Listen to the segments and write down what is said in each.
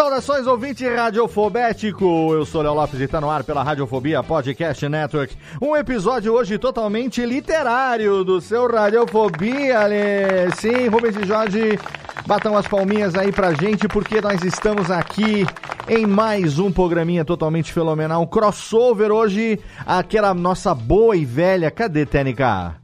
Saudações, ouvinte radiofobético! Eu sou Léo Lopes e está no ar pela Radiofobia Podcast Network. Um episódio hoje totalmente literário do seu Radiofobia, Ale. Sim, Rubens e Jorge, batam as palminhas aí pra gente, porque nós estamos aqui em mais um programinha totalmente fenomenal. Um crossover hoje, aquela nossa boa e velha. Cadê, Tênica?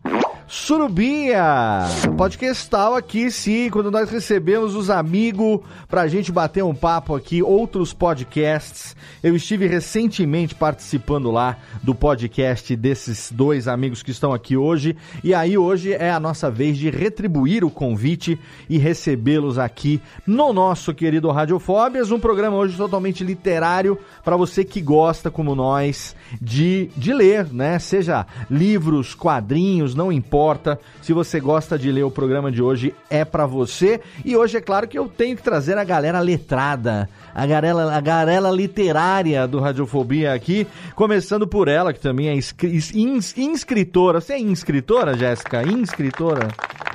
Surubia! Podcastal aqui, sim, quando nós recebemos os amigos pra gente bater um papo aqui, outros podcasts. Eu estive recentemente participando lá do podcast desses dois amigos que estão aqui hoje. E aí, hoje é a nossa vez de retribuir o convite e recebê-los aqui no nosso querido Radiofóbias. Um programa hoje totalmente literário para você que gosta, como nós, de, de ler, né? Seja livros, quadrinhos, não importa importa. Se você gosta de ler o programa de hoje, é para você. E hoje é claro que eu tenho que trazer a galera letrada, a galera, a galera literária do Radiofobia aqui, começando por ela, que também é ins, inscritora. Você é inscritora, Jéssica? Inscritora?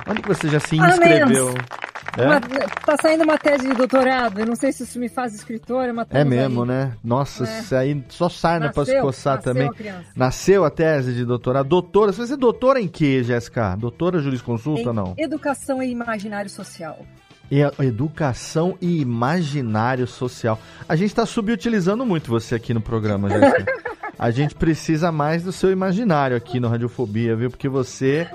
Onde você já se inscreveu? É? Uma, tá saindo uma tese de doutorado, eu não sei se isso me faz escritora, mas É mesmo, aí. né? Nossa, é. isso aí só sarna nasceu, pra se coçar nasceu também. A nasceu a tese de doutorado. Doutora, você é doutora em quê, Jéssica? Doutora jurisconsulta, em não? Educação e imaginário social. Educação e imaginário social. A gente está subutilizando muito você aqui no programa, Jéssica. a gente precisa mais do seu imaginário aqui no Radiofobia, viu? Porque você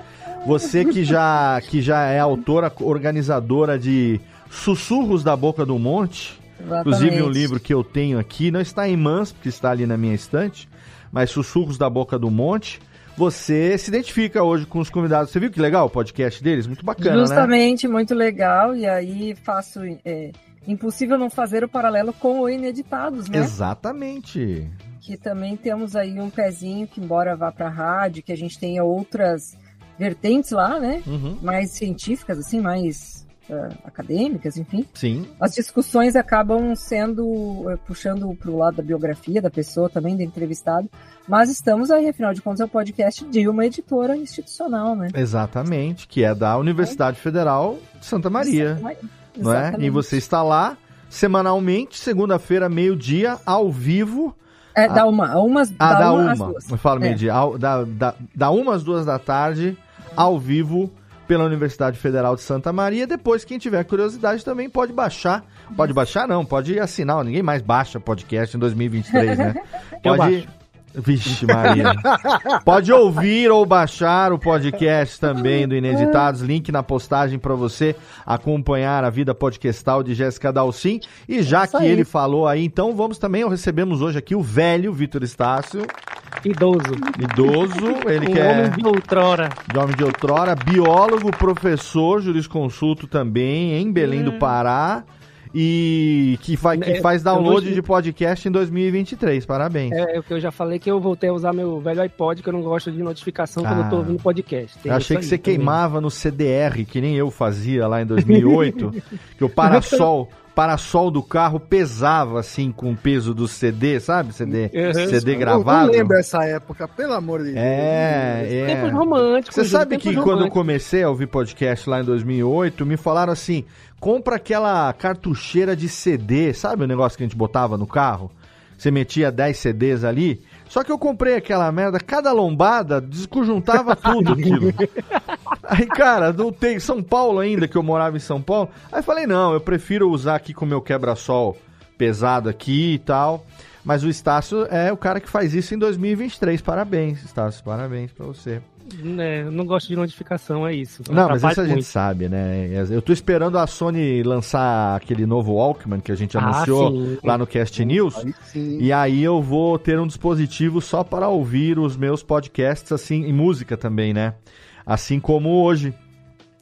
você que já, que já é autora, organizadora de Sussurros da Boca do Monte. Exatamente. Inclusive um livro que eu tenho aqui, não está em mãos, porque está ali na minha estante, mas Sussurros da Boca do Monte. Você se identifica hoje com os convidados. Você viu que legal o podcast deles? Muito bacana, Justamente, né? muito legal. E aí faço... É, impossível não fazer o paralelo com o Ineditados, né? Exatamente. Que também temos aí um pezinho que, embora vá para a rádio, que a gente tenha outras vertentes lá, né? Uhum. Mais científicas, assim, mais uh, acadêmicas, enfim. Sim. As discussões acabam sendo uh, puxando para o lado da biografia da pessoa, também do entrevistado. Mas estamos aí, afinal de contas, é o um podcast de uma editora institucional, né? Exatamente, que é da Universidade é. Federal de Santa Maria. Santa Maria. Não é? E você está lá semanalmente, segunda-feira, meio-dia, ao vivo. É, dá uma, umas, ah, dá, dá uma, uma. Eu falo meio-dia. É. Dá, dá, dá umas duas da tarde ao vivo pela Universidade Federal de Santa Maria. Depois, quem tiver curiosidade também pode baixar. Pode baixar, não, pode assinar. Ninguém mais baixa podcast em 2023, né? Pode. Vixe, Maria. Pode ouvir ou baixar o podcast também do Ineditados. Link na postagem para você acompanhar a vida podcastal de Jéssica Dalcin. E já que ele falou aí, então vamos também, recebemos hoje aqui o velho Vitor Estácio. Idoso. Idoso, ele um que é. Homem de outrora. De homem de outrora, biólogo, professor, jurisconsulto também, em Belém do hum. Pará e que, fa que é, faz download de podcast em 2023. Parabéns. É, é, o que eu já falei que eu voltei a usar meu velho iPod, que eu não gosto de notificação ah, quando eu tô ah. ouvindo podcast. Tem eu achei que você também. queimava no CDR, que nem eu fazia lá em 2008, que o Parasol parasol do carro pesava assim com o peso do CD, sabe? CD, Uhum. CD Eu gravado. não lembro essa época, pelo amor de Deus. É, Tempos é. românticos. Você sabe tempos que quando eu comecei a ouvir podcast lá em 2008, me falaram assim: compra aquela cartucheira de CD, sabe o negócio que a gente botava no carro? Você metia 10 CDs ali. Só que eu comprei aquela merda, cada lombada desconjuntava tudo aquilo. Aí, cara, não tem São Paulo ainda, que eu morava em São Paulo. Aí falei, não, eu prefiro usar aqui com o meu quebra-sol pesado aqui e tal. Mas o Estácio é o cara que faz isso em 2023. Parabéns, Estácio, parabéns pra você. É, eu não gosto de notificação, é isso. Não, mas isso a gente muito. sabe, né? Eu tô esperando a Sony lançar aquele novo Walkman que a gente Ah, anunciou sim. lá no Cast News. Aí. E aí eu vou ter um dispositivo só para ouvir os meus podcasts, assim, e música também, né? Assim como hoje.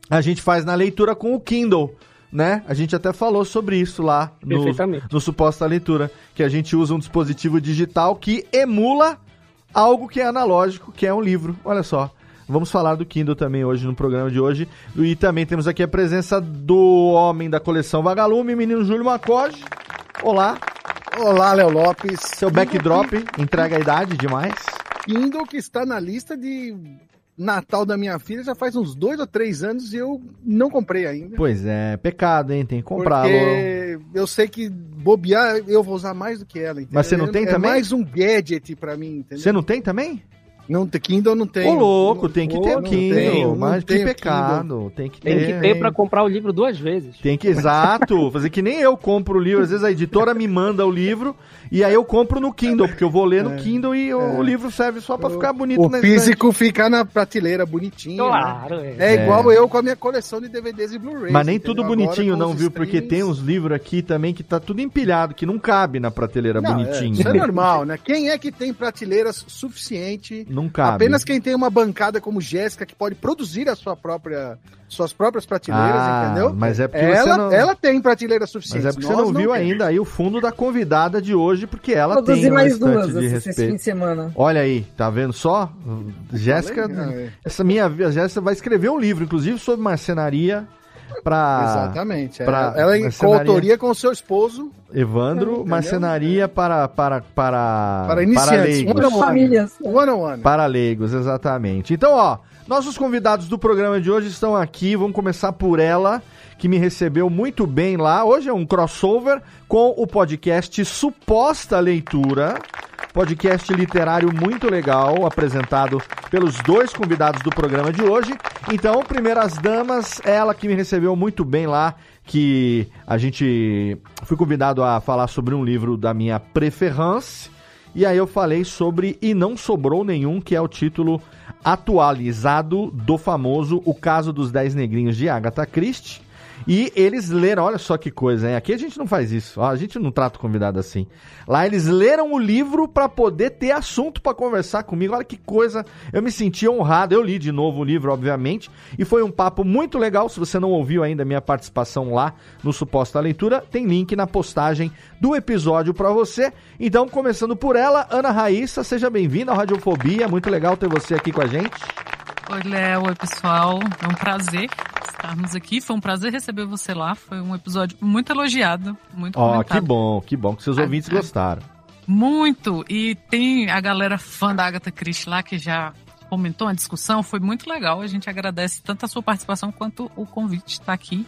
A gente faz na leitura com o Kindle, né? A gente até falou sobre isso lá no, no Suposta Leitura, que a gente usa um dispositivo digital que emula algo que é analógico, que é um livro. Olha só. Vamos falar do Kindle também hoje no programa de hoje. E também temos aqui a presença do homem da coleção Vagalume, menino Júlio Macode. Olá, Olá, Léo Lopes. seu backdrop entrega a idade demais. Kindle que está na lista de Natal da minha filha já faz uns dois ou três anos e eu não comprei ainda. Pois é, pecado, hein? Tem que comprá-lo. Porque eu sei que bobear eu vou usar mais do que ela. Entendeu? Mas você não tem é também? mais um gadget pra mim, entendeu? Você não tem também? Não, tem- Kindle não tem. Ô, louco, tem que ter o Kindle. não mas que pecado. Tem que Tem ter. que ter pra comprar o livro duas vezes. Tem que, exato, fazer que nem eu compro o livro. Às vezes a editora me manda o livro e aí eu compro no Kindle, porque eu vou ler no Kindle e o, o livro serve só pra ficar bonito O na físico fica na prateleira bonitinho. né? Claro, é. É igual eu com a minha coleção de DVDs e Blu-rays. Mas nem entendeu? tudo bonitinho não, viu? Porque streams- tem uns livros aqui também que tá tudo empilhado, que não cabe na prateleira Não, é, bonitinho. isso é normal, né? Quem é que tem prateleiras suficiente? Não cabe. Apenas quem tem uma bancada como Jéssica que pode produzir a sua própria, suas próprias prateleiras, Ah, entendeu? mas é porque ela, você não- ela tem prateleira suficiente. Mas é porque você nós não viu temos. ainda aí o fundo da convidada de hoje, porque ela Produzir tem mais duas de esse, fim de semana. Olha aí, tá vendo só? Jéssica, é. essa minha a Jéssica vai escrever um livro, inclusive sobre marcenaria pra Exatamente. é. pra- ela é mercenaria. coautoria com o seu esposo Evandro, marcenaria para para para para iniciantes. leigos. One on one. Famílias. One on one. Para leigos, exatamente. Então, ó, nossos convidados do programa de hoje estão aqui. Vamos começar por ela, que me recebeu muito bem lá. Hoje é um crossover com o podcast Suposta Leitura. Podcast literário muito legal, apresentado pelos dois convidados do programa de hoje. Então, primeiras damas, ela que me recebeu muito bem lá, que a gente fui convidado a falar sobre um livro da minha preferência. E aí eu falei sobre E Não Sobrou Nenhum, que é o título atualizado do famoso O Caso dos Dez Negrinhos de Agatha Christie. E eles leram, olha só que coisa, hein? Aqui a gente não faz isso, ó, a gente não trata o convidado assim. Lá eles leram o livro para poder ter assunto para conversar comigo. Olha que coisa, eu me senti honrado. Eu li de novo o livro, obviamente, e foi um papo muito legal. Se você não ouviu ainda a minha participação lá no Suposta Leitura, tem link na postagem do episódio para você. Então, começando por ela, Ana Raíssa, seja bem-vinda ao Radiofobia. Muito legal ter você aqui com a gente. Oi, Léo. Oi, pessoal. É um prazer estarmos aqui. Foi um prazer receber você lá. Foi um episódio muito elogiado, muito Ó, comentado. que bom, que bom que seus ouvintes ah. gostaram. Muito. E tem a galera fã da Agatha Christie lá que já comentou a discussão. Foi muito legal. A gente agradece tanto a sua participação quanto o convite de estar aqui.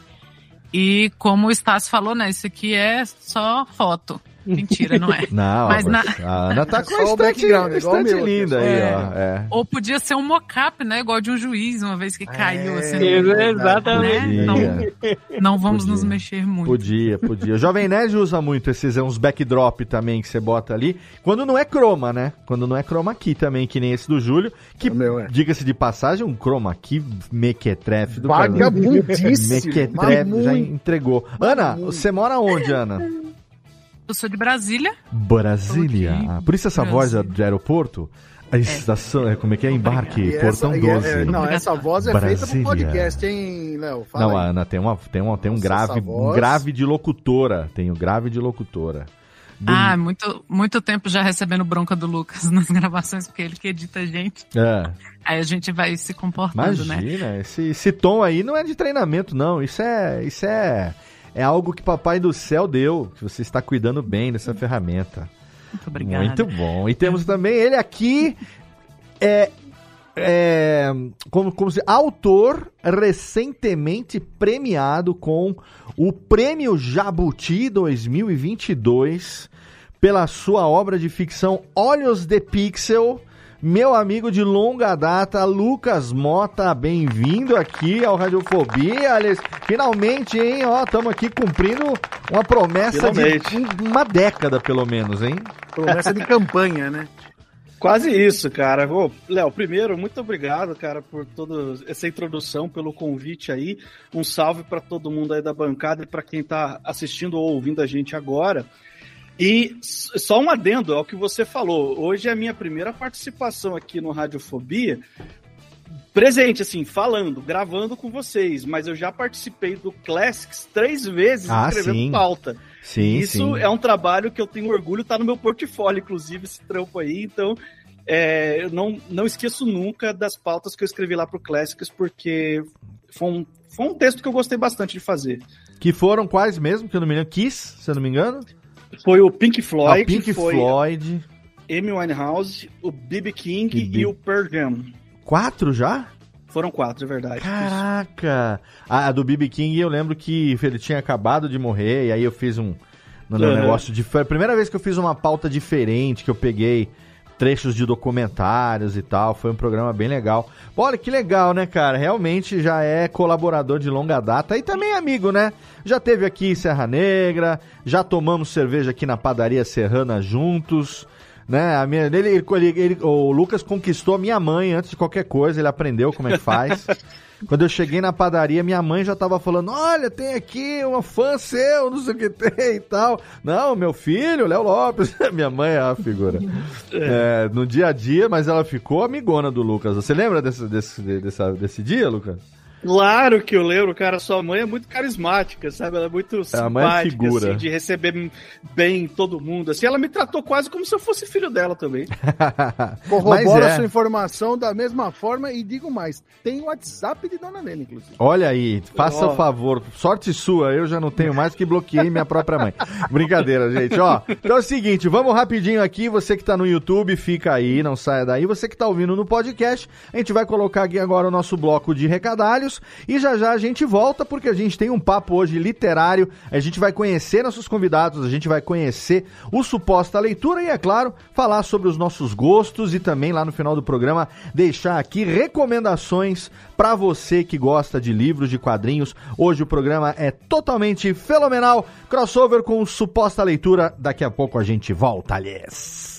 E como o Stassi falou, né? Isso aqui é só foto. Mentira, não é? Não, Mas na- a Ana tá com a o estante, estante aqui, linda aí, É. ó. É. Ou podia ser um mock-up, né? Igual de um juiz, uma vez que caiu, assim. É, Exatamente. Né? Então, Podia, não vamos Podia. nos mexer muito. podia, podia. O Jovem Nerd usa muito esses é, uns backdrop também que você bota ali. Quando não é croma, né? Quando não é chroma key também, que nem esse do Júlio. Que, é. diga-se de passagem, um chroma key mequetrefe do. Vagabundíssimo. Mequetrefe, já entregou. Ana, você mora onde, Ana? Eu sou de Brasília. Brasília. Ah, por isso essa voz Brasília. de aeroporto? A estação, é. como é que é? Embarque, E portão essa- e é- 12. é- não, essa voz é feita Brasília. pro podcast, hein, Léo? Fala Não, aí. Ana tem, uma, tem, uma, tem um, Nossa, grave, um voz. grave de locutora. Tem o grave de locutora. Do- Ah, muito, muito tempo já recebendo bronca do Lucas nas gravações, porque ele que edita a gente. É, Aí a gente vai se comportando, né? imagina, esse, esse tom aí não é de treinamento, não. Isso é. Isso é. É algo que Papai do Céu deu, que você está cuidando bem dessa ferramenta. Muito obrigada. Muito bom. E temos também ele aqui, é, é, como, como se autor recentemente premiado com o Prêmio Jabuti 2022 pela sua obra de ficção Olhos de Pixel. Meu amigo de longa data, Lucas Mota, bem-vindo aqui ao Radiofobia. Finalmente, hein? Ó, estamos aqui cumprindo uma promessa Finalmente. de uma década, pelo menos, hein? Promessa de campanha, né? Quase isso, cara. Léo, primeiro, muito obrigado, cara, por toda essa introdução, pelo convite aí. Um salve para todo mundo aí da bancada e para quem tá assistindo ou ouvindo a gente agora. E só um adendo ao que você falou. Hoje é a minha primeira participação aqui no Radiofobia. Presente, assim, falando, gravando com vocês, mas eu já participei do Classics três vezes Ah, escrevendo sim. pauta. Sim, Isso sim. é um trabalho que eu tenho orgulho, tá no meu portfólio, inclusive, esse trampo aí. Então, é, eu não, não esqueço nunca das pautas que eu escrevi lá pro Classics, porque foi um, foi um texto que eu gostei bastante de fazer. Que foram quais mesmo, que eu não me lembro? Kiss, se eu não me engano? Foi o Pink Floyd, Ah, Pink foi Floyd. Amy Winehouse, o B.B. King E B- e o Pearl Jam. Quatro já? Foram quatro, é verdade. Caraca! A, a do BB King eu lembro que ele tinha acabado de morrer, e aí eu fiz um, um Uhum. negócio de. Foi a primeira vez que eu fiz uma pauta diferente, que eu peguei trechos de documentários e tal. Foi um programa bem legal. Olha que legal, né, cara? Realmente já é colaborador de longa data e também amigo, né? Já teve aqui em Serra Negra, já tomamos cerveja aqui na padaria Serrana juntos. Né, a minha, ele, ele- ele- o Lucas conquistou a minha mãe antes de qualquer coisa, ele aprendeu como é que faz. Quando eu cheguei na padaria, minha mãe já tava falando: Olha, tem aqui uma fã seu, não sei o que tem e tal. Não, meu filho, Léo Lopes. minha mãe é a figura. É, no dia a dia, mas ela ficou amigona do Lucas. Você lembra desse, desse, dessa- desse dia, Lucas? Claro que eu lembro, cara. Sua mãe é muito carismática, sabe? Ela é muito a mãe é simpática, figura. assim, de receber bem todo mundo. Assim, ela me tratou quase como se eu fosse filho dela também. Corrobora Mas é. sua informação da mesma forma e digo mais, tem o WhatsApp de Dona Nena, inclusive. Olha aí, faça o favor. Sorte sua, eu já não tenho mais que bloqueei minha própria mãe. Brincadeira, gente. Ó, então é o seguinte, vamos rapidinho aqui. Você que tá no YouTube, fica aí, não saia daí. Você que tá ouvindo no podcast, a gente vai colocar aqui agora o nosso bloco de recadalhos e já já a gente volta porque a gente tem um papo hoje literário. A gente vai conhecer nossos convidados, a gente vai conhecer o suposta leitura e, é claro, falar sobre os nossos gostos e também lá no final do programa deixar aqui recomendações para você que gosta de livros, de quadrinhos. Hoje o programa é totalmente fenomenal. Crossover com suposta leitura. Daqui a pouco a gente volta, aliás.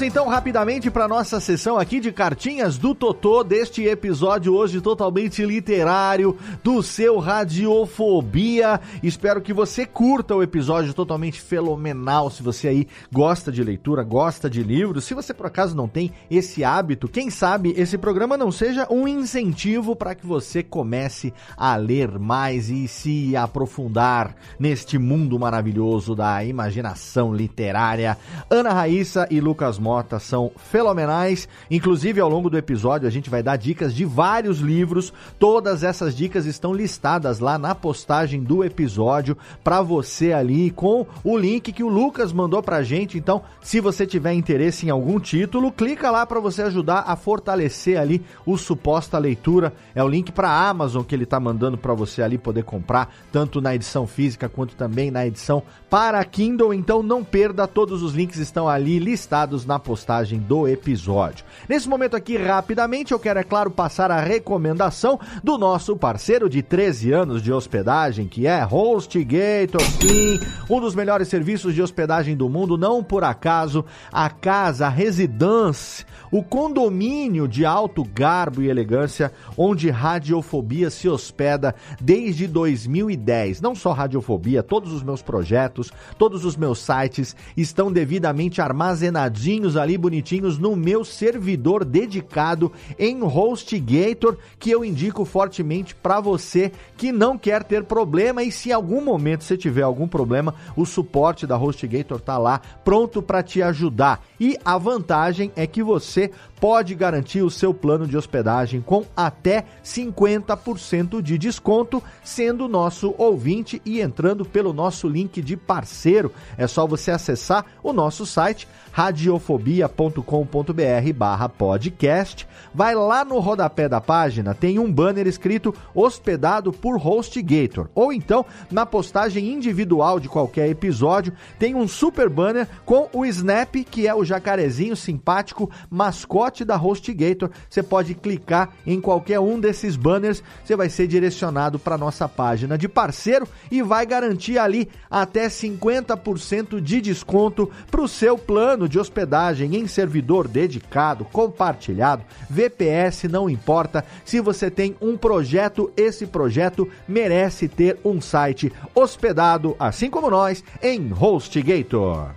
Vamos então rapidamente para nossa sessão aqui de cartinhas do Totô deste episódio hoje totalmente literário do seu Radiofobia. Espero que você curta o episódio totalmente fenomenal. Se você aí gosta de leitura, gosta de livros, se você por acaso não tem esse hábito, quem sabe esse programa não seja um incentivo para que você comece a ler mais e se aprofundar neste mundo maravilhoso da imaginação literária. Ana Raíssa e Lucas Mota Mota são fenomenais. Inclusive, ao longo do episódio, a gente vai dar dicas de vários livros. Todas essas dicas estão listadas lá na postagem do episódio para você ali com o link que o Lucas mandou pra gente. Então, se você tiver interesse em algum título, clica lá para você ajudar a fortalecer ali o suposta leitura. É o link para Amazon que ele tá mandando para você ali poder comprar, tanto na edição física quanto também na edição para Kindle. Então, não perda, todos os links estão ali listados na postagem do episódio. Nesse momento aqui, rapidamente, eu quero, é claro, passar a recomendação do nosso parceiro de 13 anos de hospedagem, que é HostGator Clean, um dos melhores serviços de hospedagem do mundo, não por acaso, a casa, a residência, o condomínio de alto garbo e elegância, onde radiofobia se hospeda desde 2010. Não só radiofobia, todos os meus projetos, todos os meus sites estão devidamente armazenadinhos ali bonitinhos no meu servidor dedicado em HostGator, que eu indico fortemente para você que não quer ter problema e se em algum momento você tiver algum problema, o suporte da HostGator tá lá pronto para te ajudar. E a vantagem é que você pode garantir o seu plano de hospedagem com até 50% de desconto, sendo nosso ouvinte e entrando pelo nosso link de parceiro. É só você acessar o nosso site radiofobia.com.br barra podcast. Vai lá no rodapé da página, tem um banner escrito hospedado por HostGator. Ou então, na postagem individual de qualquer episódio, tem um super banner com o Snap, que é o jacarezinho simpático mascote da HostGator. Você pode clicar em qualquer um desses banners, você vai ser direcionado para nossa página de parceiro e vai garantir ali até 50% de desconto para o seu plano de hospedagem em servidor dedicado, compartilhado, VPS, não importa. Se você tem um projeto, esse projeto merece ter um site hospedado, assim como nós, em HostGator.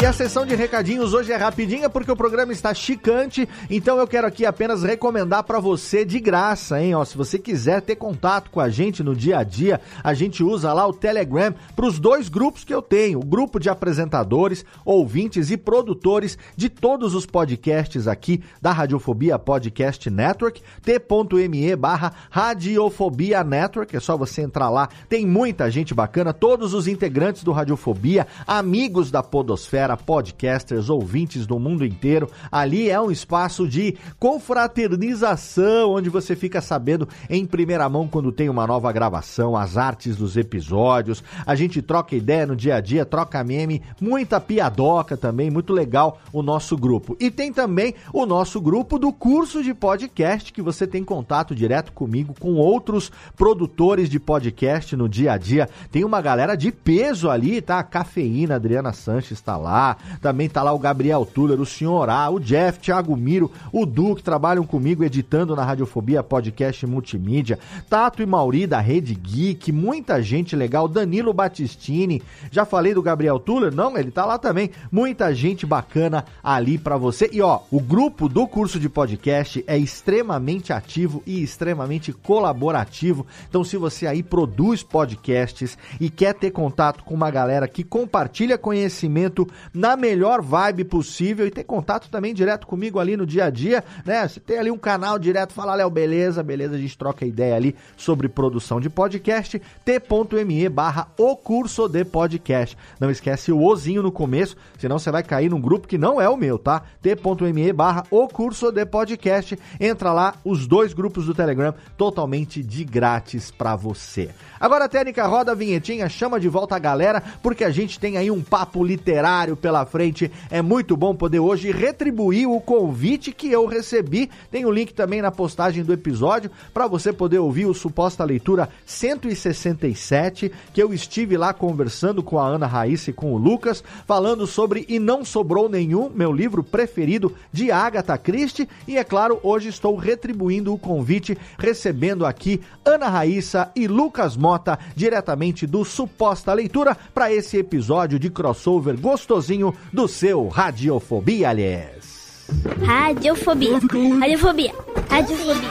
E a sessão de recadinhos hoje é rapidinha porque o programa está chicante, então eu quero aqui apenas recomendar para você de graça, hein? Ó, se você quiser ter contato com a gente no dia a dia, a gente usa lá o Telegram para os dois grupos que eu tenho, o grupo de apresentadores, ouvintes e produtores de todos os podcasts aqui da Radiofobia Podcast Network, t.me barra Radiofobia Network, é só você entrar lá, tem muita gente bacana, todos os integrantes do Radiofobia, amigos da Podosfera, podcasters, ouvintes do mundo inteiro. Ali é um espaço de confraternização, onde você fica sabendo em primeira mão quando tem uma nova gravação, as artes dos episódios. A gente troca ideia no dia a dia, troca meme, muita piadoca também, muito legal o nosso grupo. E tem também o nosso grupo do curso de podcast, que você tem contato direto comigo, com outros produtores de podcast no dia a dia. Tem uma galera de peso ali, tá? A Cafeína, Adriana Sanches está lá, também tá lá o Gabriel Tuller, o Senhor A, o Jeff, Thiago Miro, o Du, que trabalham comigo editando na Radiofobia Podcast Multimídia, Tato e Mauri da Rede Geek, muita gente legal, Danilo Battistini, já falei do Gabriel Tuller? Não, ele tá lá também, muita gente bacana ali para você. E ó, o grupo do curso de podcast é extremamente ativo e extremamente colaborativo. Então, se você aí produz podcasts e quer ter contato com uma galera que compartilha conhecimento na melhor vibe possível e ter contato também direto comigo ali no dia a dia, né? Você tem ali um canal direto, fala, Léo, beleza, beleza, a gente troca ideia ali sobre produção de podcast, t.me barra o curso de podcast. Não esquece o ozinho no começo, senão você vai cair num grupo que não é o meu, tá? t.me barra o curso de podcast. Entra lá, os dois grupos do Telegram, totalmente de grátis para você. Agora, técnica, roda a vinhetinha, chama de volta a galera, porque a gente tem aí um papo literário pela frente. É muito bom poder hoje retribuir o convite que eu recebi. Tem o um link também na postagem do episódio para você poder ouvir o suposta leitura 167, que eu estive lá conversando com a Ana Raíssa e com o Lucas, falando sobre E Não Sobrou Nenhum, meu livro preferido de Agatha Christie. E é claro, hoje estou retribuindo o convite, recebendo aqui Ana Raíssa e Lucas Mota, diretamente do Suposta Leitura, para esse episódio de crossover gostosinho do seu Radiofobia, aliás. Radiofobia. Radiofobia. Radiofobia.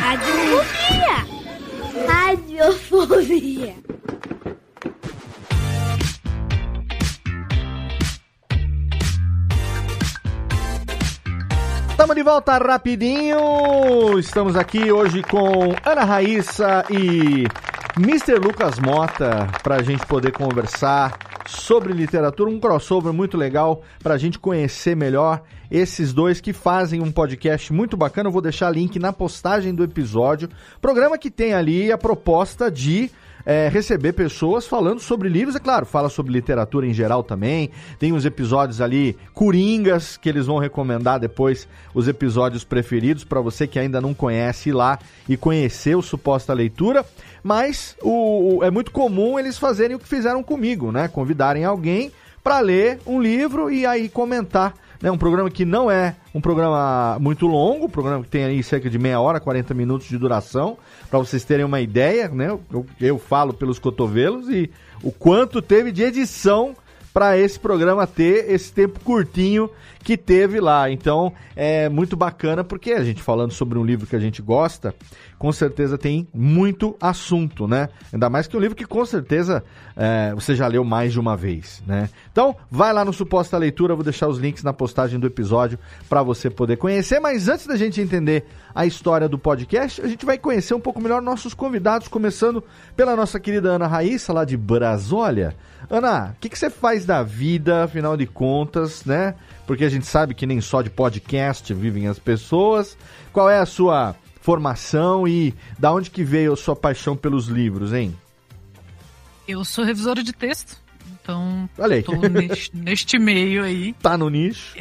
Radiofobia. Radiofobia. Estamos de volta rapidinho. Estamos aqui hoje com Ana Raíssa e Mr. Lucas Mota para a gente poder conversar sobre literatura, um crossover muito legal para a gente conhecer melhor esses dois que fazem um podcast muito bacana. Eu vou deixar link na postagem do episódio. Programa que tem ali a proposta de é, receber pessoas falando sobre livros, é claro, fala sobre literatura em geral também. Tem uns episódios ali coringas que eles vão recomendar depois, os episódios preferidos para você que ainda não conhece ir lá e conhecer o suposta leitura. Mas o, o, é muito comum eles fazerem o que fizeram comigo, né? Convidarem alguém para ler um livro e aí comentar né? Um programa que não é um programa muito longo, um programa que tem aí cerca de meia hora, 40 minutos de duração, para vocês terem uma ideia, né? Eu, eu falo pelos cotovelos e o quanto teve de edição para esse programa ter esse tempo curtinho que teve lá. Então é muito bacana porque a gente falando sobre um livro que a gente gosta, com certeza tem muito assunto, né? Ainda mais que um livro que com certeza é, você já leu mais de uma vez, né? Então vai lá no Suposta Leitura, vou deixar os links na postagem do episódio para você poder conhecer. Mas antes da gente entender a história do podcast, a gente vai conhecer um pouco melhor nossos convidados, começando pela nossa querida Ana Raíssa, lá de Brasólia. Ana, o que, que você faz da vida, afinal de contas, né? Porque a gente sabe que nem só de podcast vivem as pessoas. Qual é a sua formação e da onde que veio a sua paixão pelos livros, hein? Eu sou revisora de texto, então Olha aí. neste, neste meio aí. Tá no nicho?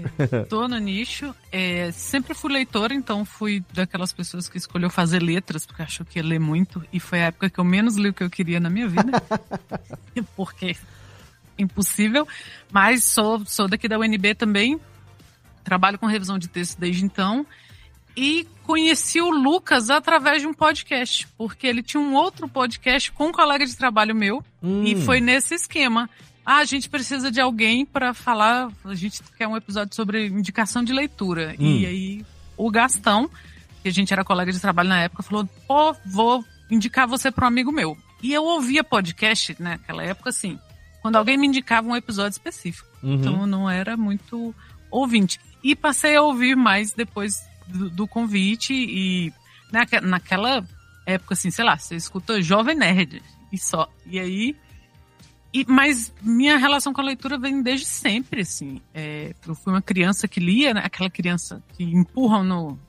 Tô no nicho. É, sempre fui leitora, então fui daquelas pessoas que escolheu fazer letras, porque achou que ia ler muito. E foi a época que eu menos li o que eu queria na minha vida. porque impossível. Mas sou, sou daqui da UNB também. Trabalho com revisão de texto desde então. E conheci o Lucas através de um podcast, porque ele tinha um outro podcast com um colega de trabalho meu. Hum. E foi nesse esquema. Ah, a gente precisa de alguém para falar. A gente quer um episódio sobre indicação de leitura. Hum. E aí o Gastão, que a gente era colega de trabalho na época, falou: pô, vou indicar você para um amigo meu. E eu ouvia podcast naquela época, assim, quando alguém me indicava um episódio específico. Uhum. Então eu não era muito ouvinte. E passei a ouvir mais depois do, do convite e naque- naquela época, assim, sei lá, você escuta Jovem Nerd e só. E aí. E, mas minha relação com a leitura vem desde sempre, assim. É, eu fui uma criança que lia, né? Aquela criança que empurram no,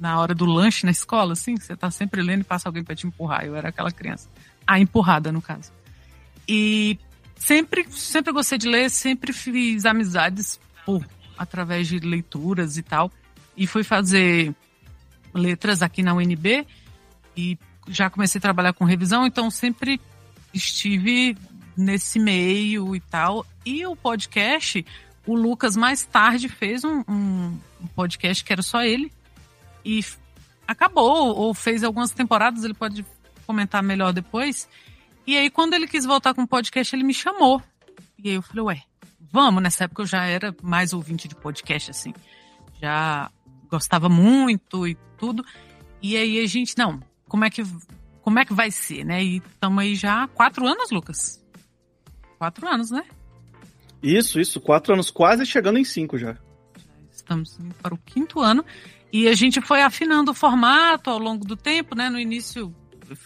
na hora do lanche na escola, assim, que você tá sempre lendo e passa alguém para te empurrar. Eu era aquela criança. A empurrada, no caso. E sempre, sempre gostei de ler, sempre fiz amizades por, através de leituras e tal. E fui fazer letras aqui na UNB e já comecei a trabalhar com revisão, então sempre estive nesse meio e tal. E o podcast, o Lucas mais tarde fez um, um- podcast que era só ele e acabou, ou fez algumas temporadas, ele pode comentar melhor depois. E aí, quando ele quis voltar com o podcast, ele me chamou. E aí eu falei, ué, vamos. Nessa época eu já era mais ouvinte de podcast, assim. Já gostava muito e tudo. E aí a gente, não, como é que, como é que vai ser, né? E estamos aí já há quatro anos, Lucas. Quatro anos, né? Isso, isso, quatro anos, quase chegando em cinco já. Estamos indo para o quinto ano. E a gente foi afinando o formato ao longo do tempo, né? No início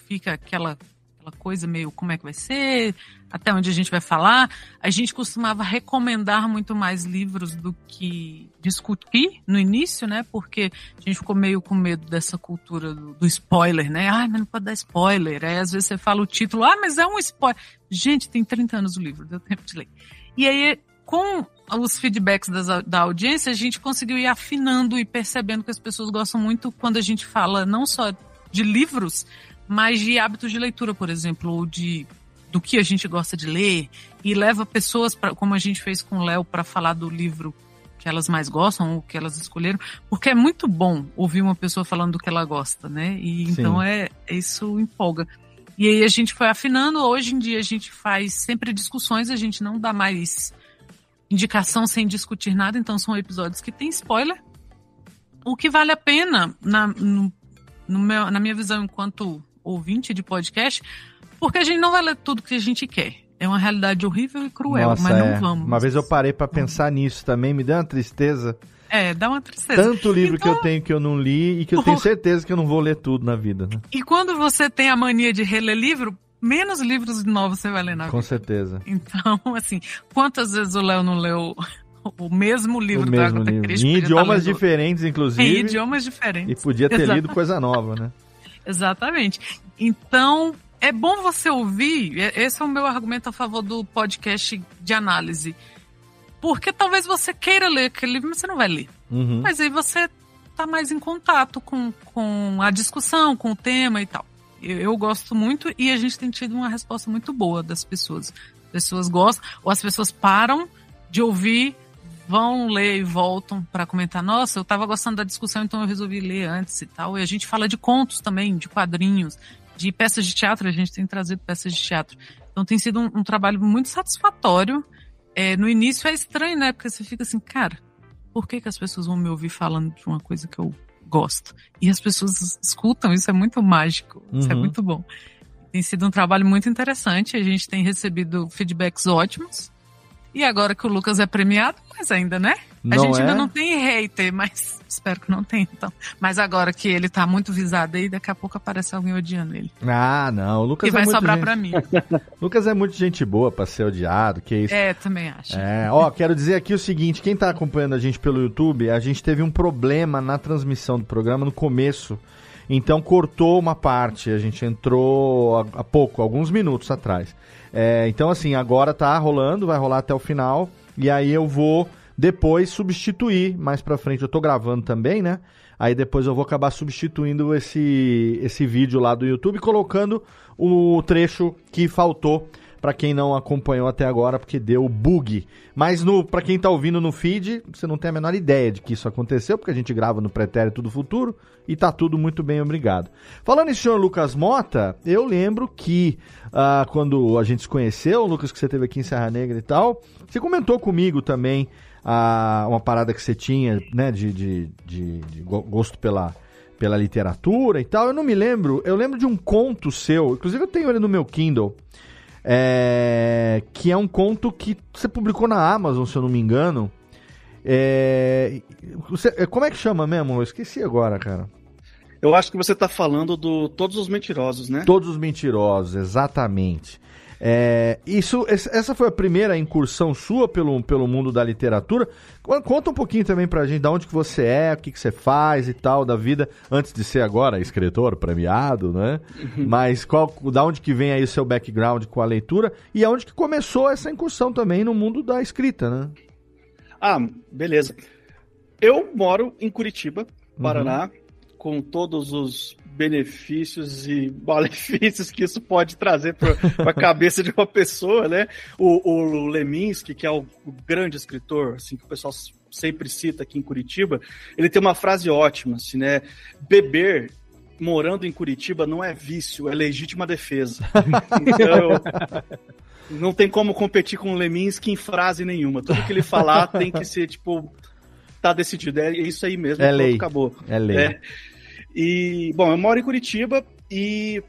fica aquela, aquela coisa meio como é que vai ser, até onde a gente vai falar. A gente costumava recomendar muito mais livros do que discutir no início, né? Porque a gente ficou meio com medo dessa cultura do, do spoiler, né? Ai, mas não pode dar spoiler. Aí às vezes você fala o título, ah, mas é um spoiler. Gente, tem 30 anos o livro, deu tempo de ler. E aí, com os feedbacks das- da audiência, a gente conseguiu ir afinando e percebendo que as pessoas gostam muito quando a gente fala não só de livros, mas de hábitos de leitura, por exemplo, ou de do que a gente gosta de ler e leva pessoas para, como a gente fez com o Léo, para falar do livro que elas mais gostam ou que elas escolheram, porque é muito bom ouvir uma pessoa falando do que ela gosta, né? E Sim. então é isso empolga. E aí a gente foi afinando. Hoje em dia a gente faz sempre discussões, a gente não dá mais indicação sem discutir nada, então são episódios que tem spoiler. O que vale a pena, na, no- no meu- na minha visão enquanto ouvinte de podcast, porque a gente não vai ler tudo que a gente quer. É uma realidade horrível e cruel, Nossa, mas não é. vamos. Uma vez eu parei pra pensar nisso também, me deu uma tristeza. É, dá uma tristeza. Tanto livro que Então, eu tenho que eu não li e que eu tenho certeza que eu não vou ler tudo na vida, né? E quando você tem a mania de reler livro, menos livros novos você vai ler na Com vida. certeza. Então, assim, quantas vezes o Léo não leu o mesmo livro o da mesmo Agatha livro. Christie? Em podia idiomas lendo- diferentes, inclusive. Em idiomas diferentes. E podia ter Exato. lido coisa nova, né? Exatamente. Então, é bom você ouvir. e- Esse é o meu argumento a favor do podcast de análise. Porque talvez você queira ler aquele livro, mas você não vai ler. Uhum. Mas aí você tá mais em contato com, com a discussão, com o tema e tal. Eu, eu gosto muito e a gente tem tido uma resposta muito boa das pessoas. As pessoas gostam, ou as pessoas param de ouvir, vão ler e voltam para comentar. Nossa, eu tava gostando da discussão, então eu resolvi ler antes e tal. E a gente fala de contos também, de quadrinhos, de peças de teatro, a gente tem trazido peças de teatro. Então tem sido um, um trabalho muito satisfatório. É, no início é estranho, né? Porque você fica assim, cara, por que, que as pessoas vão me ouvir falando de uma coisa que eu gosto? E as pessoas escutam, isso é muito mágico, isso é Uhum. muito bom. Tem sido um trabalho muito interessante, a gente tem recebido feedbacks ótimos. E agora que o Lucas é premiado, mais ainda, né? a Não gente ainda é? não tem hater, mas espero que não tenha, então. Mas agora que ele tá muito visado aí, daqui a pouco aparece alguém odiando ele. Ah, não. O Lucas E vai é muito sobrar gente... pra mim. Lucas é muito gente boa pra ser odiado, que isso. É, também acho. É, ó, quero dizer aqui o seguinte, quem tá acompanhando a gente pelo YouTube, a gente teve um problema na transmissão do programa no começo, então cortou uma parte, a gente entrou há, pouco, alguns minutos atrás. É, então assim, agora tá rolando, vai rolar até o final, e aí eu vou depois substituir, mais pra frente eu tô gravando também, né? Aí depois eu vou acabar substituindo esse, esse vídeo lá do YouTube, colocando o trecho que faltou Pra quem não acompanhou até agora, porque deu bug. Mas no para quem tá ouvindo no feed, você não tem a menor ideia de que isso aconteceu, porque a gente grava no pretérito do futuro e tá tudo muito bem, obrigado. Falando em senhor Lucas Mota, eu lembro que ah, quando a gente se conheceu, Lucas, que você teve aqui em Serra Negra e tal, você comentou comigo também ah, uma parada que você tinha, né, de, de, de, de go- gosto pela, pela literatura e tal. Eu não me lembro, eu lembro de um conto seu, inclusive eu tenho ele no meu Kindle, é, que é um conto que você publicou na Amazon, se eu não me engano. É, você- como é que chama mesmo? Eu esqueci agora, cara. Eu acho que você tá falando do Todos os Mentirosos, né? Todos os mentirosos, exatamente. É, isso, essa foi a primeira incursão sua pelo, pelo mundo da literatura. Con- Conta um pouquinho também pra gente de onde que você é, o que, que você faz e tal da vida, antes de ser agora escritor premiado, né? Mas qual, da onde que vem aí o seu background com a leitura e aonde que começou essa incursão também no mundo da escrita, né? Ah, beleza. Eu moro em Curitiba, Paraná, com todos os benefícios e malefícios que isso pode trazer para a cabeça de uma pessoa, né? O, o Leminski, que é o, o grande escritor, assim, que o pessoal sempre cita aqui em Curitiba, ele tem uma frase ótima, assim, né? Beber morando em Curitiba não é vício, é legítima defesa. Então, não tem como competir com o Leminski em frase nenhuma. Tudo que ele falar tem que ser, tipo, tá decidido. É isso aí mesmo. É lei. Acabou. É lei. É. E, bom, eu moro em Curitiba e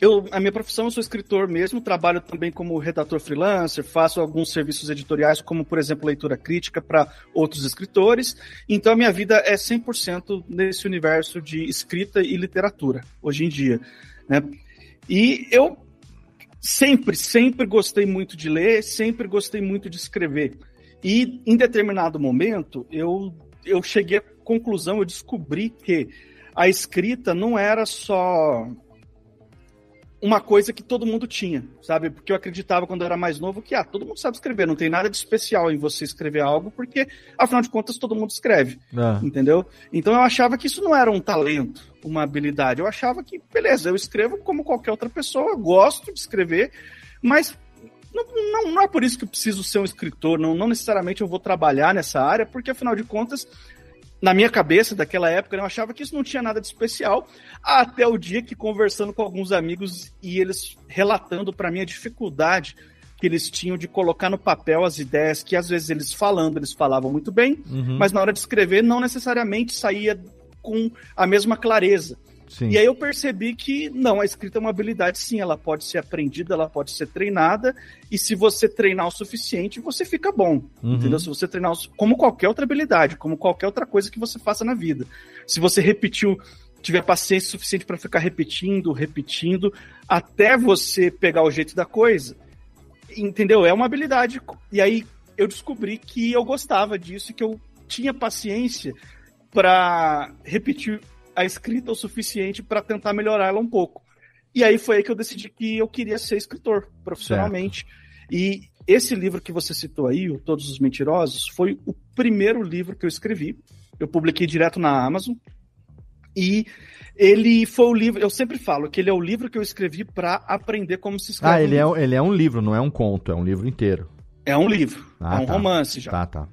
eu, a minha profissão, eu sou escritor mesmo, trabalho também como redator freelancer, faço alguns serviços editoriais, como, por exemplo, leitura crítica para outros escritores. Então, a minha vida é 100% nesse universo de escrita e literatura, hoje em dia. Né? E eu sempre, sempre gostei muito de ler, sempre gostei muito de escrever. E em determinado momento, eu, eu cheguei à conclusão, eu descobri que a escrita não era só uma coisa que todo mundo tinha, sabe? Porque eu acreditava quando eu era mais novo que, ah, todo mundo sabe escrever, não tem nada de especial em você escrever algo, porque, afinal de contas, todo mundo escreve, Ah. entendeu? Então eu achava que isso não era um talento, uma habilidade. Eu achava que, beleza, eu escrevo como qualquer outra pessoa, eu gosto de escrever, mas não, não, não é por isso que eu preciso ser um escritor, não, não necessariamente eu vou trabalhar nessa área, porque, afinal de contas, na minha cabeça daquela época, eu achava que isso não tinha nada de especial, até o dia que conversando com alguns amigos e eles relatando para mim a dificuldade que eles tinham de colocar no papel as ideias que às vezes eles falando, eles falavam muito bem, Uhum. mas na hora de escrever não necessariamente saía com a mesma clareza. Sim. E aí eu percebi que não, a escrita é uma habilidade sim, ela pode ser aprendida, ela pode ser treinada, e se você treinar o suficiente, você fica bom. Uhum. Entendeu? Se você treinar o- como qualquer outra habilidade, como qualquer outra coisa que você faça na vida. Se você repetiu, tiver paciência suficiente para ficar repetindo, repetindo, até você pegar o jeito da coisa, entendeu? É uma habilidade. E aí eu descobri que eu gostava disso, e que eu tinha paciência para repetir a escrita o suficiente para tentar melhorar ela um pouco. E aí foi aí que eu decidi que eu queria ser escritor profissionalmente. E esse livro que você citou aí, o Todos os Mentirosos, foi o primeiro livro que eu escrevi. Eu publiquei direto na Amazon. E ele foi o livro, eu sempre falo que ele é o livro que eu escrevi para aprender como se escreve. Ah, ele é, um- ele é um livro, não é um conto, é um livro inteiro. É um livro, Ah, é um tá. romance já. Tá, tá.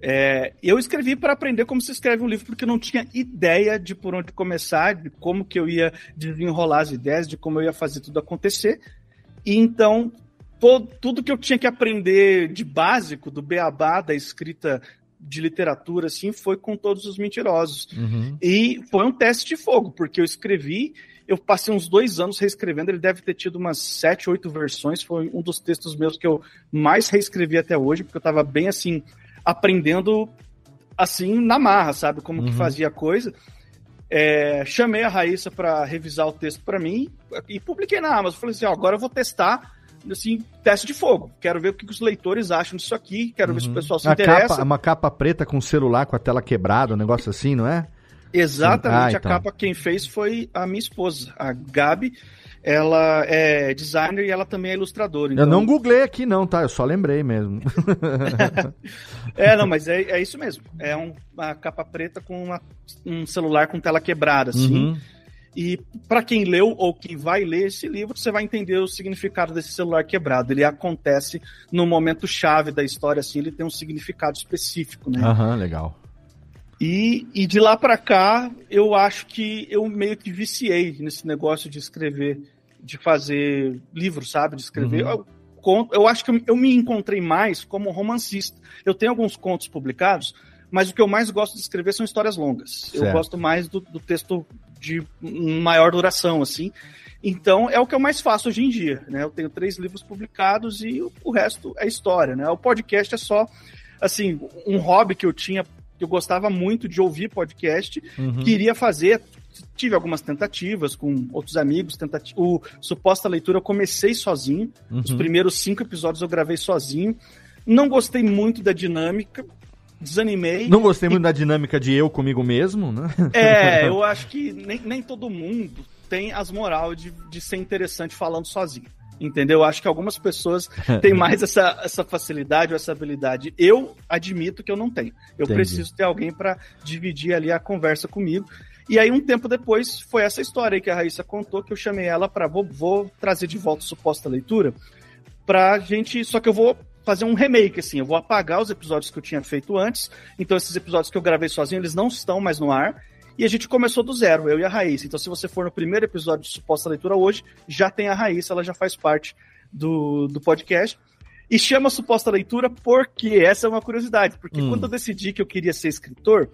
É, eu escrevi para aprender como se escreve um livro, porque eu não tinha ideia de por onde começar, de como que eu ia desenrolar as ideias, de como eu ia fazer tudo acontecer. E então, to- tudo que eu tinha que aprender de básico, do beabá, da escrita de literatura, assim, foi com todos os mentirosos. Uhum. E foi um teste de fogo, porque eu escrevi, eu passei uns dois anos reescrevendo, ele deve ter tido umas sete, oito versões, foi um dos textos meus que eu mais reescrevi até hoje, porque eu estava bem assim, aprendendo assim na marra, sabe, como que Uhum. fazia a coisa. É, chamei a Raíssa para revisar o texto para mim e publiquei na Amazon. Falei assim, ó, agora eu vou testar assim, teste de fogo. Quero ver o que que os leitores acham disso aqui, quero ver se o pessoal se A interessa. capa, uma capa preta com celular com a tela quebrada, um negócio assim, não é? Exatamente, Ah, então. a capa quem fez foi a minha esposa, a Gabi. Ela é designer e ela também é ilustradora. Eu não googlei aqui não, tá? Eu só lembrei mesmo. É, não, mas é, é isso mesmo. É um- uma capa preta com uma- um celular com tela quebrada, assim. Uhum. E para quem leu ou quem vai ler esse livro, você vai entender o significado desse celular quebrado. Ele acontece no momento chave da história, assim, ele tem um significado específico, né? Aham, legal. E, e de lá para cá, eu acho que eu meio que viciei nesse negócio de escrever, de fazer livro, sabe? De escrever. Uhum. Eu, conto- eu acho que eu, eu me encontrei mais como romancista. Eu tenho alguns contos publicados, mas o que eu mais gosto de escrever são histórias longas. Eu Certo. gosto mais do, do texto de maior duração, assim. Então, é o que eu mais faço hoje em dia, né? Eu tenho três livros publicados e o, o resto é história, né? O podcast é só, assim, um hobby que eu tinha, que eu gostava muito de ouvir podcast, Uhum. queria fazer, tive algumas tentativas com outros amigos, tentati o Suposta Leitura eu comecei sozinho, os Uhum. primeiros cinco episódios eu gravei sozinho, não gostei muito da dinâmica, desanimei. Não gostei muito da dinâmica de eu comigo mesmo, né? É, eu acho que nem, nem todo mundo tem as moral de, de ser interessante falando sozinho. Entendeu? Eu acho que algumas pessoas têm mais essa, essa facilidade ou essa habilidade. Eu admito que eu não tenho. Eu Entendi. preciso ter alguém para dividir ali a conversa comigo. E aí, um tempo depois, foi essa história aí que a Raíssa contou, que eu chamei ela para vou, vou trazer de volta suposta leitura, pra gente. Só que eu vou fazer um remake, assim. Eu vou apagar os episódios que eu tinha feito antes. Então, esses episódios que eu gravei sozinho, eles não estão mais no ar. E a gente começou do zero, eu e a Raíssa. Então, se você for no primeiro episódio de Suposta Leitura hoje, já tem a Raíssa, ela já faz parte do, do podcast. E chama Suposta Leitura porque essa é uma curiosidade. Porque Hum. quando eu decidi que eu queria ser escritor,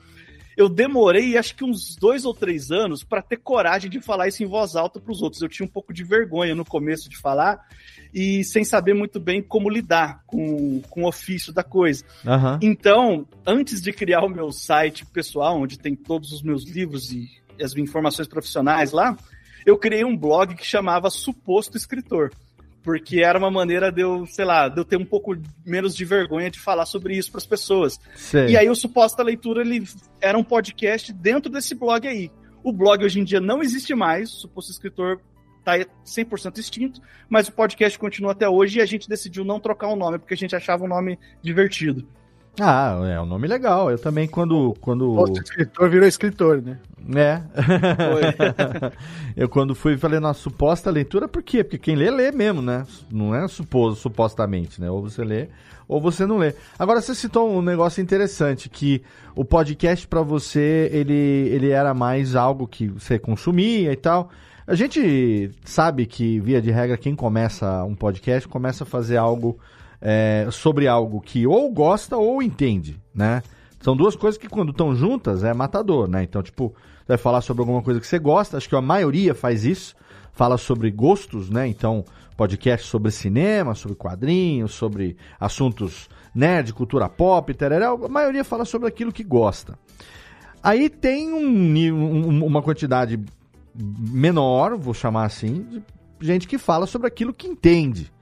eu demorei acho que uns dois ou três anos para ter coragem de falar isso em voz alta para os outros. Eu tinha um pouco de vergonha no começo de falar e sem saber muito bem como lidar com, com o ofício da coisa. Aham. Então, antes de criar o meu site pessoal, onde tem todos os meus livros e as informações profissionais lá, eu criei um blog que chamava Suposto Escritor. Porque era uma maneira de eu, sei lá, de eu ter um pouco menos de vergonha de falar sobre isso para as pessoas. Sei. E aí o Suposta Leitura ele era um podcast dentro desse blog aí. O blog hoje em dia não existe mais, o Suposto Escritor está 100% extinto, mas o podcast continua até hoje e a gente decidiu não trocar o nome, porque a gente achava o nome divertido. Ah, é um nome legal. Eu também, quando. quando... O escritor virou escritor, né? É. eu quando fui falei na suposta leitura, por quê? Porque quem lê, lê mesmo, né? Não é suposto, supostamente, né? Ou você lê, ou você não lê. Agora, você citou um negócio interessante, que o podcast pra você, ele, ele era mais algo que você consumia e tal. A gente sabe que, via de regra, quem começa um podcast começa a fazer algo é, sobre algo que ou gosta ou entende, né? São duas coisas que quando estão juntas é matador, né? Então, tipo, você vai falar sobre alguma coisa que você gosta, acho que a maioria faz isso, fala sobre gostos, né? Então, podcast sobre cinema, sobre quadrinhos, sobre assuntos nerd, cultura pop, tereré, a maioria fala sobre aquilo que gosta. Aí tem um, uma quantidade menor, vou chamar assim, de gente que fala sobre aquilo que entende.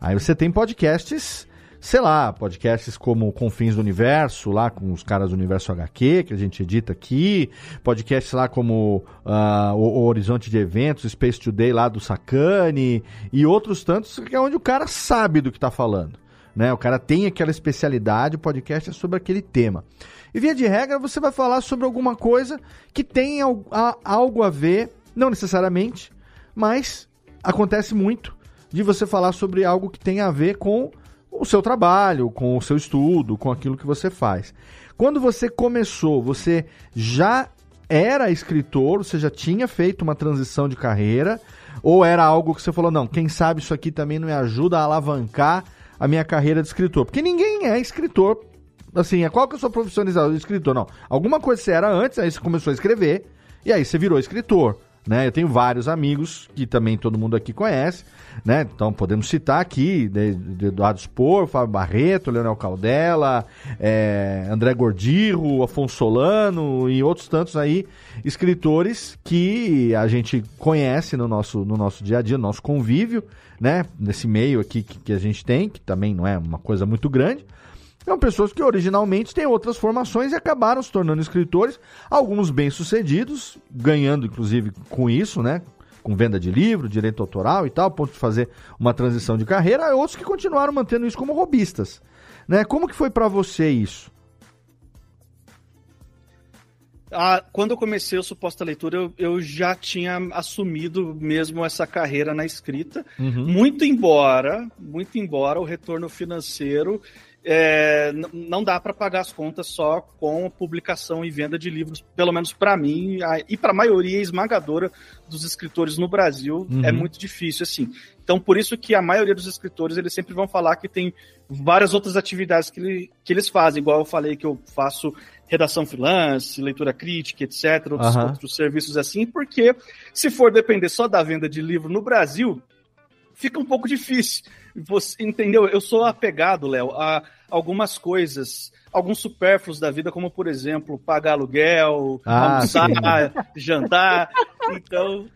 Aí você tem podcasts, sei lá, podcasts como Confins do Universo, lá com os caras do Universo HQ, que a gente edita aqui, podcasts lá como uh, o, Horizonte de Eventos, Space Today lá do Sacane, e outros tantos, que é onde o cara sabe do que está falando. Né? O cara tem aquela especialidade, o podcast é sobre aquele tema. E via de regra, você vai falar sobre alguma coisa que tem algo a ver, não necessariamente, mas acontece muito de você falar sobre algo que tem a ver com o seu trabalho, com o seu estudo, com aquilo que você faz. Quando você começou, você já era escritor, você já tinha feito uma transição de carreira, ou era algo que você falou, não, quem sabe isso aqui também não me ajuda a alavancar a minha carreira de escritor? Porque ninguém é escritor assim, é qual que é a sua profissão de escritor? Não. Alguma coisa você era antes, aí você começou a escrever, e aí você virou escritor. Né? Eu tenho vários amigos que também todo mundo aqui conhece, né? Então podemos citar aqui de, de Eduardo Spor, Fábio Barreto, Leonel Caldela, é, André Gordirro, Afonso Solano e outros tantos aí escritores que a gente conhece no nosso, no nosso dia a dia, no nosso convívio, né? Nesse meio aqui que, que a gente tem, que também não é uma coisa muito grande, são pessoas que originalmente têm outras formações e acabaram se tornando escritores, alguns bem-sucedidos, ganhando inclusive com isso, né? Com venda de livro, direito autoral e tal, a ponto de fazer uma transição de carreira, e outros que continuaram mantendo isso como robistas. Né? Como que foi para você isso? Ah, quando eu comecei o Suposta Leitura, eu, eu, já tinha assumido mesmo essa carreira na escrita. Uhum. Muito embora, muito embora o retorno financeiro é, não dá para pagar as contas só com publicação e venda de livros, pelo menos para mim a, e para a maioria esmagadora dos escritores no Brasil uhum. é muito difícil assim. Então por isso que a maioria dos escritores eles sempre vão falar que tem várias outras atividades que, ele, que eles fazem, igual eu falei que eu faço redação freelance, leitura crítica, etc, outros, uhum. outros serviços assim, porque se for depender só da venda de livro no Brasil, fica um pouco difícil. Você entendeu? Eu sou apegado, Léo, a algumas coisas, alguns supérfluos da vida, como por exemplo, pagar aluguel, ah, almoçar, jantar. Então,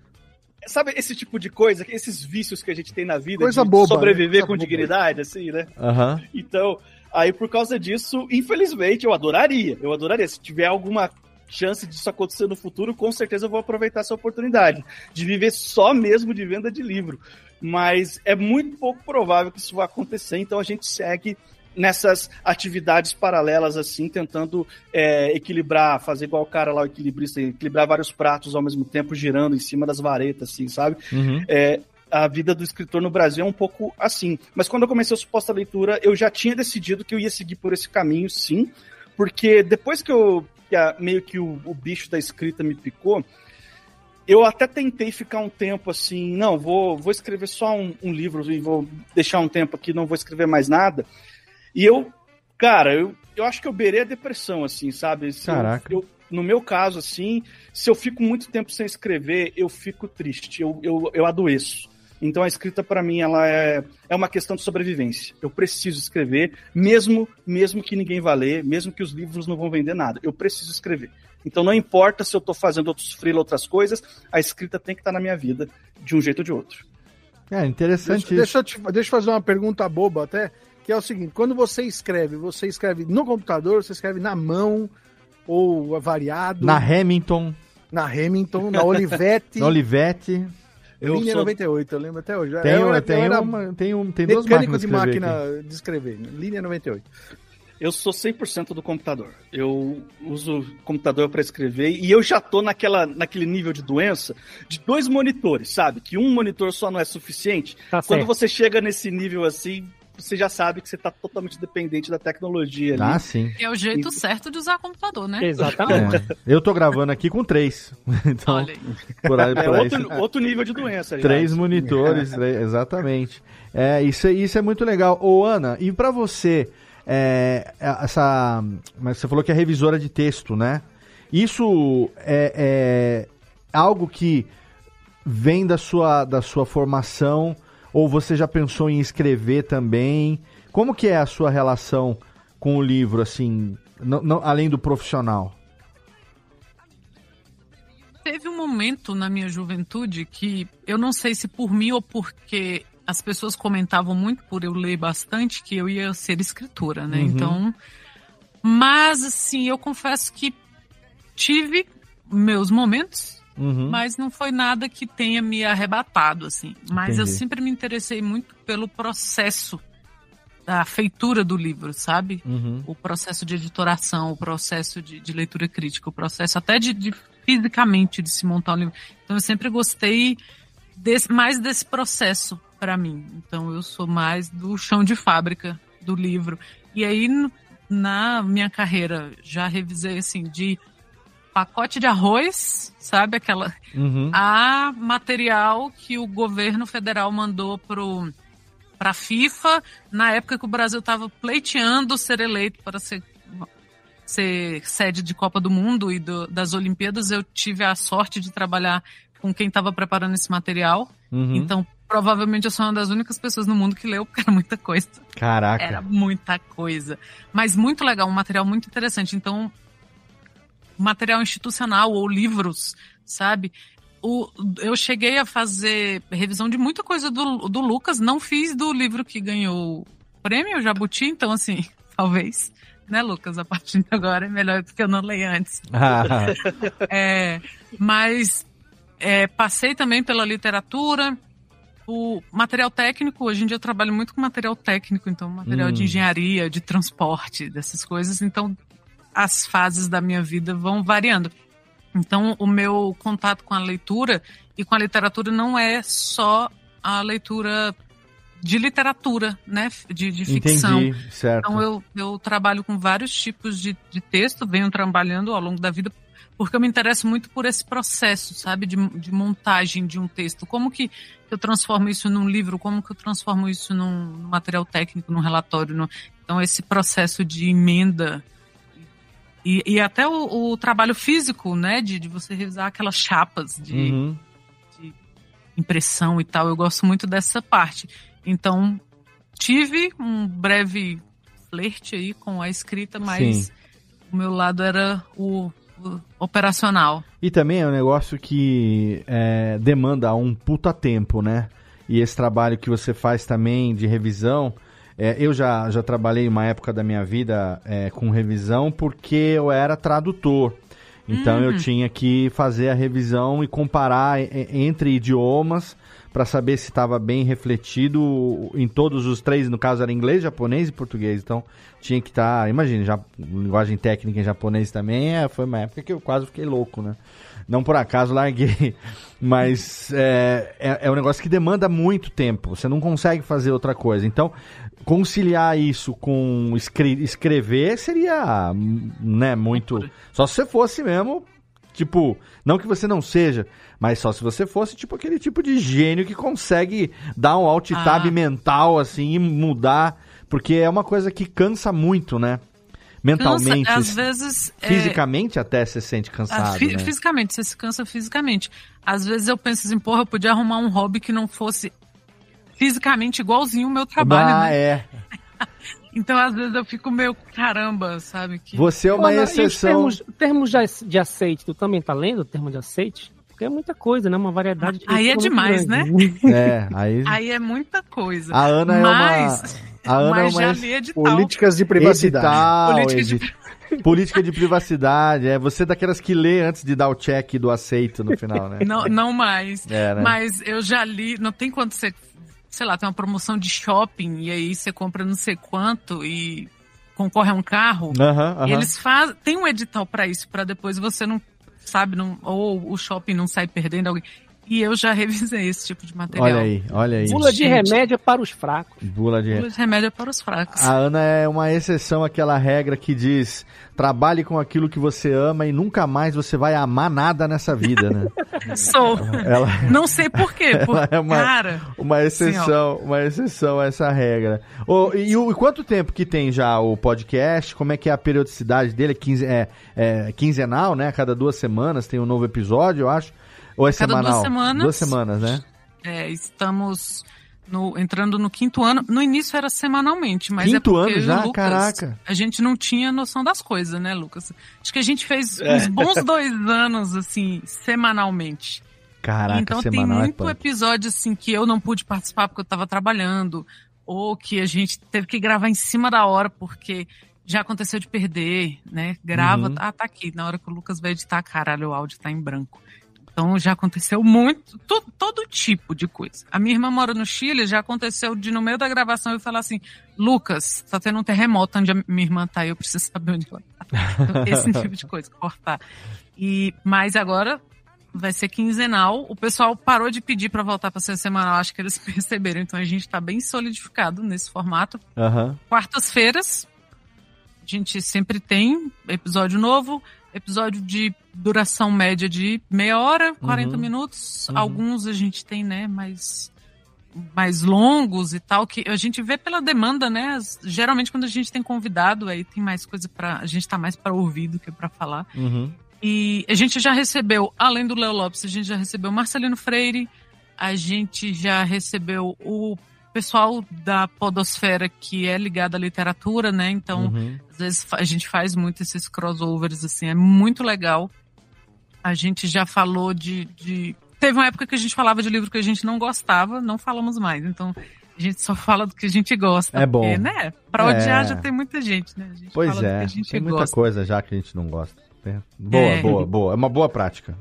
sabe esse tipo de coisa, esses vícios que a gente tem na vida, coisa de boba, sobreviver né? com dignidade, assim, né? Uhum. Então, aí por causa disso, infelizmente, eu adoraria, eu adoraria. Se tiver alguma chance disso acontecer no futuro, com certeza eu vou aproveitar essa oportunidade de viver só mesmo de venda de livro mas é muito pouco provável que isso vá acontecer, então a gente segue nessas atividades paralelas, assim, tentando é, equilibrar, fazer igual o cara lá, o equilibrista, equilibrar vários pratos ao mesmo tempo, girando em cima das varetas, assim, sabe? Uhum. É, a vida do escritor no Brasil é um pouco assim. Mas quando eu comecei a suposta leitura, eu já tinha decidido que eu ia seguir por esse caminho, sim, porque depois que eu que a, meio que o, o bicho da escrita me picou, eu até tentei ficar um tempo assim, não, vou, vou escrever só um, um, livro e vou deixar um tempo aqui, não vou escrever mais nada. E eu, cara, eu, eu acho que eu beirei a depressão, assim, sabe? Se Caraca. Eu, eu, no meu caso, assim, se eu fico muito tempo sem escrever, eu fico triste, eu, eu, eu adoeço. Então a escrita para mim ela é, é uma questão de sobrevivência. Eu preciso escrever, mesmo mesmo que ninguém vá ler, mesmo que os livros não vão vender nada. Eu preciso escrever. Então não importa se eu estou fazendo outros freela, outras coisas, a escrita tem que estar tá na minha vida de um jeito ou de outro. É interessante deixa, deixa, eu te, deixa eu fazer uma pergunta boba até, que é o seguinte, quando você escreve, você escreve no computador, você escreve na mão ou variado? Na Hamilton. Na Hamilton, na Olivetti. na Olivetti. Eu Linha sou... 98, eu lembro até hoje. Tem, eu, eu, tem, uma, tem, um, tem duas máquinas de máquina aqui. de escrever. Linha 98. Eu sou 100% do computador. Eu uso computador para escrever e eu já tô naquela, naquele nível de doença de dois monitores, sabe? Que um monitor só não é suficiente. Tá Quando certo. você chega nesse nível assim, você já sabe que você está totalmente dependente da tecnologia. Ah, sim. É o jeito e... certo de usar computador, né? Exatamente. É. Eu tô gravando aqui com três. Então, Olha aí. Por aí, por é outro, outro, nível de doença. Três monitores, exatamente. É, isso, isso é muito legal. Ô, Ana, e para você é, essa. Mas você falou que é revisora de texto, né? Isso é, é algo que vem da sua, da sua formação ou você já pensou em escrever também? Como que é a sua relação com o livro, assim, não, não, além do profissional? Teve um momento na minha juventude que eu não sei se por mim ou porque as pessoas comentavam muito por eu ler bastante que eu ia ser escritora, né? Uhum. Então, mas assim, eu confesso que tive meus momentos Uhum. Mas não foi nada que tenha me arrebatado, assim. Mas Entendi. eu sempre me interessei muito pelo processo da feitura do livro, sabe? Uhum. O processo de editoração, o processo de, de leitura crítica, o processo até de, de, fisicamente de se montar um livro. Então eu sempre gostei desse, mais desse processo para mim. Então eu sou mais do chão de fábrica do livro. E aí na minha carreira já revisei assim de pacote de arroz, sabe aquela uhum. a material que o governo federal mandou pro para a FIFA na época que o Brasil estava pleiteando ser eleito para ser, ser sede de Copa do Mundo e do, das Olimpíadas. Eu tive a sorte de trabalhar com quem estava preparando esse material. Uhum. Então, provavelmente eu sou uma das únicas pessoas no mundo que leu, porque era muita coisa. Caraca. Era muita coisa. Mas muito legal, um material muito interessante. Então, material institucional ou livros, sabe? O, eu cheguei a fazer revisão de muita coisa do, do Lucas, não fiz do livro que ganhou o prêmio Jabuti, então assim, talvez, né, Lucas? A partir de agora é melhor do que eu não leio antes. é, mas é, passei também pela literatura, o material técnico, hoje em dia eu trabalho muito com material técnico, então material hum. de engenharia, de transporte, dessas coisas, então as fases da minha vida vão variando. Então, o meu contato com a leitura e com a literatura não é só a leitura de literatura, né? De, de ficção. Entendi, certo. Então, eu, eu trabalho com vários tipos de, de texto, venho trabalhando ao longo da vida, porque eu me interesso muito por esse processo, sabe? De, de montagem de um texto. Como que eu transformo isso num livro? Como que eu transformo isso num, num material técnico, num relatório? Então, esse processo de emenda e, e até o, o, trabalho físico, né? De, de você revisar aquelas chapas de, uhum. de, impressão e tal. Eu gosto muito dessa parte. Então, tive um breve flerte aí com a escrita, mas Sim. o meu lado era o, operacional. E também é um negócio que é, demanda um puta tempo, né? E esse trabalho que você faz também de revisão é, eu já, já trabalhei uma época da minha vida é, com revisão porque eu era tradutor. Então uhum. eu tinha que fazer a revisão e comparar entre idiomas para saber se estava bem refletido em todos os três, no caso era inglês, japonês e português. Então tinha que estar, tá, imagine, já linguagem técnica em japonês também, é, foi uma época que eu quase fiquei louco, né? Não por acaso larguei, mas é, é, é um negócio que demanda muito tempo. Você não consegue fazer outra coisa. Então conciliar isso com escre escrever seria, né, muito. Só se você fosse mesmo, tipo, não que você não seja, mas só se você fosse tipo aquele tipo de gênio que consegue dar um alt tab ah. mental assim e mudar, porque é uma coisa que cansa muito, né? Mentalmente, cansa, às vezes fisicamente é... até você se sente cansado. Fi né? Fisicamente, você se cansa fisicamente. Às vezes eu penso assim, porra, eu podia arrumar um hobby que não fosse fisicamente igualzinho o meu trabalho, ah, né? é. Então, às vezes, eu fico meio caramba, sabe? Que... Você é uma Pô, exceção. Termos, termos de, aceite, tu também tá lendo o termo de aceite? Porque é muita coisa, né? Uma variedade de Aí é demais, grande. né? É, aí... aí é muita coisa. A Ana mas, é uma... A Ana mas é uma... já li edital. Políticas de privacidade. Edital, Política de... Política de privacidade, é você é daquelas que lê antes de dar o check do aceito no final, né? Não, não mais. É, né? Mas eu já li, não tem quanto você sei lá, tem uma promoção de shopping e aí você compra não sei quanto e concorre a um carro. Uhum, uhum. E eles fazem. Tem um edital para isso, para depois você não sabe, não, ou o shopping não sai perdendo alguém. E eu já revisei esse tipo de material. Olha aí, olha aí. Bula de remédio para os fracos. Bula de Bula de remédio para os fracos. A Ana é uma exceção àquela regra que diz: trabalhe com aquilo que você ama e nunca mais você vai amar nada nessa vida, né? Sou. Ela- Não sei por quê. Por... Ela é uma, Cara, uma exceção, uma exceção a essa regra. Ô, e, o- e quanto tempo que tem já o podcast? Como é que é a periodicidade dele? É, quinze- é- é quinzenal, né? A cada duas semanas tem um novo episódio, eu acho. Ou é Cada duas semanal? semanas. Duas semanas, né? é, estamos no- entrando no quinto ano. No início era semanalmente, mas é Quinto porque ano já? Lucas, Caraca. A gente não tinha noção das coisas, né, Lucas? Acho que a gente fez É. uns bons dois anos, assim, semanalmente. Caraca, então tem é muito punk. episódio assim que eu não pude participar porque eu tava trabalhando ou que a gente teve que gravar em cima da hora porque já aconteceu de perder, né? Grava, Uhum. ah, tá aqui. Na hora que o Lucas vai editar, caralho, o áudio tá em branco. Então já aconteceu muito, to- todo tipo de coisa. A minha irmã mora no Chile, já aconteceu de no meio da gravação eu falar assim, Lucas, tá tendo um terremoto onde a minha irmã tá, eu preciso saber onde ela tá. Então, esse tipo de coisa, cortar. E, mas agora vai ser quinzenal. O pessoal parou de pedir pra voltar pra ser semanal, acho que eles perceberam. Então a gente tá bem solidificado nesse formato. Aham. Quartas-feiras, a gente sempre tem episódio novo, episódio de duração média de meia hora, 40 Uhum. minutos. Uhum. Alguns a gente tem, né, mais, mais longos e tal, que a gente vê pela demanda, né? Geralmente quando a gente tem convidado, aí tem mais coisa pra. A gente tá mais pra ouvir do que pra falar. Uhum. E a gente já recebeu, além do Léo Lopes, a gente já recebeu Marcelino Freire, a gente já recebeu o pessoal da Podosfera que é ligado à literatura, né? Então, Uhum. às vezes a gente faz muito esses crossovers, assim, é muito legal. A gente já falou de, de. Teve uma época que a gente falava de livro que a gente não gostava, não falamos mais. Então, a gente só fala do que a gente gosta. É bom. Porque, né? Pra É. odiar já tem muita gente, né? A gente Pois fala do é, que a gente tem muita gosta. coisa já que a gente não gosta. É. Boa, É. boa, boa. É uma boa prática.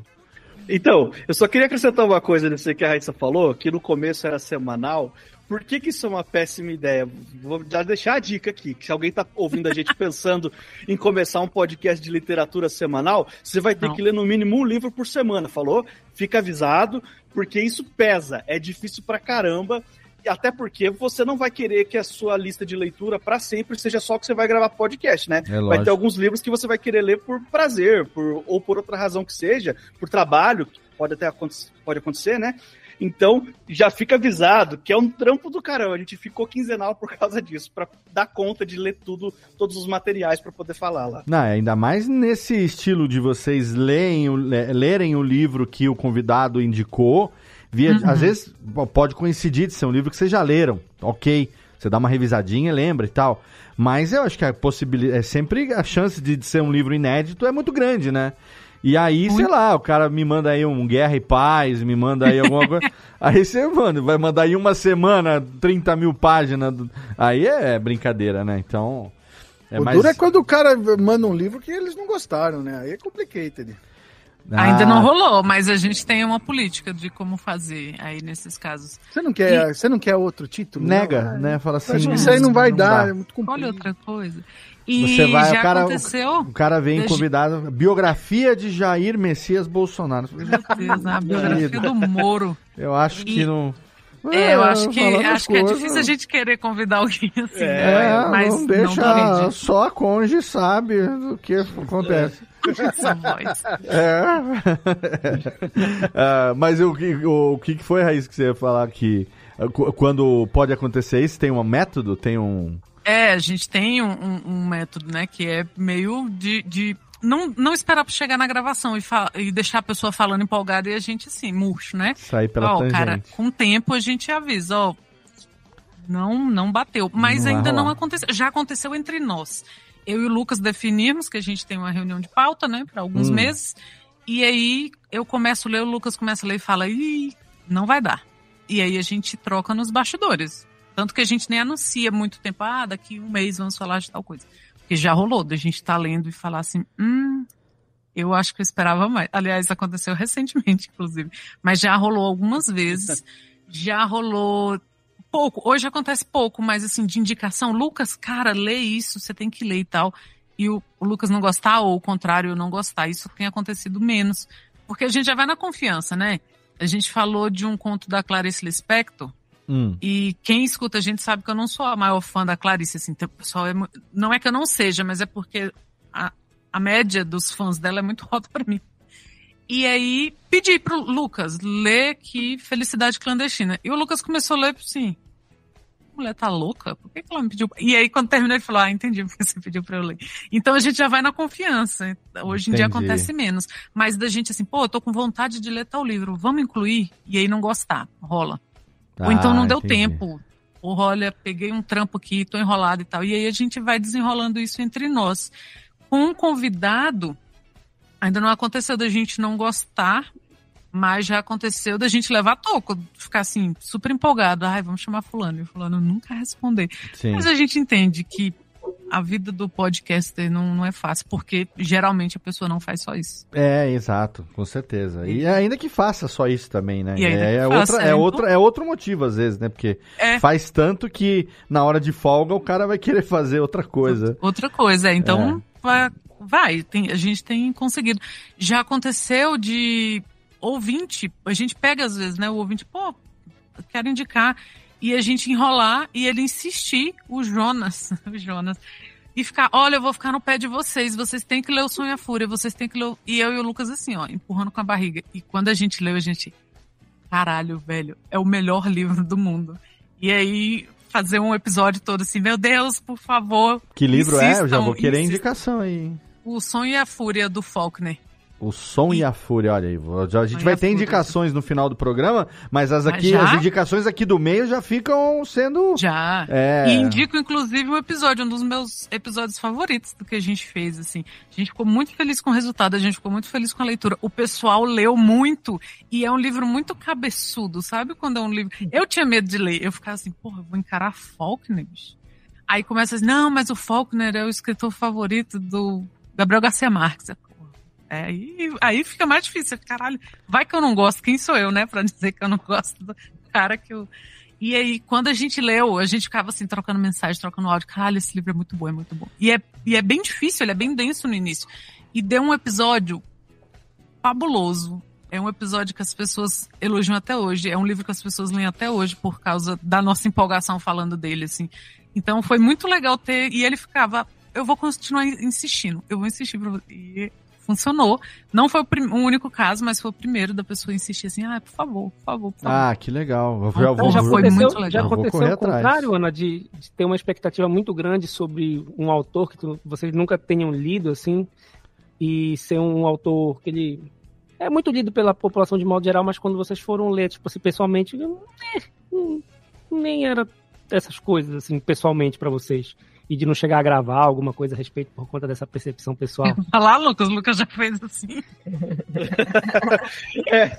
Então, eu só queria acrescentar uma coisa nisso que a Raíssa falou, que no começo era semanal. Por que, que isso é uma péssima ideia? Vou já deixar a dica aqui, que se alguém tá ouvindo a gente pensando em começar um podcast de literatura semanal, você vai ter Não. que ler no mínimo um livro por semana, falou? Fica avisado, porque isso pesa, é difícil pra caramba. e Até porque você não vai querer que a sua lista de leitura pra sempre seja só que você vai gravar podcast, né? É vai ter alguns livros que você vai querer ler por prazer, por, ou por outra razão que seja, por trabalho, pode até acontecer, pode acontecer, né? Então, já fica avisado que é um trampo do caramba. A gente ficou quinzenal por causa disso, pra dar conta de ler tudo, todos os materiais pra poder falar lá. Não, ainda mais nesse estilo de vocês leem lerem o livro que o convidado indicou. Via, Uhum. Às vezes pode coincidir de ser um livro que vocês já leram, ok. Você dá uma revisadinha, lembra e tal. Mas eu acho que a possibilidade. É sempre a chance de, de ser um livro inédito é muito grande, né? E aí, sei lá, o cara me manda aí um Guerra e Paz, me manda aí alguma coisa. aí você, mano, vai mandar aí uma semana, 30 mil páginas. do- Aí é brincadeira, né? Então. É o mais... duro é quando o cara manda um livro que eles não gostaram, né? Aí é complicated. Ainda Ah. não rolou, mas a gente tem uma política de como fazer aí nesses casos. Você não quer, você não quer outro título? Nega, não? né? Fala assim. Isso aí não vai não dar, dá. é muito comprido. Olha outra coisa. E Você vai, já o cara, aconteceu. O cara vem convidado. Biografia de Jair Messias Bolsonaro. Meu Deus, a biografia do Moro. Eu acho que E- não. É, eu acho que, acho que é difícil a gente querer convidar alguém assim, É, né? Mas não deixa. não rende. só a conge sabe do que acontece. Voz. É. Ah, mas o, que- o, o que foi, Raiz, que você ia falar que ah, qu- quando pode acontecer isso, tem um método? Tem um. É, a gente tem um, um- um método, né, que é meio de, de não, não esperar pra chegar na gravação e, e deixar a pessoa falando empolgada e a gente assim, murcho, né? Sair pela Ó, tangente. cara, com o tempo a gente avisa, ó, não, não bateu. Mas Não ainda não aconteceu. Já aconteceu entre nós. Eu e o Lucas definimos que a gente tem uma reunião de pauta, né, para alguns Hum. meses. E aí eu começo a ler, o Lucas começa a ler e fala, ih, não vai dar. E aí a gente troca nos bastidores. Tanto que a gente nem anuncia muito tempo, ah, daqui um mês vamos falar de tal coisa. Porque já rolou, da gente tá lendo e falar assim, hum, eu acho que eu esperava mais. Aliás, aconteceu recentemente, inclusive. Mas já rolou algumas vezes. Já rolou pouco. Hoje acontece pouco, mas assim, de indicação. Lucas, cara, lê isso, você tem que ler e tal. E o, o Lucas não gostar, ou o contrário, eu não gostar. Isso tem acontecido menos. Porque a gente já vai na confiança, né? a gente falou de um conto da Clarice Lispector. Hum. E quem escuta a gente sabe que eu não sou a maior fã da Clarice, assim, então, pessoal, é, não é que eu não seja, mas é porque a, a média dos fãs dela é muito alta para mim. E aí pedi pro Lucas ler que Felicidade Clandestina. E o Lucas começou a ler assim, mulher tá louca? Por que, que ela me pediu? E aí, quando terminou, ele falou: Ah, entendi porque você pediu pra eu ler. Então a gente já vai na confiança. Hoje em entendi. dia acontece menos. Mas da gente assim, pô, eu tô com vontade de ler tal livro, vamos incluir? E aí não gostar, rola. Ah, Ou então não deu entendi. tempo. Ou olha, peguei um trampo aqui, tô enrolado e tal. E aí a gente vai desenrolando isso entre nós. Com um convidado, Ainda não aconteceu da gente não gostar, mas já aconteceu da gente levar toco, ficar assim, super empolgado. Ai, vamos chamar fulano. E fulano nunca responder. Sim. Mas a gente entende que a vida do podcaster não, não é fácil, porque geralmente a pessoa não faz só isso. É, exato, com certeza. E ainda que faça só isso também, né? É, é, outra, é, é, outro, é outro motivo, às vezes, né? Porque é. faz tanto que na hora de folga o cara vai querer fazer outra coisa. Outra coisa, é. Então, vai, vai tem, a gente tem conseguido. Já aconteceu de ouvinte, a gente pega às vezes, né? O ouvinte, pô, quero indicar. E a gente enrolar e ele insistir, o Jonas, o Jonas, e ficar, olha, eu vou ficar no pé de vocês, vocês têm que ler o Sonho e a Fúria, vocês têm que ler. E eu e o Lucas assim, ó, empurrando com a barriga. E quando a gente leu, a gente, caralho, velho, é o melhor livro do mundo. E aí, fazer um episódio todo assim, meu Deus, por favor. Que livro é? Eu já vou querer insistam. indicação aí. O Sonho e a Fúria do Faulkner. O som e, e a fúria, olha aí. A gente vai ter indicações no final do programa, mas as aqui, mas as indicações aqui do meio já ficam sendo. Já. É... E indico, inclusive, um episódio, um dos meus episódios favoritos do que a gente fez, assim. A gente ficou muito feliz com o resultado, a gente ficou muito feliz com a leitura. O pessoal leu muito e é um livro muito cabeçudo, sabe? Quando é um livro. Eu tinha medo de ler, eu ficava assim, porra, vou encarar Faulkner. Aí começa assim, não, mas o Faulkner é o escritor favorito do Gabriel Garcia Marques. É, aí, aí fica mais difícil. Caralho, vai que eu não gosto. Quem sou eu, né? Pra dizer que eu não gosto do cara que eu. E aí, quando a gente leu, a gente ficava assim, trocando mensagem, trocando áudio. Caralho, esse livro é muito bom, é muito bom. E é, e é bem difícil, ele é bem denso no início. E deu um episódio fabuloso. É um episódio que as pessoas elogiam até hoje. É um livro que as pessoas leem até hoje por causa da nossa empolgação falando dele, assim. Então foi muito legal ter. E ele ficava, eu vou continuar insistindo, eu vou insistir pra. E funcionou. Não foi o, o, único caso, mas foi o primeiro da pessoa insistir assim, ah, por favor, por favor, por favor. Ah, que legal. Eu então, vou, já, foi muito legal. Já aconteceu o contrário, Ana, de, de, ter uma expectativa muito grande sobre um autor que tu, vocês nunca tenham lido, assim, e ser um autor que ele é muito lido pela população de modo geral, mas quando vocês foram ler, tipo assim, pessoalmente, nem era essas coisas, assim, pessoalmente para vocês e de não chegar a gravar alguma coisa a respeito por conta dessa percepção pessoal. Falar, Lucas, o Lucas já fez assim. é,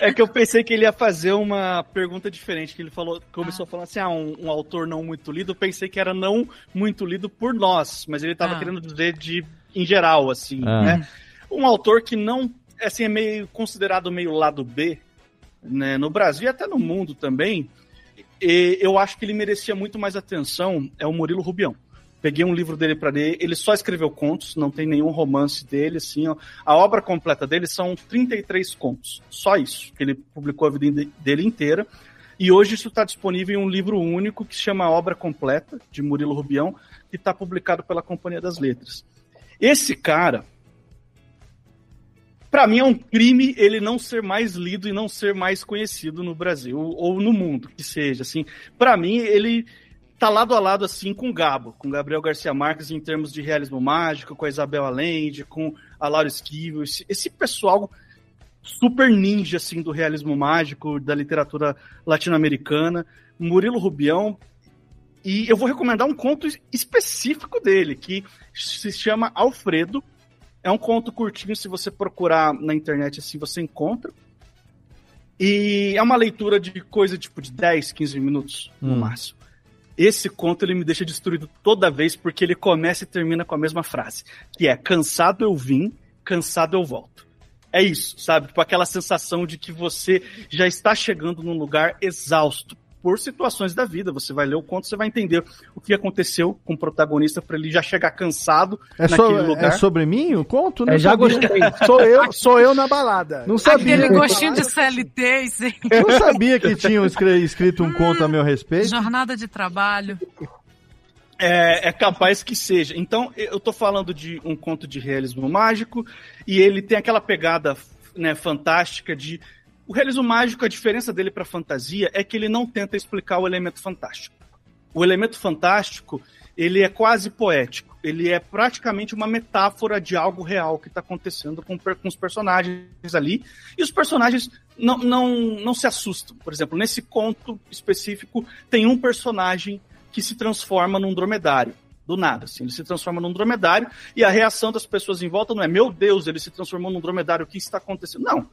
é que eu pensei que ele ia fazer uma pergunta diferente, que ele falou, começou ah. falando assim, ah, um, um, autor não muito lido, eu pensei que era não muito lido por nós, mas ele estava ah. querendo dizer de em geral, assim, ah. né? Um autor que não, assim, é meio considerado meio lado B, né, no Brasil e até no mundo também, e eu acho que ele merecia muito mais atenção, é o Murilo Rubião. Peguei um livro dele para ler, ele só escreveu contos, não tem nenhum romance dele, assim, ó. A obra completa dele são 33 contos, só isso, que ele publicou a vida dele inteira. E hoje isso está disponível em um livro único que se chama Obra Completa, de Murilo Rubião, que está publicado pela Companhia das Letras. Esse cara, para mim é um crime ele não ser mais lido e não ser mais conhecido no Brasil ou no mundo, que seja assim. Para mim ele tá lado a lado assim com o Gabo, com Gabriel Garcia Marques em termos de realismo mágico, com a Isabel Allende, com a Laura Esquivel, esse, esse pessoal super ninja assim do realismo mágico, da literatura latino-americana, Murilo Rubião, e eu vou recomendar um conto específico dele, que se chama Alfredo. É um conto curtinho, se você procurar na internet assim, você encontra. E é uma leitura de coisa tipo de 10, 15 minutos no hum. máximo. Esse conto ele me deixa destruído toda vez porque ele começa e termina com a mesma frase, que é cansado eu vim, cansado eu volto. É isso, sabe? Tipo aquela sensação de que você já está chegando num lugar exausto, por situações da vida. Você vai ler o conto, você vai entender o que aconteceu com o protagonista para ele já chegar cansado é naquele so, lugar. É sobre mim o conto? Não é, já gostei. sou eu, sou eu na balada. Não sabia. Aquele gostinho de CLT, sim. Não sabia que tinham escrito um conto a meu respeito. Jornada de trabalho. É, é, capaz que seja. Então, eu tô falando de um conto de realismo mágico e ele tem aquela pegada né, fantástica de. O realismo mágico, a diferença dele para fantasia é que ele não tenta explicar o elemento fantástico. O elemento fantástico, ele é quase poético. Ele é praticamente uma metáfora de algo real que está acontecendo com, com os personagens ali. E os personagens não, não, não se assustam. Por exemplo, nesse conto específico, tem um personagem que se transforma num dromedário. Do nada, assim, ele se transforma num dromedário e a reação das pessoas em volta não é, meu Deus, ele se transformou num dromedário, o que está acontecendo? Não.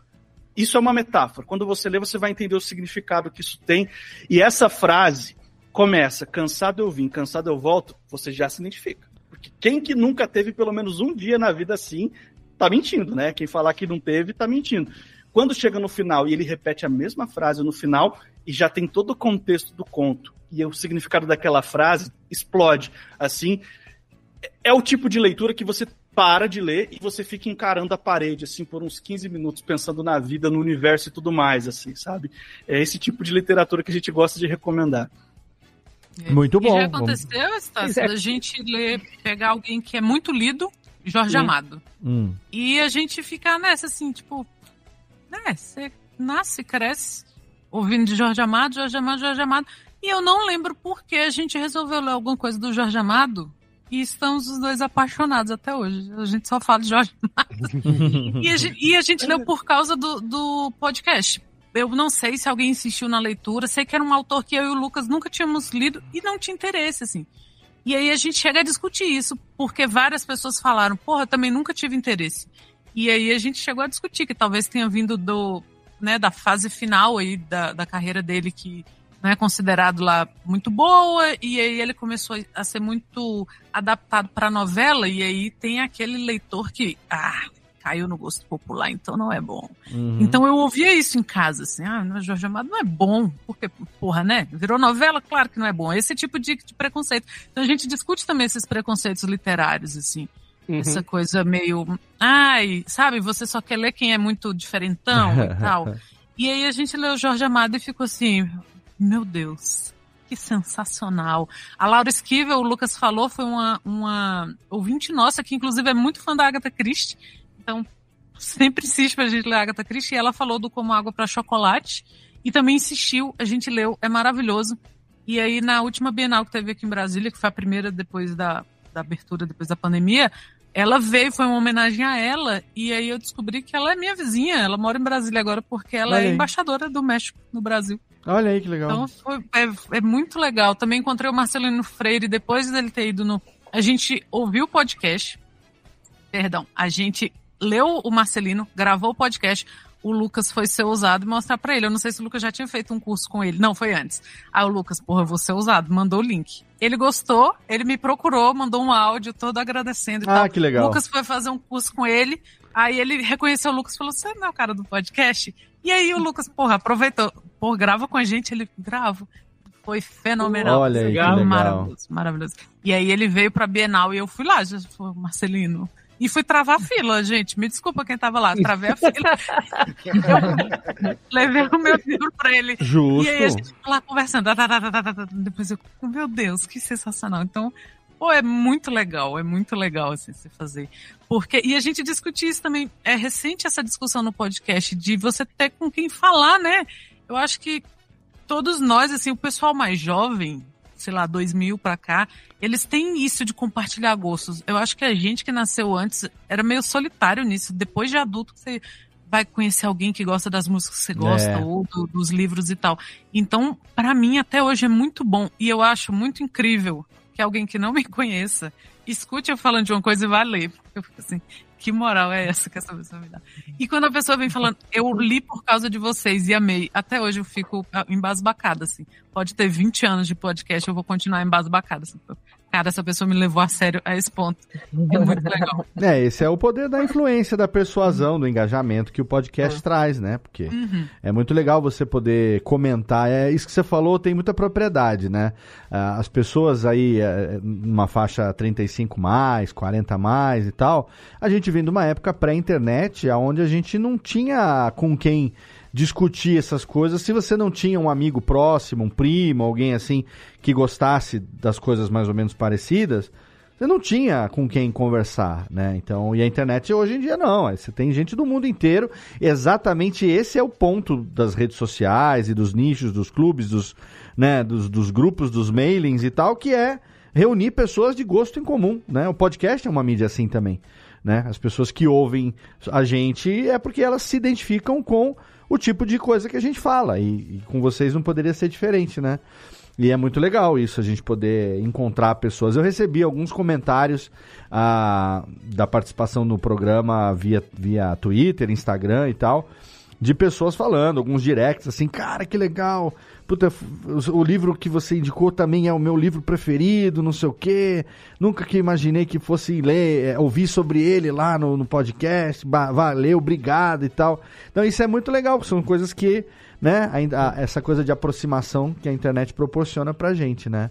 Isso é uma metáfora. Quando você lê, você vai entender o significado que isso tem. E essa frase começa, cansado eu vim, cansado eu volto, você já se identifica. Porque quem que nunca teve pelo menos um dia na vida assim, tá mentindo, né? Quem falar que não teve, tá mentindo. Quando chega no final e ele repete a mesma frase no final, e já tem todo o contexto do conto, e o significado daquela frase explode. Assim, é o tipo de leitura que você para de ler e você fica encarando a parede, assim, por uns 15 minutos, pensando na vida, no universo e tudo mais, assim, sabe? É esse tipo de literatura que a gente gosta de recomendar. É. Muito bom. E já aconteceu, Estácio, da gente ler, pegar alguém que é muito lido, Jorge hum. Amado. Hum. E a gente ficar nessa, assim, tipo, né, você nasce, cresce, ouvindo de Jorge Amado, Jorge Amado, Jorge Amado. E eu não lembro por que a gente resolveu ler alguma coisa do Jorge Amado e estamos os dois apaixonados até hoje. A gente só fala de Jorge Amado. e, a gente, e, a gente, leu por causa do, do podcast. Eu não sei se alguém insistiu na leitura, sei que era um autor que eu e o Lucas nunca tínhamos lido e não tinha interesse, assim. E aí a gente chega a discutir isso, porque várias pessoas falaram, porra, eu também nunca tive interesse. E aí a gente chegou a discutir que talvez tenha vindo do, né, da fase final aí da, da carreira dele, que não é considerado lá muito boa, e aí ele começou a ser muito adaptado para novela, e aí tem aquele leitor que, ah, caiu no gosto popular, então não é bom. Uhum. Então eu ouvia isso em casa, assim, ah, Jorge Amado não é bom, porque, porra, né? Virou novela, claro que não é bom. Esse tipo de, de preconceito. Então a gente discute também esses preconceitos literários, assim. Uhum. Essa coisa meio. Ai, sabe, você só quer ler quem é muito diferentão e tal. E aí a gente leu Jorge Amado e ficou assim: meu Deus, que sensacional. A Laura Esquivel, o Lucas falou, foi uma, uma ouvinte nossa, que inclusive é muito fã da Agatha Christie. Então, sempre insiste pra gente ler a Agatha Christie. E ela falou do Como Água para Chocolate. E também insistiu, a gente leu, é maravilhoso. E aí, na última Bienal que teve aqui em Brasília, que foi a primeira depois da, da abertura, depois da pandemia, ela veio, foi uma homenagem a ela, e aí eu descobri que ela é minha vizinha. Ela mora em Brasília agora porque ela é embaixadora do México no Brasil. Olha aí que legal. Então foi, é, é, muito legal. Também encontrei o Marcelino Freire depois dele ter ido no. A gente ouviu o podcast. Perdão, a gente leu o Marcelino, gravou o podcast o Lucas foi ser ousado e mostrar para ele. Eu não sei se o Lucas já tinha feito um curso com ele. Não, foi antes. Aí o Lucas, porra, eu vou ser ousado, mandou o link. Ele gostou, ele me procurou, mandou um áudio todo agradecendo e ah, tal. que legal. O Lucas foi fazer um curso com ele, aí ele reconheceu o Lucas e falou, você não é o cara do podcast? E aí o Lucas, porra, aproveitou. Pô, grava com a gente, ele grava. Foi fenomenal. Olha aí, legal. Maravilhoso, maravilhoso. E aí ele veio pra Bienal e eu fui lá, já falou, Marcelino, e fui travar a fila, gente. Me desculpa quem tava lá. Travei a fila. eu levei o meu livro pra ele. Justo. E aí a gente lá conversando. Depois eu, meu Deus, que sensacional. Então, pô, é muito legal. É muito legal assim se fazer. Porque, e a gente discutir isso também. É recente essa discussão no podcast de você ter com quem falar, né? Eu acho que todos nós, assim, o pessoal mais jovem, sei lá, 2000 para cá, eles têm isso de compartilhar gostos. Eu acho que a gente que nasceu antes era meio solitário nisso. Depois de adulto, você vai conhecer alguém que gosta das músicas que você gosta é. ou do, dos livros e tal. Então, para mim, até hoje é muito bom. E eu acho muito incrível que alguém que não me conheça escute eu falando de uma coisa e vá ler. Eu fico assim, que moral é essa que essa pessoa me dá? E quando a pessoa vem falando, eu li por causa de vocês e amei, até hoje eu fico embasbacada, assim. Pode ter 20 anos de podcast, eu vou continuar embasbacada. Cara, essa pessoa me levou a sério a esse ponto. É muito legal. É, esse é o poder da influência, da persuasão, do engajamento que o podcast é. traz, né? Porque uhum. é muito legal você poder comentar. É isso que você falou, tem muita propriedade, né? Ah, as pessoas aí, é, numa faixa 35 mais, 40 mais e tal, a gente vem de uma época pré-internet, onde a gente não tinha com quem discutir essas coisas se você não tinha um amigo próximo, um primo, alguém assim que gostasse das coisas mais ou menos parecidas. Você não tinha com quem conversar, né? Então, e a internet hoje em dia não. Você tem gente do mundo inteiro. Exatamente esse é o ponto das redes sociais e dos nichos, dos clubes, dos, né, dos, dos grupos, dos mailings e tal, que é reunir pessoas de gosto em comum, né? O podcast é uma mídia assim também, né? As pessoas que ouvem a gente é porque elas se identificam com o tipo de coisa que a gente fala. E, e, com vocês não poderia ser diferente, né? E é muito legal isso, a gente poder encontrar pessoas. Eu recebi alguns comentários ah, da participação no programa via, via Twitter, Instagram e tal, de pessoas falando, alguns directs assim, cara, que legal, puta, o, livro que você indicou também é o meu livro preferido, não sei o quê. Nunca que imaginei que fosse ler, é, ouvir sobre ele lá no, no podcast. Valeu, obrigado e tal. Então isso é muito legal, são coisas que, né, ainda, essa coisa de aproximação que a internet proporciona pra gente, né?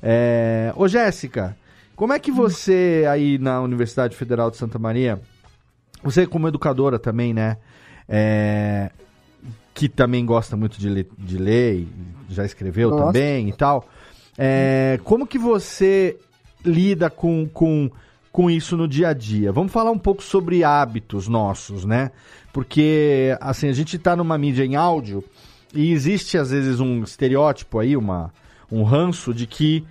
É... Ô Jéssica, como é que você aí na Universidade Federal de Santa Maria, você como educadora também, né? É, que também gosta muito de ler, de ler já escreveu Nossa. também e tal. É, como que você lida com, com, com isso no dia a dia? Vamos falar um pouco sobre hábitos nossos, né? Porque, assim, a gente está numa mídia em áudio e existe, às vezes, um estereótipo aí, uma, um ranço de que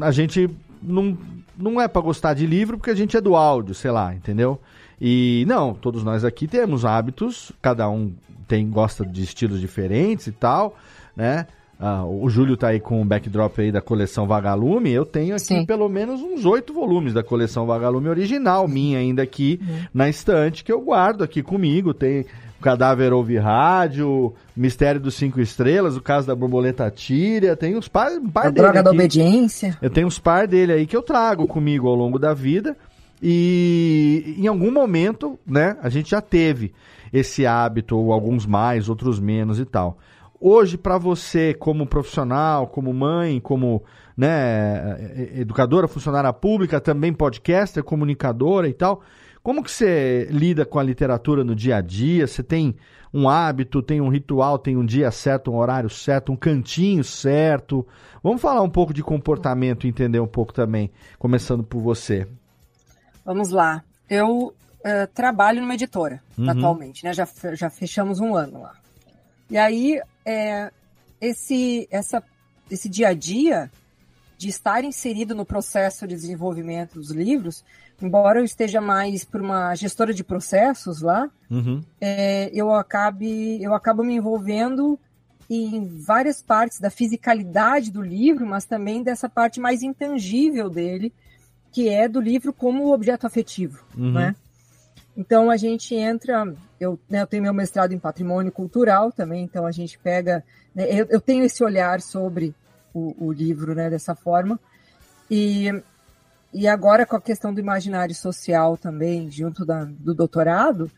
a gente não, não é para gostar de livro porque a gente é do áudio, sei lá, entendeu? E não, todos nós aqui temos hábitos, cada um tem gosta de estilos diferentes e tal, né? Ah, o Júlio tá aí com o backdrop aí da coleção Vagalume. Eu tenho aqui Sim. pelo menos uns oito volumes da coleção Vagalume original, minha ainda aqui uhum. na estante, que eu guardo aqui comigo. Tem o Cadáver Ouve Rádio, Mistério dos Cinco Estrelas, o caso da Borboleta Tíria. Tem uns par, um par A dele. Droga aqui. da Obediência. Eu tenho uns par dele aí que eu trago comigo ao longo da vida. E em algum momento, né, a gente já teve esse hábito, ou alguns mais, outros menos e tal. Hoje, para você, como profissional, como mãe, como né, educadora, funcionária pública, também podcaster, comunicadora e tal, como que você lida com a literatura no dia a dia? Você tem um hábito, tem um ritual, tem um dia certo, um horário certo, um cantinho certo? Vamos falar um pouco de comportamento, entender um pouco também, começando por você. Vamos lá. Eu uh, trabalho numa editora uhum. atualmente, né? Já, já fechamos um ano lá. E aí, é, esse, essa, esse dia a dia de estar inserido no processo de desenvolvimento dos livros, embora eu esteja mais por uma gestora de processos lá, uhum. é, eu acabe eu acabo me envolvendo em várias partes da fisicalidade do livro, mas também dessa parte mais intangível dele, que é do livro como objeto afetivo, uhum. né? Então a gente entra, eu, né, eu tenho meu mestrado em patrimônio cultural também, então a gente pega, né, eu, eu, tenho esse olhar sobre o, o, livro, né, dessa forma, e, e agora com a questão do imaginário social também, junto da, do doutorado,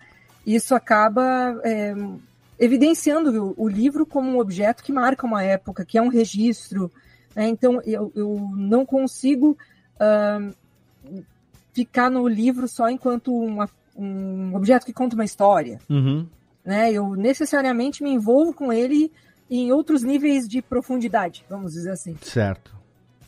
isso acaba é, evidenciando o, o, livro como um objeto que marca uma época, que é um registro, né, então eu, eu não consigo uh, ficar no livro só enquanto uma, um objeto que conta uma história. Uhum. Né? Eu necessariamente me envolvo com ele em outros níveis de profundidade, vamos dizer assim. Certo.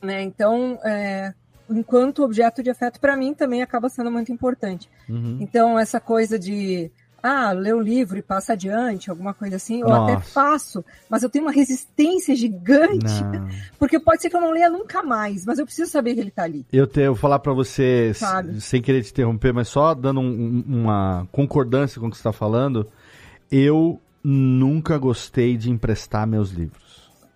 Né? Então, é, enquanto objeto de afeto, para mim também acaba sendo muito importante. Uhum. Então, essa coisa de ah, lê um livro e passa adiante, alguma coisa assim, eu Nossa. até faço, mas eu tenho uma resistência gigante, não. porque pode ser que eu não leia nunca mais, mas eu preciso saber que ele está ali. Eu, te, eu vou falar para você, Sabe? sem querer te interromper, mas só dando um, uma concordância com o que você está falando, eu nunca gostei de emprestar meus livros.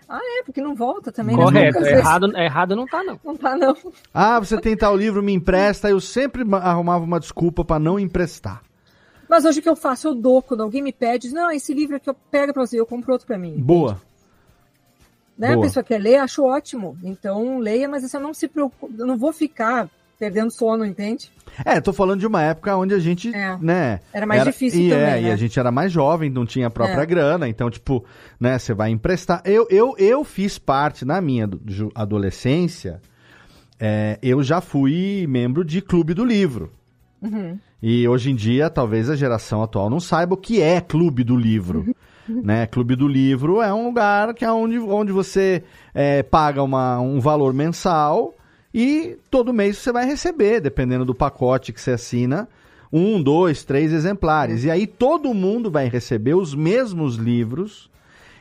Ah, é, porque não volta também. Né? Correto, é errado, é errado não tá não. Não tá não. Ah, você tem tal livro, me empresta, eu sempre arrumava uma desculpa para não emprestar. Mas hoje o que eu faço, eu dou. Quando alguém me pede, não, esse livro aqui eu pego pra você, eu compro outro pra mim. Boa. Né? A pessoa quer ler, acho ótimo. Então, leia, mas você não se preocupe, eu não vou ficar perdendo sono, entende? É, tô falando de uma época onde a gente, é. né... Era mais era, difícil e também, é, né? E a gente era mais jovem, não tinha a própria é. grana, então, tipo, né, você vai emprestar. Eu, eu, eu fiz parte, na minha adolescência, é, eu já fui membro de clube do livro. Uhum. E hoje em dia, talvez a geração atual não saiba o que é clube do livro. né? Clube do livro é um lugar que é onde, onde você é, paga uma, um valor mensal e todo mês você vai receber, dependendo do pacote que você assina, um, dois, três exemplares. E aí todo mundo vai receber os mesmos livros.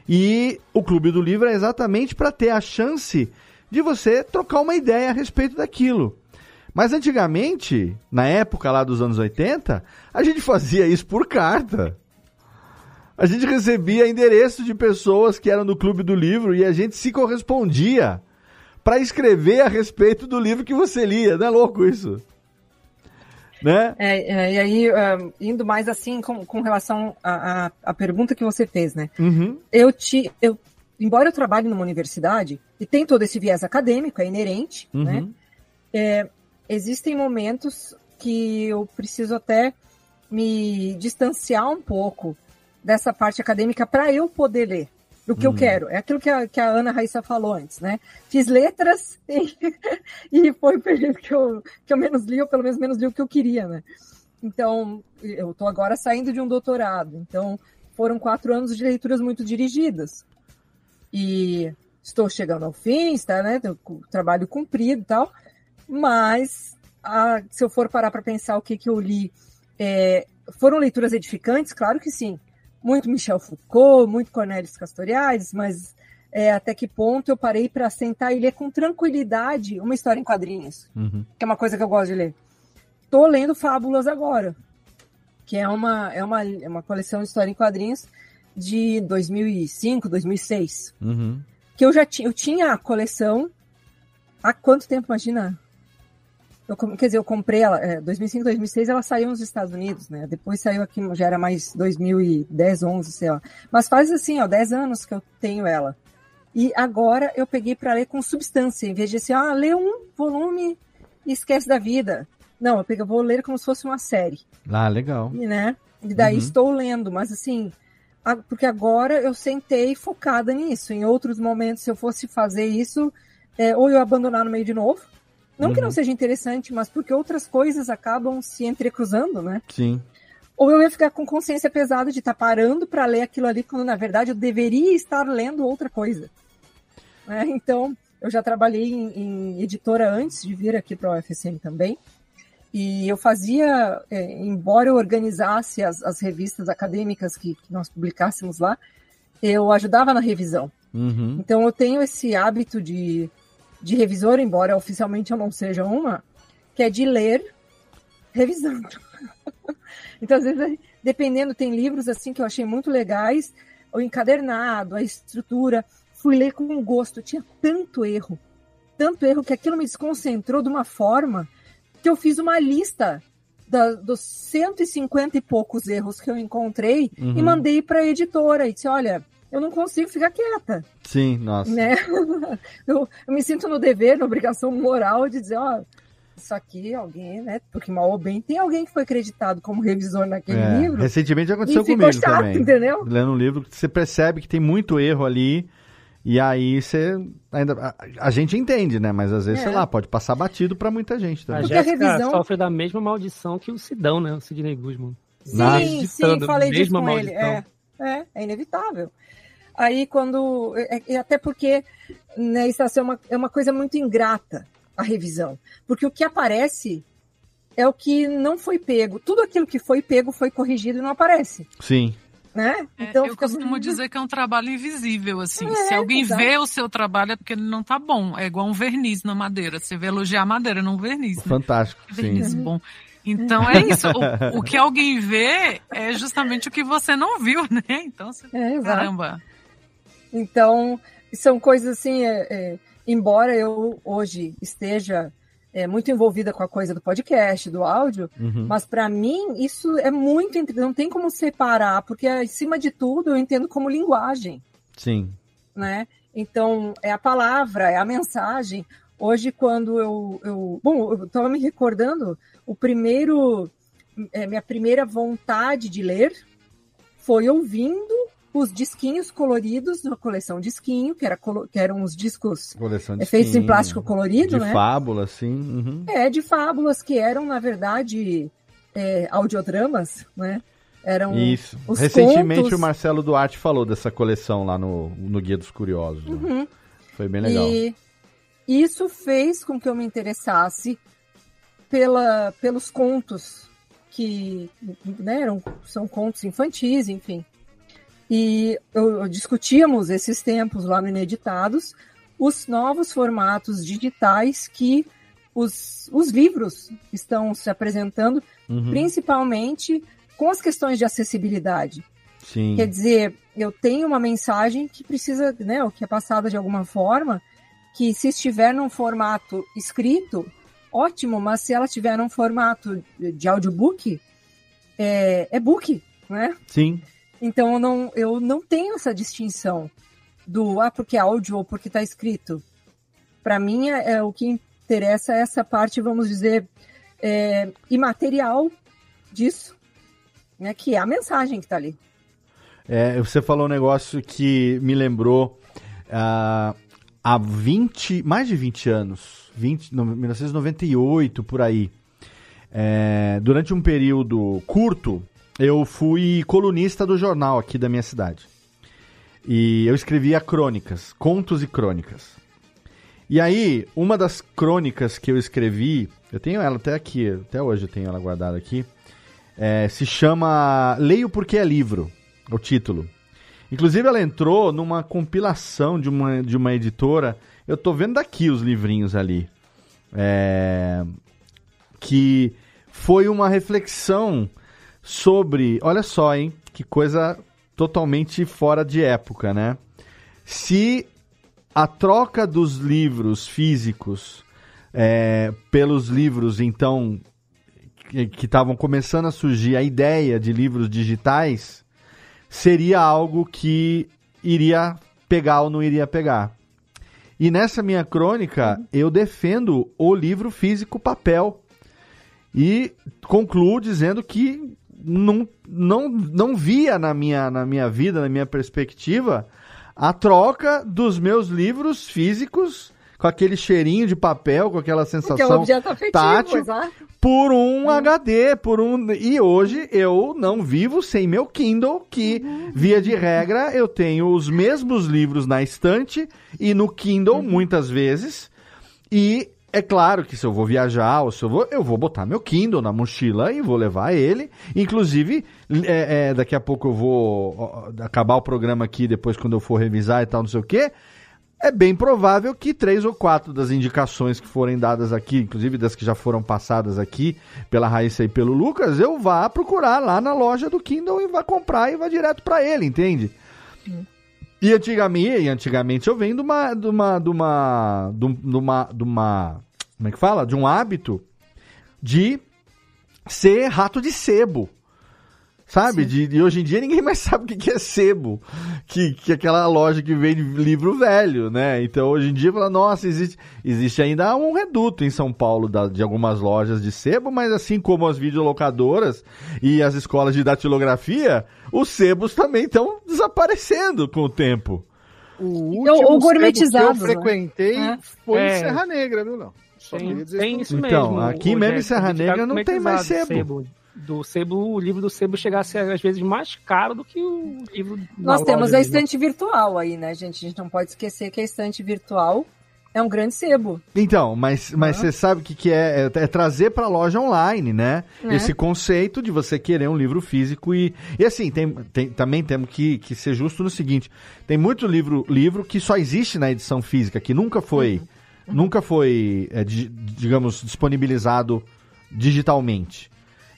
E o Clube do Livro é exatamente para ter a chance de você trocar uma ideia a respeito daquilo. Mas antigamente, na época lá dos anos 80, a gente fazia isso por carta. A gente recebia endereço de pessoas que eram do Clube do Livro e a gente se correspondia para escrever a respeito do livro que você lia. Não é louco isso? Né? É, é, e aí, uh, indo mais assim com, com relação à, à, pergunta que você fez, né? Uhum. Eu te. Eu, embora eu trabalhe numa universidade, e tem todo esse viés acadêmico, é inerente, uhum. né? É, existem momentos que eu preciso até me distanciar um pouco dessa parte acadêmica para eu poder ler o que hum. eu quero. É aquilo que a, que a Ana Raíssa falou antes, né? Fiz letras e, e foi o período que eu, que eu menos li, ou pelo menos menos li o que eu queria, né? Então, eu estou agora saindo de um doutorado. Então, foram quatro anos de leituras muito dirigidas. E estou chegando ao fim, está, né? Trabalho cumprido e tal. Mas, a, se eu for parar para pensar o que, que eu li, é, foram leituras edificantes? Claro que sim muito Michel Foucault, muito Cornélio Castoriadis, mas é, até que ponto eu parei para sentar e ler com tranquilidade uma história em quadrinhos, uhum. que é uma coisa que eu gosto de ler. Estou lendo Fábulas agora, que é uma, é uma, é uma coleção de história em quadrinhos de 2005, 2006. Uhum. Que eu já tinha, eu tinha a coleção há quanto tempo, imagina? Eu, quer dizer, eu comprei ela, é, 2005, 2006, ela saiu nos Estados Unidos, né? Depois saiu aqui, já era mais 2010, 11, sei lá. Mas faz assim, ó, 10 anos que eu tenho ela. E agora eu peguei para ler com substância, em vez de assim, ah, lê um volume e esquece da vida. Não, eu peguei, eu vou ler como se fosse uma série. Ah, legal. E, né? E daí uhum. estou lendo, mas assim, a, porque agora eu sentei focada nisso. Em outros momentos, se eu fosse fazer isso, é, ou eu abandonar no meio de novo, não uhum. que não seja interessante, mas porque outras coisas acabam se entrecruzando, né? Sim. Ou eu ia ficar com consciência pesada de estar tá parando para ler aquilo ali, quando na verdade eu deveria estar lendo outra coisa. Né? Então, eu já trabalhei em, em, editora antes de vir aqui para o UFSM também. E eu fazia, é, embora eu organizasse as, as revistas acadêmicas que, que, nós publicássemos lá, eu ajudava na revisão. Uhum. Então eu tenho esse hábito de de revisor, embora oficialmente eu não seja uma, que é de ler revisando. então, às vezes, dependendo, tem livros assim que eu achei muito legais, o encadernado, a estrutura, fui ler com gosto, tinha tanto erro, tanto erro que aquilo me desconcentrou de uma forma que eu fiz uma lista da, dos 150 e poucos erros que eu encontrei uhum. e mandei para a editora e disse, olha, eu não consigo ficar quieta. Sim, nossa. Né? Eu, eu me sinto no dever, na obrigação moral de dizer, ó, isso aqui, alguém, né? Porque mal ou bem, tem alguém que foi acreditado como revisor naquele é, livro. Recentemente aconteceu comigo chato, também. Entendeu? Lendo um livro, você percebe que tem muito erro ali. E aí você ainda a, a gente entende, né? Mas às vezes, é. sei lá, pode passar batido para muita gente também. A Jéssica a revisão... sofre da mesma maldição que o Sidão, né? O Sidney Guzman. Sim, sim, falei disso com maldição. ele. É, é, é inevitável. Aí quando. É, é, até porque né, isso é uma, é uma coisa muito ingrata a revisão. Porque o que aparece é o que não foi pego. Tudo aquilo que foi pego foi corrigido e não aparece. Sim. Né? É, então, eu costumo dizer que é um trabalho invisível, assim. É, Se alguém exato. vê o seu trabalho é porque ele não tá bom. É igual um verniz na madeira. Você vê elogiar a madeira, não verniz. Né? Fantástico. Verniz sim. bom. Então é isso. O, o, que alguém vê é justamente o que você não viu, né? Então, você... é, caramba. Então, são coisas assim, é, é, embora eu hoje esteja é, muito envolvida com a coisa do podcast, do áudio, uhum. mas para mim isso é muito. Não tem como separar, porque acima de tudo eu entendo como linguagem. Sim. Né? Então, é a palavra, é a mensagem. Hoje, quando eu. eu bom, eu estava me recordando, o primeiro. É, minha primeira vontade de ler foi ouvindo os disquinhos coloridos da coleção Disquinho, que, era, que eram os discos é, feitos em plástico colorido, de né? De fábulas, sim. Uhum. É, de fábulas que eram, na verdade, é, audiodramas, né? Eram Isso. Recentemente contos... o Marcelo Duarte falou dessa coleção lá no, no Guia dos Curiosos. Né? Uhum. Foi bem legal. E isso fez com que eu me interessasse pela, pelos contos que né, eram, são contos infantis, enfim. E eu, discutíamos esses tempos lá no Ineditados, os novos formatos digitais que os, os livros estão se apresentando, uhum. principalmente com as questões de acessibilidade. Sim. Quer dizer, eu tenho uma mensagem que precisa, né, o que é passada de alguma forma, que se estiver num formato escrito, ótimo, mas se ela estiver num formato de audiobook, é, é book, né? Sim. Então eu não, eu não tenho essa distinção do ah, porque é áudio ou porque está escrito. Para mim, é, é, o que interessa é essa parte, vamos dizer, é, imaterial disso né? Que é a mensagem que está ali. É, você falou um negócio que me lembrou uh, há 20, mais de 20 anos, 20, no, 1998 por aí. É, durante um período curto, eu fui colunista do jornal aqui da minha cidade. E eu escrevia crônicas, contos e crônicas. E aí, uma das crônicas que eu escrevi, eu tenho ela até aqui, até hoje eu tenho ela guardada aqui, é, se chama Leio Porque é Livro, o título. Inclusive ela entrou numa compilação de uma, de uma editora. Eu tô vendo daqui os livrinhos ali. É, que foi uma reflexão sobre. Olha só, hein? Que coisa totalmente fora de época, né? Se a troca dos livros físicos é, pelos livros, então, que estavam começando a surgir a ideia de livros digitais seria algo que iria pegar ou não iria pegar. E nessa minha crônica, eu defendo o livro físico papel. E concluo dizendo que não, não, não via na minha, na minha vida, na minha perspectiva, a troca dos meus livros físicos com aquele cheirinho de papel, com aquela sensação é afetivo, tátil, por um uhum. HD, por um. E hoje eu não vivo sem meu Kindle, que, uhum. via de regra, eu tenho os mesmos livros na estante e no Kindle, uhum. muitas vezes. E é claro que se eu vou viajar ou se eu vou, eu vou botar meu Kindle na mochila e vou levar ele. Inclusive, é, é, daqui a pouco eu vou acabar o programa aqui, depois quando eu for revisar e tal, não sei o quê é bem provável que três ou quatro das indicações que forem dadas aqui, inclusive das que já foram passadas aqui pela Raíssa e pelo Lucas, eu vá procurar lá na loja do Kindle e vá comprar e vá direto para ele, entende? Sim. E antigamente, antigamente eu venho de uma, de uma, de uma, de uma, de uma, como é que fala? De um hábito de ser rato de sebo. Sabe? De, de, hoje em dia ninguém mais sabe o que, que é sebo. Que, que é aquela loja que vende livro velho, né? Então hoje em dia fala, nossa, existe, existe ainda um reduto em São Paulo da, de algumas lojas de sebo, mas assim como as videolocadoras e as escolas de datilografia, os sebos também estão desaparecendo com o tempo. O então, último então, gourmetizado, que eu né? frequentei né? foi é. Serra Negra, viu, não? Só tem, tem isso então, mesmo. aqui mesmo em Serra Negra não tem mais sebo. sebo do sebo, o livro do sebo chegar a ser às vezes mais caro do que o livro. Nós temos a estante virtual aí, né, gente? A gente não pode esquecer que a estante virtual é um grande sebo. Então, mas, mas você sabe o que, que é? É, é trazer para a loja online, né? É. Esse conceito de você querer um livro físico e. E assim, tem, tem, também temos que, que ser justo no seguinte: tem muito livro, livro que só existe na edição física, que nunca foi. Uhum. Nunca foi, é, digamos, disponibilizado digitalmente.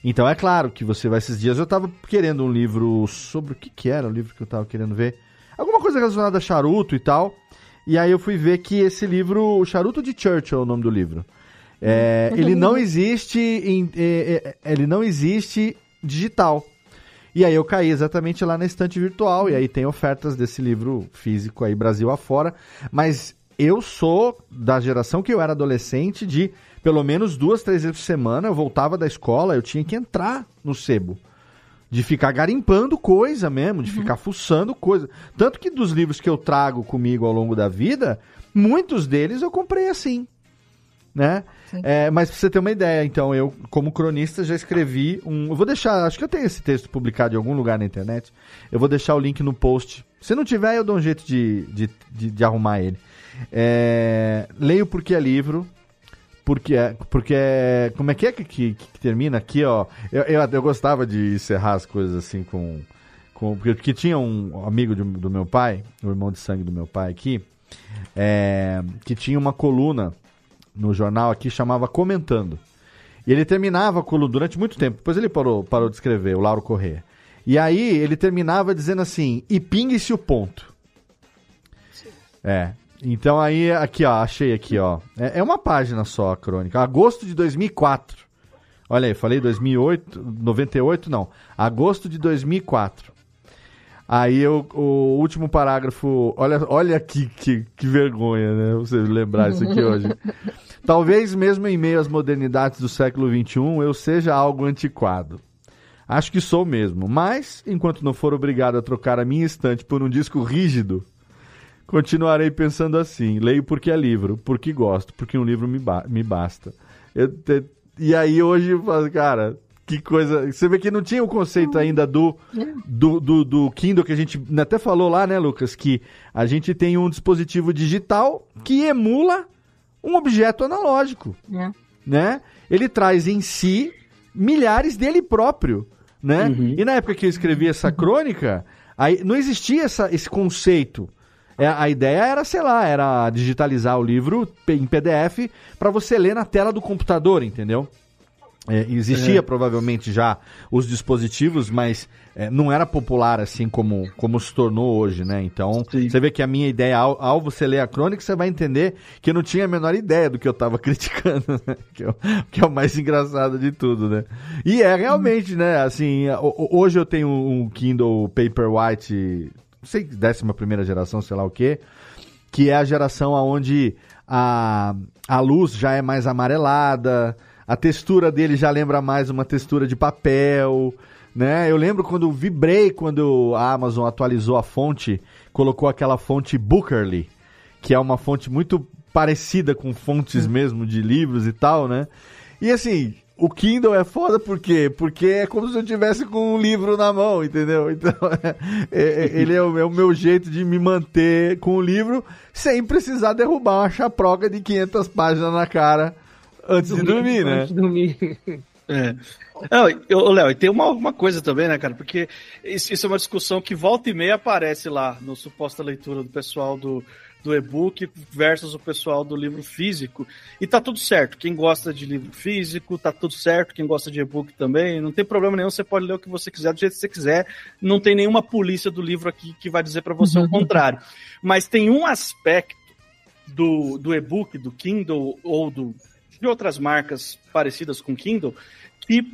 Então é claro que você vai esses dias. Eu tava querendo um livro sobre o que, que era o livro que eu tava querendo ver. Alguma coisa relacionada a charuto e tal. E aí eu fui ver que esse livro, o Charuto de Churchill é o nome do livro. É, ele não existe em, é, é, ele não existe digital. E aí eu caí exatamente lá na estante virtual, e aí tem ofertas desse livro físico aí, Brasil afora. Mas eu sou da geração que eu era adolescente de pelo menos duas, três vezes por semana, eu voltava da escola, eu tinha que entrar no sebo. De ficar garimpando coisa mesmo, de uhum. ficar fuçando coisa. Tanto que dos livros que eu trago comigo ao longo da vida, muitos deles eu comprei assim. Né? É, mas pra você ter uma ideia, então, eu, como cronista, já escrevi um. Eu vou deixar, acho que eu tenho esse texto publicado em algum lugar na internet. Eu vou deixar o link no post. Se não tiver, eu dou um jeito de, de, de, de arrumar ele. É, leio porque é livro, porque, é, porque é, como é que é que, que, que termina aqui, ó? Eu, eu, eu, gostava de encerrar as coisas assim com. com porque, tinha um amigo de, do meu pai, o irmão de sangue do meu pai aqui, é, que tinha uma coluna no jornal aqui chamava Comentando. E ele terminava a coluna durante muito tempo, depois ele parou, parou de escrever, o Lauro Corrêa. E aí ele terminava dizendo assim: e pingue-se o ponto. É. Então aí, aqui ó, achei aqui ó. É, é, uma página só a crônica. Agosto de 2004. Olha aí, falei 2008, 98 não. Agosto de 2004. Aí eu, o último parágrafo, olha, olha aqui que, que vergonha, né? Você lembrar isso aqui hoje. Talvez mesmo em meio às modernidades do século XXI eu seja algo antiquado. Acho que sou mesmo, mas enquanto não for obrigado a trocar a minha estante por um disco rígido, Continuarei pensando assim. Leio porque é livro, porque gosto, porque um livro me, ba me basta. Te, e aí hoje cara, que coisa. Você vê que não tinha o conceito ainda do, do, do, do, Kindle que a gente até falou lá, né, Lucas? Que a gente tem um dispositivo digital que emula um objeto analógico. É. Né? Ele traz em si milhares dele próprio. Né? Uhum. E na época que eu escrevi essa crônica, aí não existia essa, esse conceito. É, a ideia era, sei lá, era digitalizar o livro em PDF para você ler na tela do computador, entendeu? É, existia é. provavelmente já os dispositivos, mas é, não era popular assim como, como se tornou hoje, né? Então, Sim. você vê que a minha ideia, ao, ao, você ler a crônica, você vai entender que eu não tinha a menor ideia do que eu estava criticando, né? que, é, que, é, o mais engraçado de tudo, né? E é realmente, né? Assim, hoje eu tenho um Kindle Paperwhite sei, décima primeira geração, sei lá o quê, que é a geração onde a, a luz já é mais amarelada, a textura dele já lembra mais uma textura de papel, né? Eu lembro quando vibrei quando a Amazon atualizou a fonte, colocou aquela fonte Bookerly, que é uma fonte muito parecida com fontes mesmo de livros e tal, né? E assim, o Kindle é foda por quê? Porque é como se eu tivesse com um livro na mão, entendeu? Então, é, é, ele é o, é o, meu jeito de me manter com o livro sem precisar derrubar uma chaproca de 500 páginas na cara antes dormir, de dormir, né? Antes de dormir. É. Léo, e tem uma, uma coisa também, né, cara? Porque isso, isso é uma discussão que volta e meia aparece lá no suposta leitura do pessoal do, do e-book versus o pessoal do livro físico. E tá tudo certo. Quem gosta de livro físico, tá tudo certo. Quem gosta de e-book também, não tem problema nenhum. Você pode ler o que você quiser, do jeito que você quiser. Não tem nenhuma polícia do livro aqui que vai dizer para você o contrário. Mas tem um aspecto do, do e-book, do Kindle ou do, de outras marcas parecidas com Kindle, que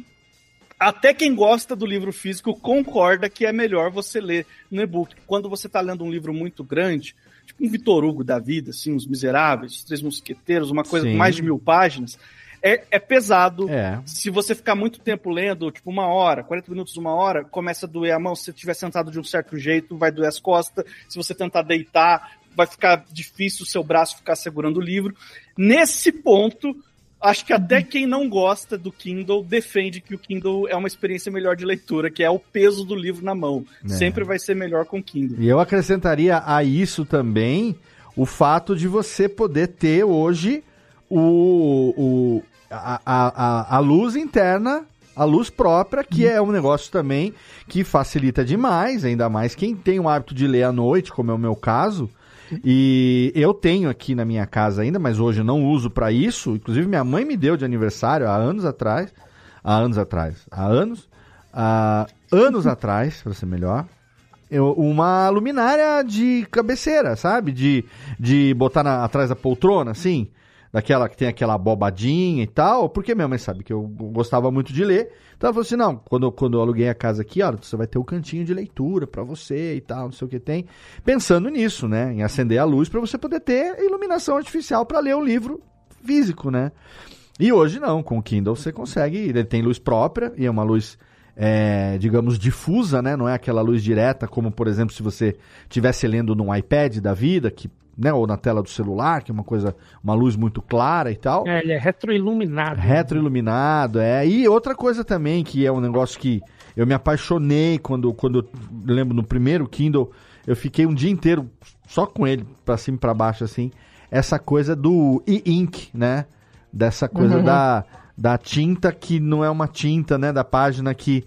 até quem gosta do livro físico concorda que é melhor você ler no e-book. Quando você está lendo um livro muito grande, tipo um Vitor Hugo da vida, assim, Os Miseráveis, Os Três Mosqueteiros, uma coisa Sim. com mais de mil páginas, é, é pesado. É. Se você ficar muito tempo lendo, tipo uma hora, 40 minutos, uma hora, começa a doer a mão. Se você estiver sentado de um certo jeito, vai doer as costas. Se você tentar deitar, vai ficar difícil o seu braço ficar segurando o livro. Nesse ponto, acho que até quem não gosta do Kindle defende que o Kindle é uma experiência melhor de leitura, que é o peso do livro na mão. É. Sempre vai ser melhor com o Kindle. E eu acrescentaria a isso também o fato de você poder ter hoje o, o, a, a, a luz interna a luz própria, que é um negócio também que facilita demais, ainda mais quem tem o hábito de ler à noite, como é o meu caso, e eu tenho aqui na minha casa ainda, mas hoje não uso para isso. Inclusive, minha mãe me deu de aniversário há anos atrás. Há anos atrás. Há anos. Há anos atrás, para ser melhor. Eu, uma luminária de cabeceira, sabe? De, de botar na, atrás da poltrona, assim. daquela que tem aquela bobadinha e tal, porque minha mãe sabe que eu gostava muito de ler. Então ela falou assim: não, quando, quando eu aluguei a casa aqui, ó, você vai ter o um cantinho de leitura para você e tal, não sei o que tem. Pensando nisso, né? Em acender a luz para você poder ter iluminação artificial para ler o livro físico, né? E hoje não, com o Kindle você consegue, ele tem luz própria e é uma luz é, digamos, difusa, né? Não é aquela luz direta, como, por exemplo, se você estivesse lendo num iPad da vida, que né, ou na tela do celular, que é uma coisa, uma luz muito clara e tal. É, ele é retroiluminado. Retroiluminado, é. E outra coisa também, que é um negócio que eu me apaixonei quando, quando eu lembro no primeiro Kindle, eu fiquei um dia inteiro só com ele, para cima e pra baixo, assim, essa coisa do e-ink, né? Dessa coisa uhum. da, da tinta que não é uma tinta, né? Da página que,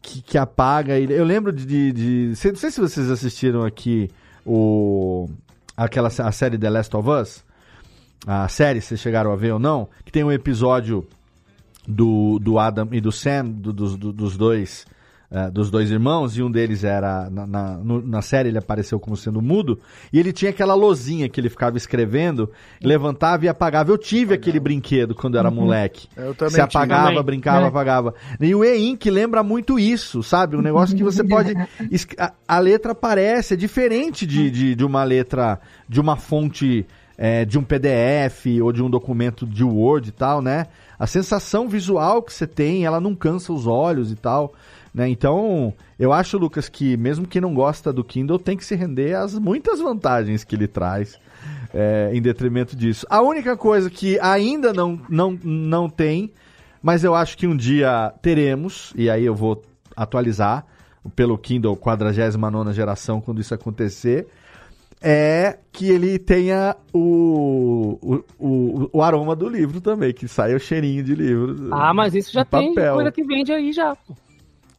que, que apaga. Eu lembro de, de, de. Não sei se vocês assistiram aqui o aquela a série The Last of Us, a série, se chegaram a ver ou não, que tem um episódio do, do Adam e do Sam, do, do, dos dois uh, dos dois irmãos, e um deles era, na, na, na, série ele apareceu como sendo mudo, e ele tinha aquela lozinha que ele ficava escrevendo, levantava e apagava. Eu tive aquele brinquedo quando era uhum. moleque. Eu também Se apagava, também. brincava, é. apagava. E o E-Ink lembra muito isso, sabe? Um negócio que você pode... A, a letra aparece, é diferente de, de, de uma letra, de uma fonte... É, de um PDF ou de um documento de Word e tal, né? A sensação visual que você tem, ela não cansa os olhos e tal. Né? Então, eu acho, Lucas, que mesmo quem não gosta do Kindle tem que se render às muitas vantagens que ele traz é, em detrimento disso. A única coisa que ainda não, não, não tem, mas eu acho que um dia teremos, e aí eu vou atualizar pelo Kindle 49 geração quando isso acontecer, é que ele tenha o, o, o, o, aroma do livro também, que saia o cheirinho de livro. Ah, mas isso já tem coisa que vende aí já.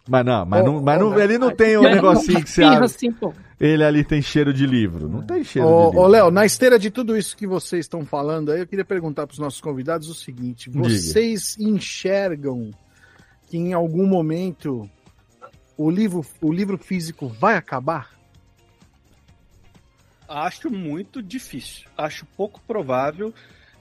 Mas não, mas, oh, não, mas oh, não, ele não tem o um negocinho que você abre. Assim, ele ali tem cheiro de livro. Não tem cheiro oh, de livro. Ô, Léo, na esteira de tudo isso que vocês estão falando aí, eu queria perguntar para os nossos convidados o seguinte: vocês Diga. enxergam que em algum momento o livro, o livro físico vai acabar? Acho muito difícil. Acho pouco provável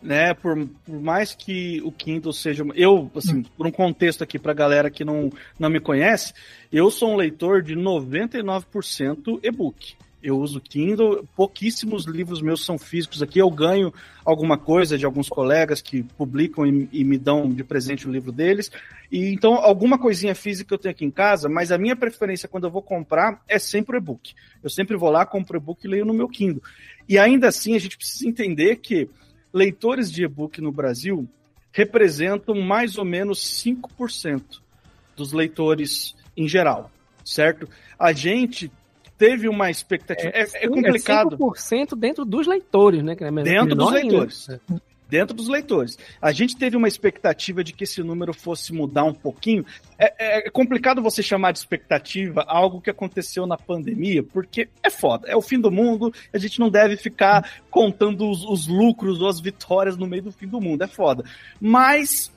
né? Por, por, mais que o Kindle seja. Eu, assim, por um contexto aqui para galera que não, não me conhece, eu sou um leitor de 99% e-book. Eu uso Kindle, pouquíssimos livros meus são físicos aqui. Eu ganho alguma coisa de alguns colegas que publicam e, e me dão de presente o livro deles. E então, alguma coisinha física eu tenho aqui em casa, mas a minha preferência quando eu vou comprar é sempre o e-book. Eu sempre vou lá, compro o e-book e leio no meu Kindle. E ainda assim, a gente precisa entender que leitores de e-book no Brasil representam mais ou menos 5% dos leitores em geral, certo? A gente teve uma expectativa. É, é, é complicado. É 5% dentro dos leitores, né? É dentro dos leitores. Ainda dentro dos leitores. A gente teve uma expectativa de que esse número fosse mudar um pouquinho. É, é, complicado você chamar de expectativa algo que aconteceu na pandemia, porque é foda, é o fim do mundo, a gente não deve ficar contando os, os lucros ou as vitórias no meio do fim do mundo, é foda. Mas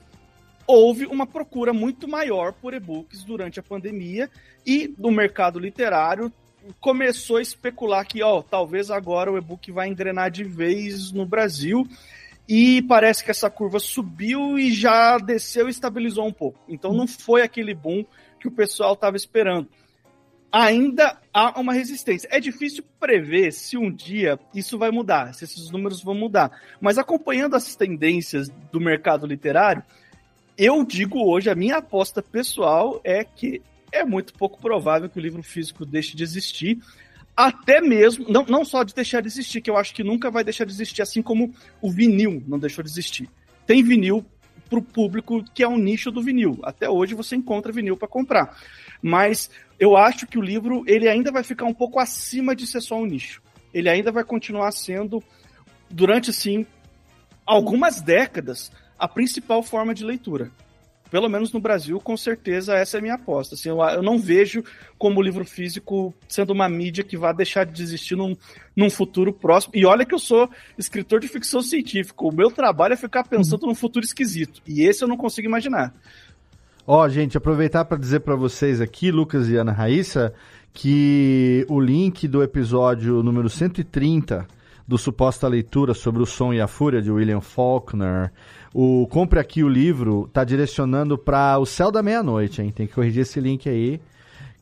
houve uma procura muito maior por e-books durante a pandemia e no mercado literário começou a especular que, ó, talvez agora o e-book vai engrenar de vez no Brasil e parece que essa curva subiu e já desceu e estabilizou um pouco. Então não foi aquele boom que o pessoal estava esperando. Ainda há uma resistência. É difícil prever se um dia isso vai mudar, se esses números vão mudar. Mas acompanhando as tendências do mercado literário, eu digo hoje, a minha aposta pessoal é que é muito pouco provável que o livro físico deixe de existir até mesmo, não, não só de deixar de existir, que eu acho que nunca vai deixar de existir, assim como o vinil não deixou de existir. Tem vinil para o público que é um nicho do vinil. Até hoje você encontra vinil para comprar. Mas eu acho que o livro ele ainda vai ficar um pouco acima de ser só um nicho. Ele ainda vai continuar sendo, durante assim, algumas décadas, a principal forma de leitura pelo menos no Brasil, com certeza essa é a minha aposta. Assim, eu, eu não vejo como o livro físico sendo uma mídia que vai deixar de existir num, num futuro próximo. E olha que eu sou escritor de ficção científica. O meu trabalho é ficar pensando num futuro esquisito. E esse eu não consigo imaginar. Ó, oh, gente, aproveitar para dizer para vocês aqui, Lucas e Ana Raíssa, que o link do episódio número 130 do Suposta Leitura sobre o Som e a Fúria, de William Faulkner. O Compre Aqui o Livro está direcionando para O Céu da Meia-Noite, hein? Tem que corrigir esse link aí.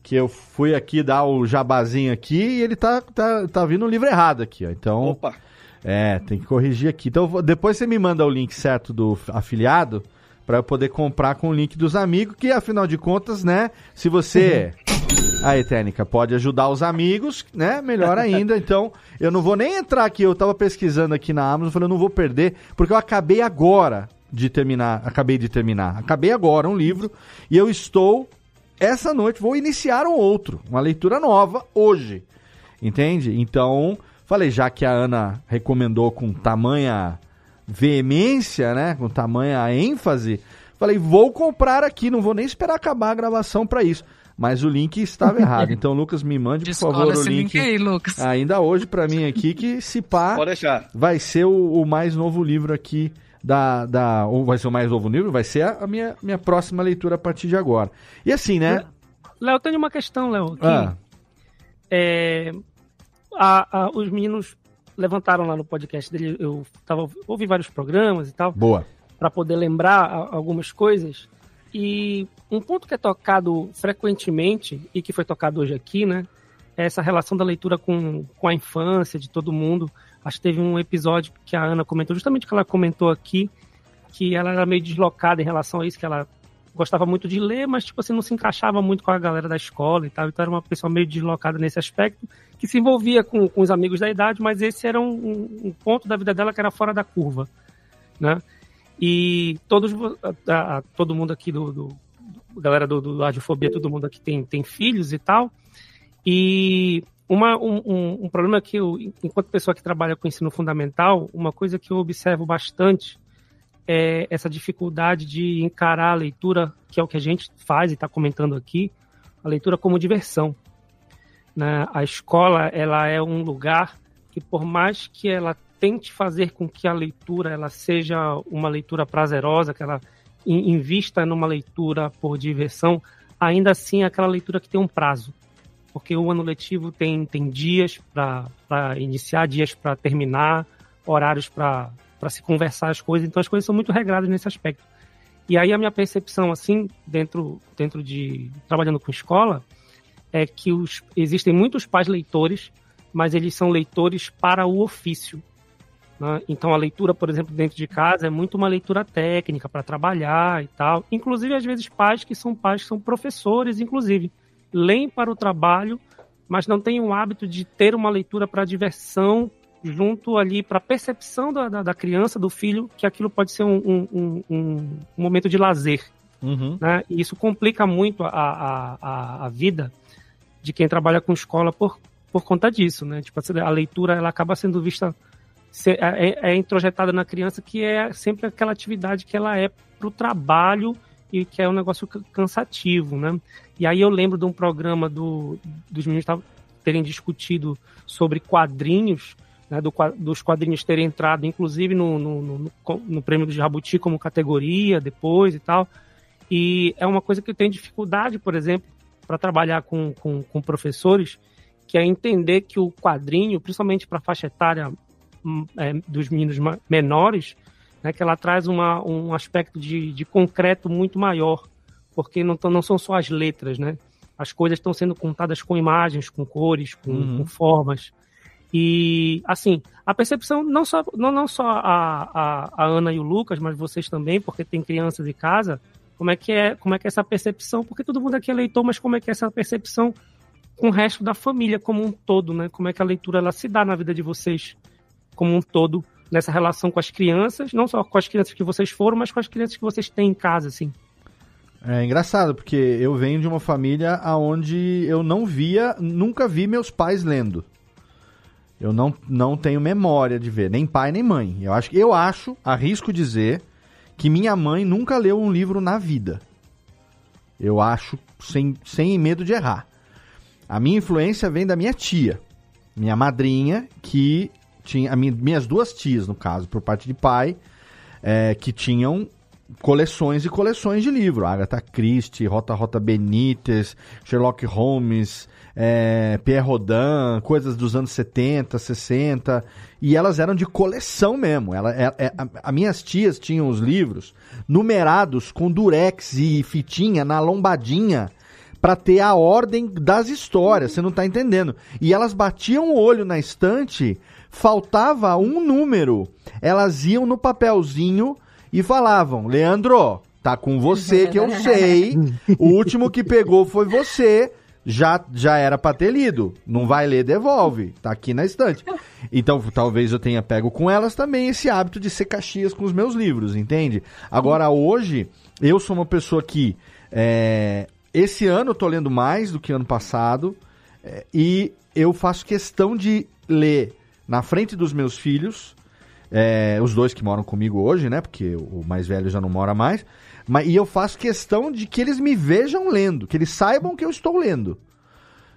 Que eu fui aqui dar o jabazinho aqui e ele tá, tá, tá vindo o livro errado aqui, ó. Então. Opa! É, tem que corrigir aqui. Então depois você me manda o link certo do afiliado para eu poder comprar com o link dos amigos, que afinal de contas, né, se você Aí, Técnica, pode ajudar os amigos, né? Melhor ainda. Então, eu não vou nem entrar aqui. Eu tava pesquisando aqui na Amazon, falei, eu não vou perder, porque eu acabei agora de terminar. Acabei de terminar. Acabei agora um livro e eu estou essa noite vou iniciar um outro, uma leitura nova hoje. Entende? Então, falei, já que a Ana recomendou com tamanha veemência, né, com tamanha ênfase, falei, vou comprar aqui, não vou nem esperar acabar a gravação para isso mas o link estava errado. Então, Lucas, me mande, por favor, o link. link aí, Lucas. Ainda hoje para mim aqui, que se pá, Pode deixar. vai ser o, o, mais novo livro aqui da, da... Ou vai ser o mais novo livro? Vai ser a, a minha, minha próxima leitura a partir de agora. E assim, né? Léo, tem uma questão, Léo. Ah. É, a, a, os meninos levantaram lá no podcast dele, eu tava, ouvi vários programas e tal. Boa. Para poder lembrar algumas coisas. E um ponto que é tocado frequentemente e que foi tocado hoje aqui, né, é essa relação da leitura com, com a infância de todo mundo. Acho que teve um episódio que a Ana comentou, justamente que ela comentou aqui, que ela era meio deslocada em relação a isso, que ela gostava muito de ler, mas tipo assim, não se encaixava muito com a galera da escola e tal, então era uma pessoa meio deslocada nesse aspecto, que se envolvia com, com os amigos da idade, mas esse era um, um ponto da vida dela que era fora da curva, né? E todos, a, a, todo mundo aqui do, do galera do, do Radiofobia, todo mundo aqui tem, tem filhos e tal. E uma, um, um, problema que eu, enquanto pessoa que trabalha com ensino fundamental, uma coisa que eu observo bastante é essa dificuldade de encarar a leitura, que é o que a gente faz e está comentando aqui, a leitura como diversão. Né? A escola ela é um lugar que, por mais que ela tente fazer com que a leitura ela seja uma leitura prazerosa, que ela invista numa leitura por diversão, ainda assim é aquela leitura que tem um prazo. Porque o ano letivo tem, tem dias para iniciar, dias para terminar, horários para se conversar as coisas, então as coisas são muito regradas nesse aspecto. E aí a minha percepção, assim, dentro, dentro de trabalhando com escola, é que os, existem muitos pais leitores, mas eles são leitores para o ofício. Né? Então a leitura, por exemplo, dentro de casa é muito uma leitura técnica para trabalhar e tal. Inclusive, às vezes, pais que são pais que são professores, inclusive, leem para o trabalho, mas não têm o hábito de ter uma leitura para diversão junto ali para a percepção da, da, da, criança, do filho, que aquilo pode ser um, um, um, um momento de lazer. Uhum. Né? E isso complica muito a, a, a, a, vida de quem trabalha com escola por, por conta disso. Né? Tipo, a leitura ela acaba sendo vista é, é introjetada na criança que é sempre aquela atividade que ela é para o trabalho e que é um negócio cansativo, né? E aí eu lembro de um programa do, dos meninos terem discutido sobre quadrinhos, né, do, dos quadrinhos terem entrado, inclusive, no, no, no, no prêmio do Jabuti como categoria depois e tal. E é uma coisa que eu tenho dificuldade, por exemplo, para trabalhar com, com, com professores, que é entender que o quadrinho, principalmente para faixa etária é, dos meninos menores, né, que ela traz uma, um aspecto de, de concreto muito maior, porque não, não são só as letras, né? As coisas estão sendo contadas com imagens, com cores, com, uhum. com formas. E, assim, a percepção, não só, não, não só a, a, a, Ana e o Lucas, mas vocês também, porque tem crianças em casa, como é que é, como é que é essa percepção? Porque todo mundo aqui é leitor, mas como é que é essa percepção com o resto da família como um todo, né? Como é que a leitura ela se dá na vida de vocês? como um todo nessa relação com as crianças, não só com as crianças que vocês foram, mas com as crianças que vocês têm em casa, assim. É engraçado, porque eu venho de uma família onde eu não via, nunca vi meus pais lendo. Eu não, não tenho memória de ver, nem pai nem mãe. Eu acho, eu acho, arrisco dizer, que minha mãe nunca leu um livro na vida. Eu acho, sem, sem medo de errar. A minha influência vem da minha tia, minha madrinha, que tinha minha, minhas duas tias, no caso, por parte de pai, é, que tinham coleções e coleções de livro. Agatha Christie, Rota Rota Benítez, Sherlock Holmes, é, Pierre Rodin, coisas dos anos 70, 60. E elas eram de coleção mesmo. Ela, é, é, a, a, minhas tias tinham os livros numerados com durex e fitinha na lombadinha para ter a ordem das histórias. Você não tá entendendo. E elas batiam o olho na estante, faltava um número. Elas iam no papelzinho e falavam: Leandro, tá com você que eu sei. O último que pegou foi você. Já, já era pra ter lido. Não vai ler, devolve. Tá aqui na estante. Então, talvez eu tenha pego com elas também esse hábito de ser caxias com os meus livros, entende? Agora, hoje, eu sou uma pessoa que. É, esse ano eu tô lendo mais do que ano passado. É, e eu faço questão de ler na frente dos meus filhos é, os dois que moram comigo hoje, né? Porque o mais velho já não mora mais. Mas, e eu faço questão de que eles me vejam lendo, que eles saibam que eu estou lendo.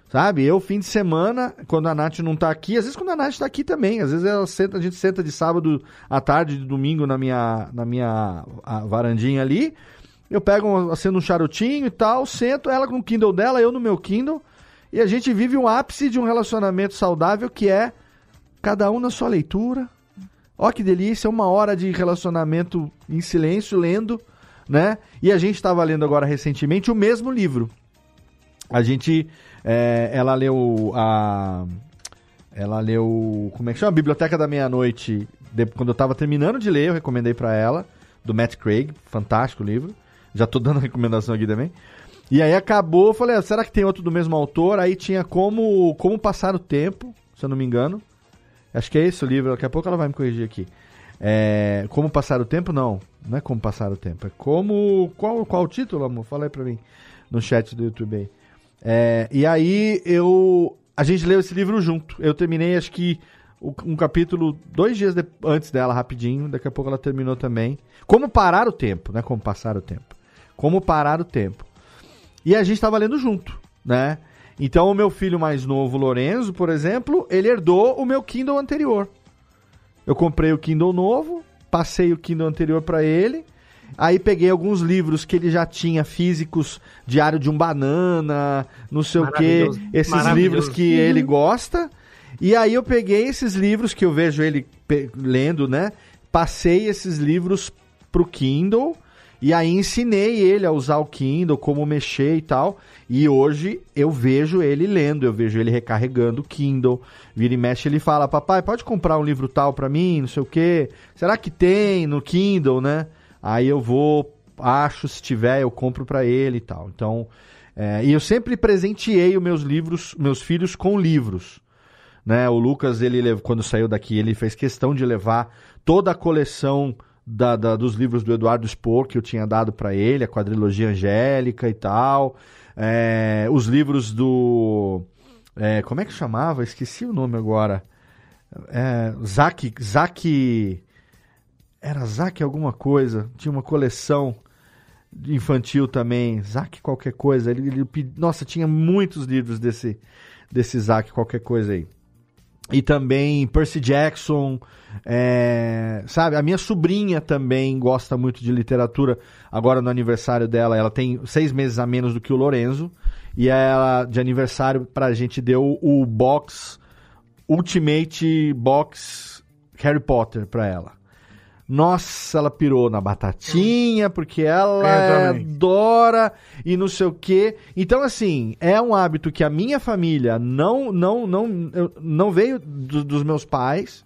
Sabe? Eu, fim de semana, quando a Nath não tá aqui, às vezes quando a Nath tá aqui também, às vezes ela senta, a gente senta de sábado à tarde, de domingo na minha, na minha varandinha ali. Eu pego, acendo um charutinho e tal, sento ela com o Kindle dela, eu no meu Kindle, e a gente vive um ápice de um relacionamento saudável que é cada um na sua leitura, Ó que delícia, uma hora de relacionamento em silêncio, lendo, né? E a gente estava lendo agora recentemente o mesmo livro. A gente, é, ela leu a, ela leu, como é que chama? Biblioteca da Meia-Noite, quando eu estava terminando de ler, eu recomendei para ela, do Matt Craig, fantástico livro. Já tô dando recomendação aqui também. E aí acabou, falei, ah, será que tem outro do mesmo autor? Aí tinha como, como passar o tempo, se eu não me engano. Acho que é esse o livro, daqui a pouco ela vai me corrigir aqui. É, como passar o tempo? Não, não é como passar o tempo. É como. Qual, qual o título, amor? Fala aí pra mim no chat do YouTube aí. É, e aí eu. A gente leu esse livro junto. Eu terminei, acho que um capítulo dois dias de, antes dela, rapidinho. Daqui a pouco ela terminou também. Como parar o tempo, né? Como passar o tempo. Como parar o tempo. E a gente estava lendo junto, né? Então, o meu filho mais novo, Lorenzo, por exemplo, ele herdou o meu Kindle anterior. Eu comprei o Kindle novo, passei o Kindle anterior para ele. Aí peguei alguns livros que ele já tinha físicos, Diário de um Banana, não sei o que, esses livros que ele gosta. E aí eu peguei esses livros que eu vejo ele lendo, né? Passei esses livros pro Kindle e aí ensinei ele a usar o Kindle, como mexer e tal. E hoje eu vejo ele lendo, eu vejo ele recarregando o Kindle. Vira e mexe, ele fala: Papai, pode comprar um livro tal para mim, não sei o quê. Será que tem no Kindle, né? Aí eu vou, acho, se tiver, eu compro para ele e tal. Então, é, e eu sempre presenteei os meus livros, meus filhos com livros. Né? O Lucas, ele quando saiu daqui, ele fez questão de levar toda a coleção da, da, dos livros do Eduardo Spohr que eu tinha dado para ele, a quadrilogia angélica e tal. É, os livros do. É, como é que chamava? Esqueci o nome agora. É. Zack. Era Zack alguma coisa. Tinha uma coleção infantil também. Zack qualquer coisa. Ele, ele, nossa, tinha muitos livros desse, desse Zack qualquer coisa aí e também Percy Jackson, é, sabe? A minha sobrinha também gosta muito de literatura. Agora no aniversário dela, ela tem seis meses a menos do que o Lorenzo. E ela, de aniversário, pra gente deu o box, Ultimate Box Harry Potter pra ela. Nossa, ela pirou na batatinha, porque ela adora e não sei o quê. Então, assim, é um hábito que a minha família não não não, não veio do, dos meus pais.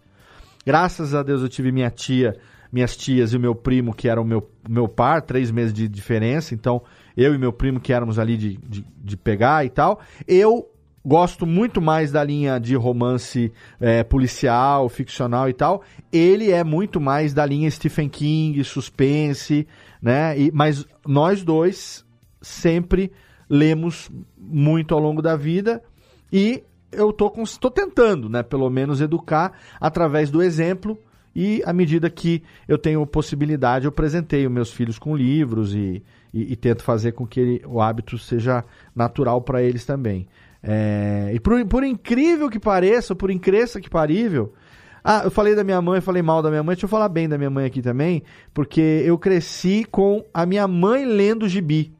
Graças a Deus eu tive minha tia, minhas tias e o meu primo, que era o meu, meu par, três meses de diferença. Então, eu e meu primo, que éramos ali de, de, de pegar e tal. Eu gosto muito mais da linha de romance é, policial, ficcional e tal. Ele é muito mais da linha Stephen King, suspense, né? E, mas nós dois sempre lemos muito ao longo da vida e eu tô, com, tô tentando, né? Pelo menos educar através do exemplo e à medida que eu tenho possibilidade, eu presenteio meus filhos com livros e, e, e tento fazer com que ele, o hábito seja natural para eles também. É, e por, por, incrível que pareça, por incresça que parível, Ah, eu falei da minha mãe, falei mal da minha mãe, deixa eu falar bem da minha mãe aqui também, porque eu cresci com a minha mãe lendo gibi.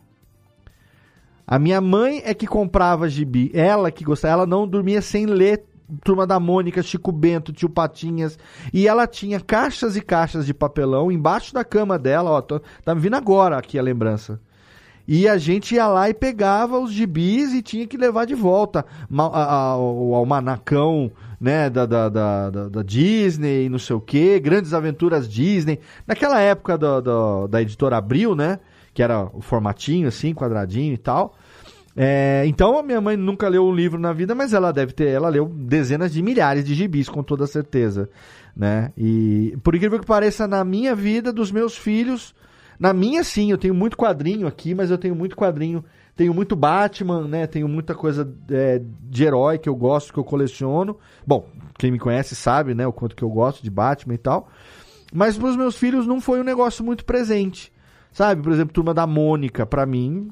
A minha mãe é que comprava gibi, ela que gostava, ela não dormia sem ler Turma da Mônica, Chico Bento, Tio Patinhas. E ela tinha caixas e caixas de papelão embaixo da cama dela, ó. Tô, tá me vindo agora aqui a lembrança. E a gente ia lá e pegava os gibis e tinha que levar de volta. o almanacão né, da, da, da, da, Disney, não sei o quê, Grandes Aventuras Disney. Naquela época da, da, da editora Abril, né? Que era o formatinho, assim, quadradinho e tal. É, então a minha mãe nunca leu um livro na vida, mas ela deve ter, ela leu dezenas de milhares de gibis, com toda certeza. Né? E por incrível que pareça, na minha vida, dos meus filhos, na minha, sim, eu tenho muito quadrinho aqui, mas eu tenho muito quadrinho. Tenho muito Batman, né? Tenho muita coisa é, de herói que eu gosto, que eu coleciono. Bom, quem me conhece sabe, né? O quanto que eu gosto de Batman e tal. Mas para os meus filhos não foi um negócio muito presente. Sabe? Por exemplo, Turma da Mônica, para mim,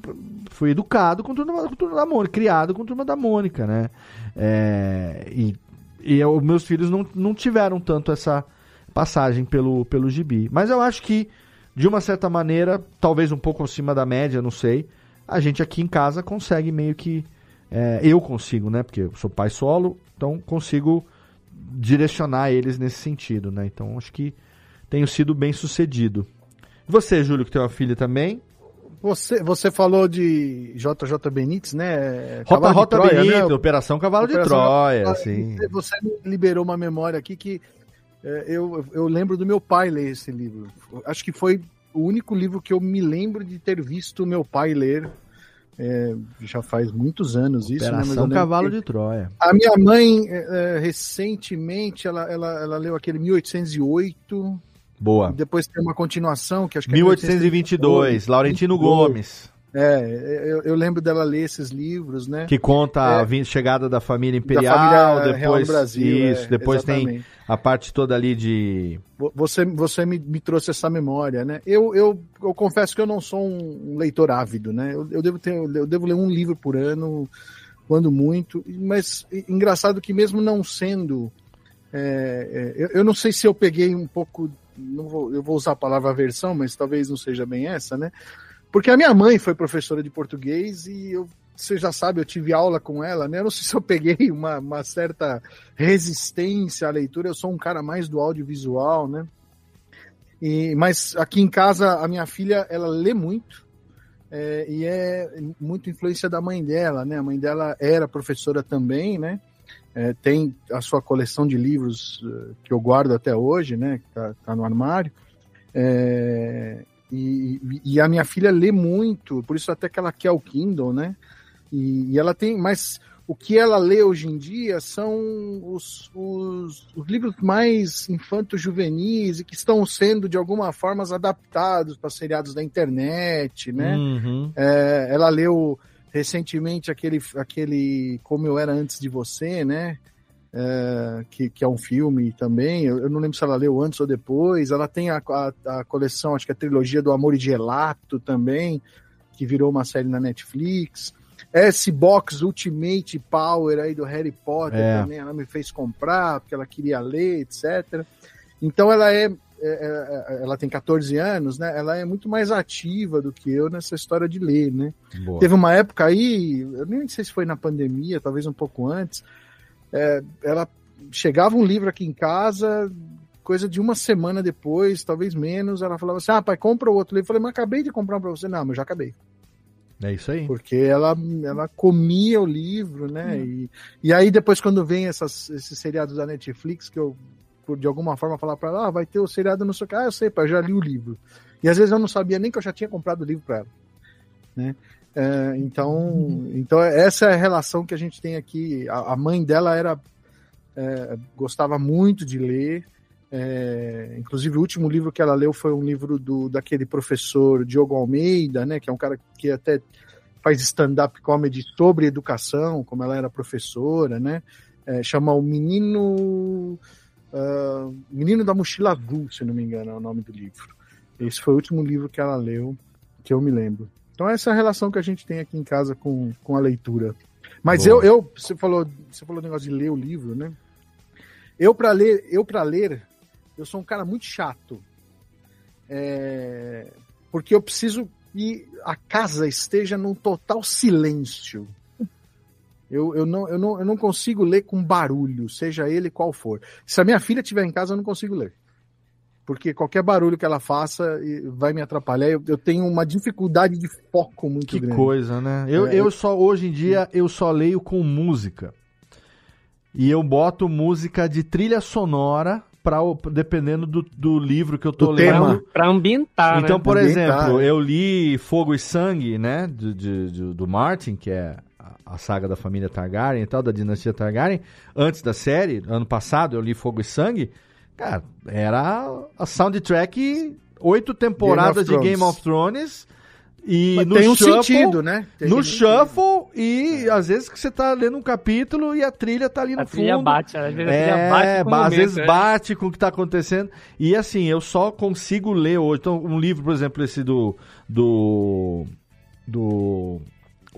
fui educado com turma, com turma da Mônica, criado com Turma da Mônica, né? É, e e eu, meus filhos não, não tiveram tanto essa passagem pelo, pelo gibi. Mas eu acho que de uma certa maneira, talvez um pouco acima da média, não sei, a gente aqui em casa consegue meio que. É, eu consigo, né? Porque eu sou pai solo, então consigo direcionar eles nesse sentido, né? Então acho que tenho sido bem sucedido. Você, Júlio, que tem uma filha também. Você, você falou de JJ Benítez, né? Rota, Rota Troia, Benítez, né? Operação Cavalo Operação de Troia, sim. Você liberou uma memória aqui que eu, eu lembro do meu pai ler esse livro. Acho que foi o único livro que eu me lembro de ter visto meu pai ler. É, já faz muitos anos isso, né? Operação né? Cavalo de Troia. A minha mãe, é, é, recentemente, ela, ela, ela leu aquele 1808. Boa. Depois tem uma continuação, que acho que 1822, é 1822 Laurentino Gomes. É, eu, eu, lembro dela ler esses livros, né? Que conta é, a chegada da família imperial, da família depois Brasil, isso, é, depois exatamente. tem a parte toda ali de você você me, me trouxe essa memória, né? Eu, eu, eu confesso que eu não sou um leitor ávido, né? Eu, eu devo ter eu devo ler um livro por ano, quando muito, mas engraçado que mesmo não sendo é, é, eu, eu não sei se eu peguei um pouco não vou, eu vou usar a palavra versão, mas talvez não seja bem essa, né? Porque a minha mãe foi professora de português e eu, você já sabe, eu tive aula com ela, né? Eu não sei se eu peguei uma, uma certa resistência à leitura, eu sou um cara mais do audiovisual, né? E, mas aqui em casa, a minha filha, ela lê muito, é, e é muito influência da mãe dela, né? A mãe dela era professora também, né? É, tem a sua coleção de livros uh, que eu guardo até hoje, né? Que tá, tá no armário. É, e, e, a minha filha lê muito, por isso até que ela quer o Kindle, né? E, e ela tem, mas o que ela lê hoje em dia são os, os, os livros mais infantos juvenis e que estão sendo de alguma forma adaptados para seriados da internet, né? Uhum. É, ela leu recentemente aquele, aquele Como Eu Era Antes de Você, né? É, que, que, é um filme também. Eu, eu, não lembro se ela leu antes ou depois. Ela tem a, a, a, coleção, acho que a trilogia do Amor e Gelato também, que virou uma série na Netflix. S-Box Ultimate Power aí do Harry Potter é. também, ela me fez comprar porque ela queria ler, etc. Então ela é, é, é, ela tem 14 anos, né? Ela é muito mais ativa do que eu nessa história de ler, né? Boa. Teve uma época aí, eu nem sei se foi na pandemia, talvez um pouco antes, é, ela chegava um livro aqui em casa, coisa de uma semana depois, talvez menos, ela falava assim: Ah, pai, compra o outro livro. Eu falei, mas acabei de comprar um pra você. Não, mas já acabei. É isso aí. Porque ela, ela comia o livro, né? Hum. E, e aí, depois, quando vem essas, esses seriados da Netflix, que eu, por, de alguma forma, falar pra ela, ah, vai ter o seriado no seu. Ah, eu sei, pai, eu já li o livro. E às vezes eu não sabia nem que eu já tinha comprado o livro pra ela. Né? É, então, então, essa é a relação que a gente tem aqui. A, a mãe dela era é, gostava muito de ler. É, inclusive, o último livro que ela leu foi um livro do daquele professor Diogo Almeida, né, que é um cara que até faz stand-up comedy sobre educação, como ela era professora, né? É, chama o Menino uh, Menino da Mochila Azul, se não me engano, é o nome do livro. Esse foi o último livro que ela leu, que eu me lembro. Então essa é a relação que a gente tem aqui em casa com, com a leitura. Mas eu, eu, você falou, você falou o negócio de ler o livro, né? Eu para ler, eu para ler, eu sou um cara muito chato. É, porque eu preciso que a casa esteja num total silêncio. Eu, eu, não, eu, não, eu não consigo ler com barulho, seja ele qual for. Se a minha filha estiver em casa, eu não consigo ler. Porque qualquer barulho que ela faça vai me atrapalhar. Eu, eu tenho uma dificuldade de foco muito que grande. Que coisa, né? Eu, é, eu só, hoje em dia, eu só leio com música. E eu boto música de trilha sonora Pra, dependendo do, do livro que eu tô do lendo. Para ambientar. Então, né? por ambientar, exemplo, eu li Fogo e Sangue, né? Do, do, do Martin, que é a saga da família Targaryen e tal, da dinastia Targaryen, antes da série, ano passado eu li Fogo e Sangue, cara, era a soundtrack oito temporadas Game de Game of Thrones e Mas no tem um shuffle, sentido, né? Tem no shuffle e às vezes que você tá lendo um capítulo e a trilha tá ali no a fundo. Trilha bate, às vezes é, a trilha bate com às momento, vezes é. bate com o que tá acontecendo. E assim, eu só consigo ler hoje. Então, um livro, por exemplo, esse do do do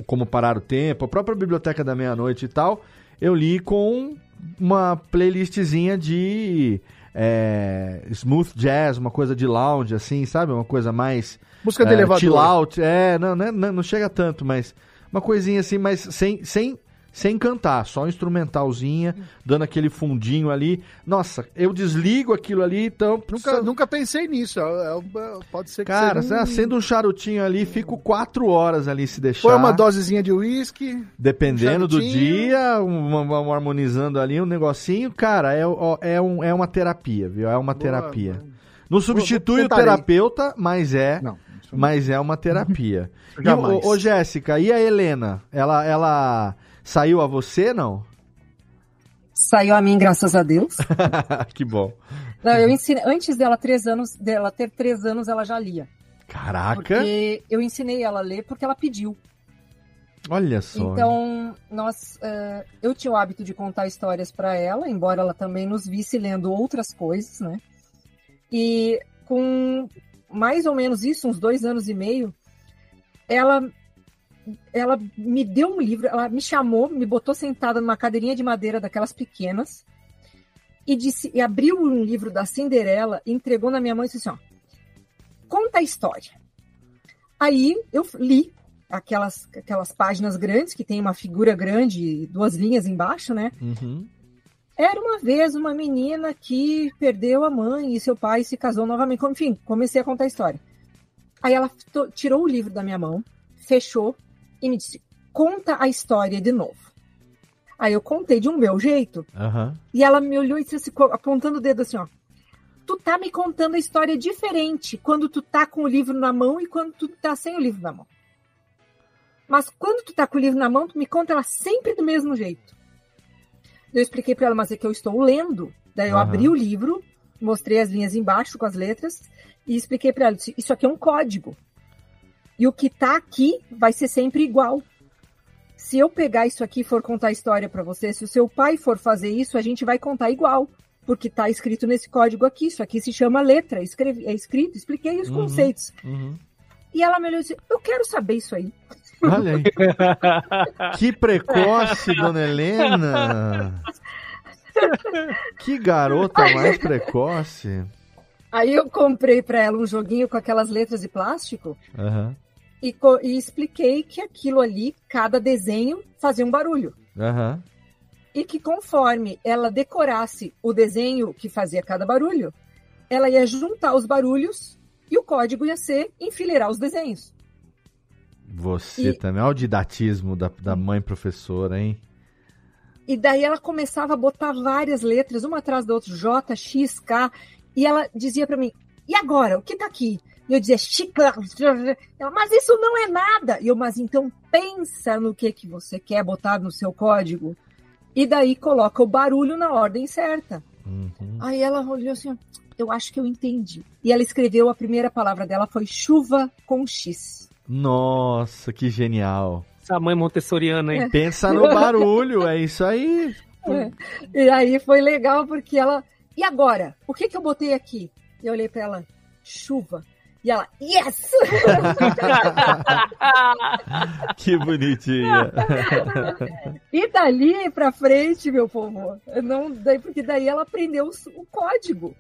como Parar o Tempo, a própria Biblioteca da Meia-Noite e tal, eu li com uma playlistzinha de é, smooth jazz, uma coisa de lounge, assim, sabe? Uma coisa mais. Música de é, elevador. Chill out. É, não, não, não, não chega tanto, mas uma coisinha assim, mas sem, sem sem cantar, só instrumentalzinha, dando aquele fundinho ali. Nossa, eu desligo aquilo ali, então. Nunca, só... nunca pensei nisso. É, é, pode ser que Cara, seja um... acendo um charutinho ali, fico quatro horas ali se deixar. Põe uma dosezinha de uísque. Dependendo um do dia, um, um, harmonizando ali, um negocinho. Cara, é, é, um, é uma terapia, viu? É uma Boa, terapia. Mano. Não substitui o terapeuta, mas é. Não. Mas é uma terapia. e, ô, ô, Jéssica, e a Helena? Ela, ela Saiu a você, não? Saiu a mim, graças a Deus. que bom. Não, eu ensinei, antes dela, três anos, dela ter três anos, ela já lia. Caraca! Porque eu ensinei ela a ler porque ela pediu. Olha só. Então, nós, uh, eu tinha o hábito de contar histórias para ela, embora ela também nos visse lendo outras coisas, né? E com mais ou menos isso, uns dois anos e meio, ela ela me deu um livro, ela me chamou, me botou sentada numa cadeirinha de madeira daquelas pequenas e disse e abriu um livro da Cinderela, entregou na minha mão e disse assim, ó, conta a história. Aí eu li aquelas aquelas páginas grandes que tem uma figura grande, duas linhas embaixo, né? Uhum. Era uma vez uma menina que perdeu a mãe e seu pai se casou novamente. Enfim, comecei a contar a história. Aí ela tirou o livro da minha mão, fechou e me disse: conta a história de novo. Aí eu contei de um meu jeito. Uhum. E ela me olhou e disse assim, apontando o dedo assim, ó. Tu tá me contando a história diferente quando tu tá com o livro na mão e quando tu tá sem o livro na mão. Mas quando tu tá com o livro na mão, tu me conta ela sempre do mesmo jeito. Eu expliquei para ela, mas é que eu estou lendo. Daí eu uhum. abri o livro, mostrei as linhas embaixo com as letras e expliquei para ela, isso aqui é um código. E o que tá aqui vai ser sempre igual. Se eu pegar isso aqui e for contar a história para você, se o seu pai for fazer isso, a gente vai contar igual. Porque tá escrito nesse código aqui. Isso aqui se chama letra. Escrevi, é escrito, expliquei os uhum, conceitos. Uhum. E ela me olhou e disse: Eu quero saber isso aí. Olha aí. que precoce, dona Helena. Que garota mais precoce. Aí eu comprei para ela um joguinho com aquelas letras de plástico. Uhum e, e, expliquei que aquilo ali, cada desenho fazia um barulho. Uhum. E que conforme ela decorasse o desenho que fazia cada barulho, ela ia juntar os barulhos e o código ia ser enfileirar os desenhos. Você e... também, olha o didatismo da, da mãe professora, hein? E daí ela começava a botar várias letras, uma atrás da outra, J, X, K, e ela dizia para mim, e agora, o que tá aqui? E eu dizia, chiclete, mas isso não é nada. E eu, mas então pensa no que, que você quer botar no seu código. E daí coloca o barulho na ordem certa. Uhum. Aí ela olhou assim, eu acho que eu entendi. E ela escreveu, a primeira palavra dela foi chuva com X. Nossa, que genial. Essa mãe montessoriana, hein? É. Pensa no barulho, é isso aí. É. E aí foi legal porque ela. E agora? O que, que eu botei aqui? Eu olhei para ela, chuva. E ela, yes! que bonitinha. e dali pra frente, meu povo, não, daí, porque daí ela aprendeu o, o código.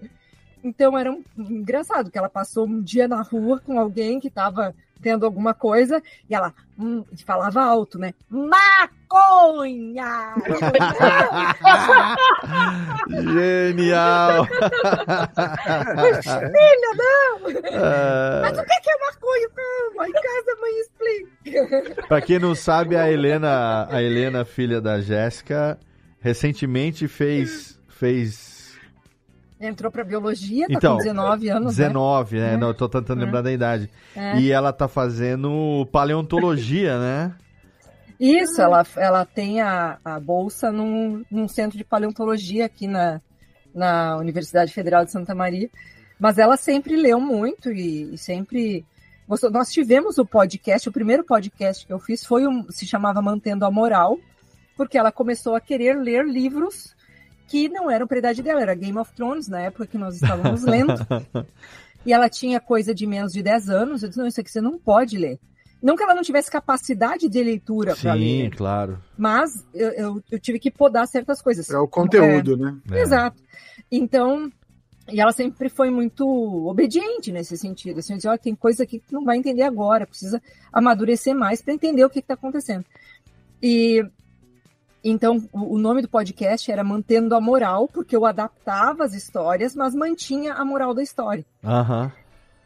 Então era um, engraçado que ela passou um dia na rua com alguém que estava tendo alguma coisa e ela hum, falava alto, né? Maconha! Genial! Filha, não! Uh... Mas o que é maconha? Calma, em casa a mãe explica. Pra quem não sabe, a Helena, a Helena, filha da Jéssica, recentemente fez, fez Entrou para biologia, tá então, com 19 anos. 19, né? né? Não, eu tô tentando é. lembrar da idade. É. E ela tá fazendo paleontologia, né? Isso, ela, ela tem a, a bolsa num, num centro de paleontologia aqui na, na Universidade Federal de Santa Maria. Mas ela sempre leu muito e, e sempre. Nós tivemos o podcast, o primeiro podcast que eu fiz foi um, se chamava Mantendo a Moral, porque ela começou a querer ler livros que não eram para idade dela, era Game of Thrones na época que nós estávamos lendo. e ela tinha coisa de menos de 10 anos. Eu disse: não, isso aqui você não pode ler. Não que ela não tivesse capacidade de leitura para ler. Sim, claro. Mas eu, eu, eu, tive que podar certas coisas. É o conteúdo, é, né? É. Exato. Então, e ela sempre foi muito obediente nesse sentido. Assim, dizia, oh, tem coisa aqui que não vai entender agora, precisa amadurecer mais para entender o que está acontecendo. E então, o nome do podcast era Mantendo a Moral, porque eu adaptava as histórias, mas mantinha a moral da história. Uhum.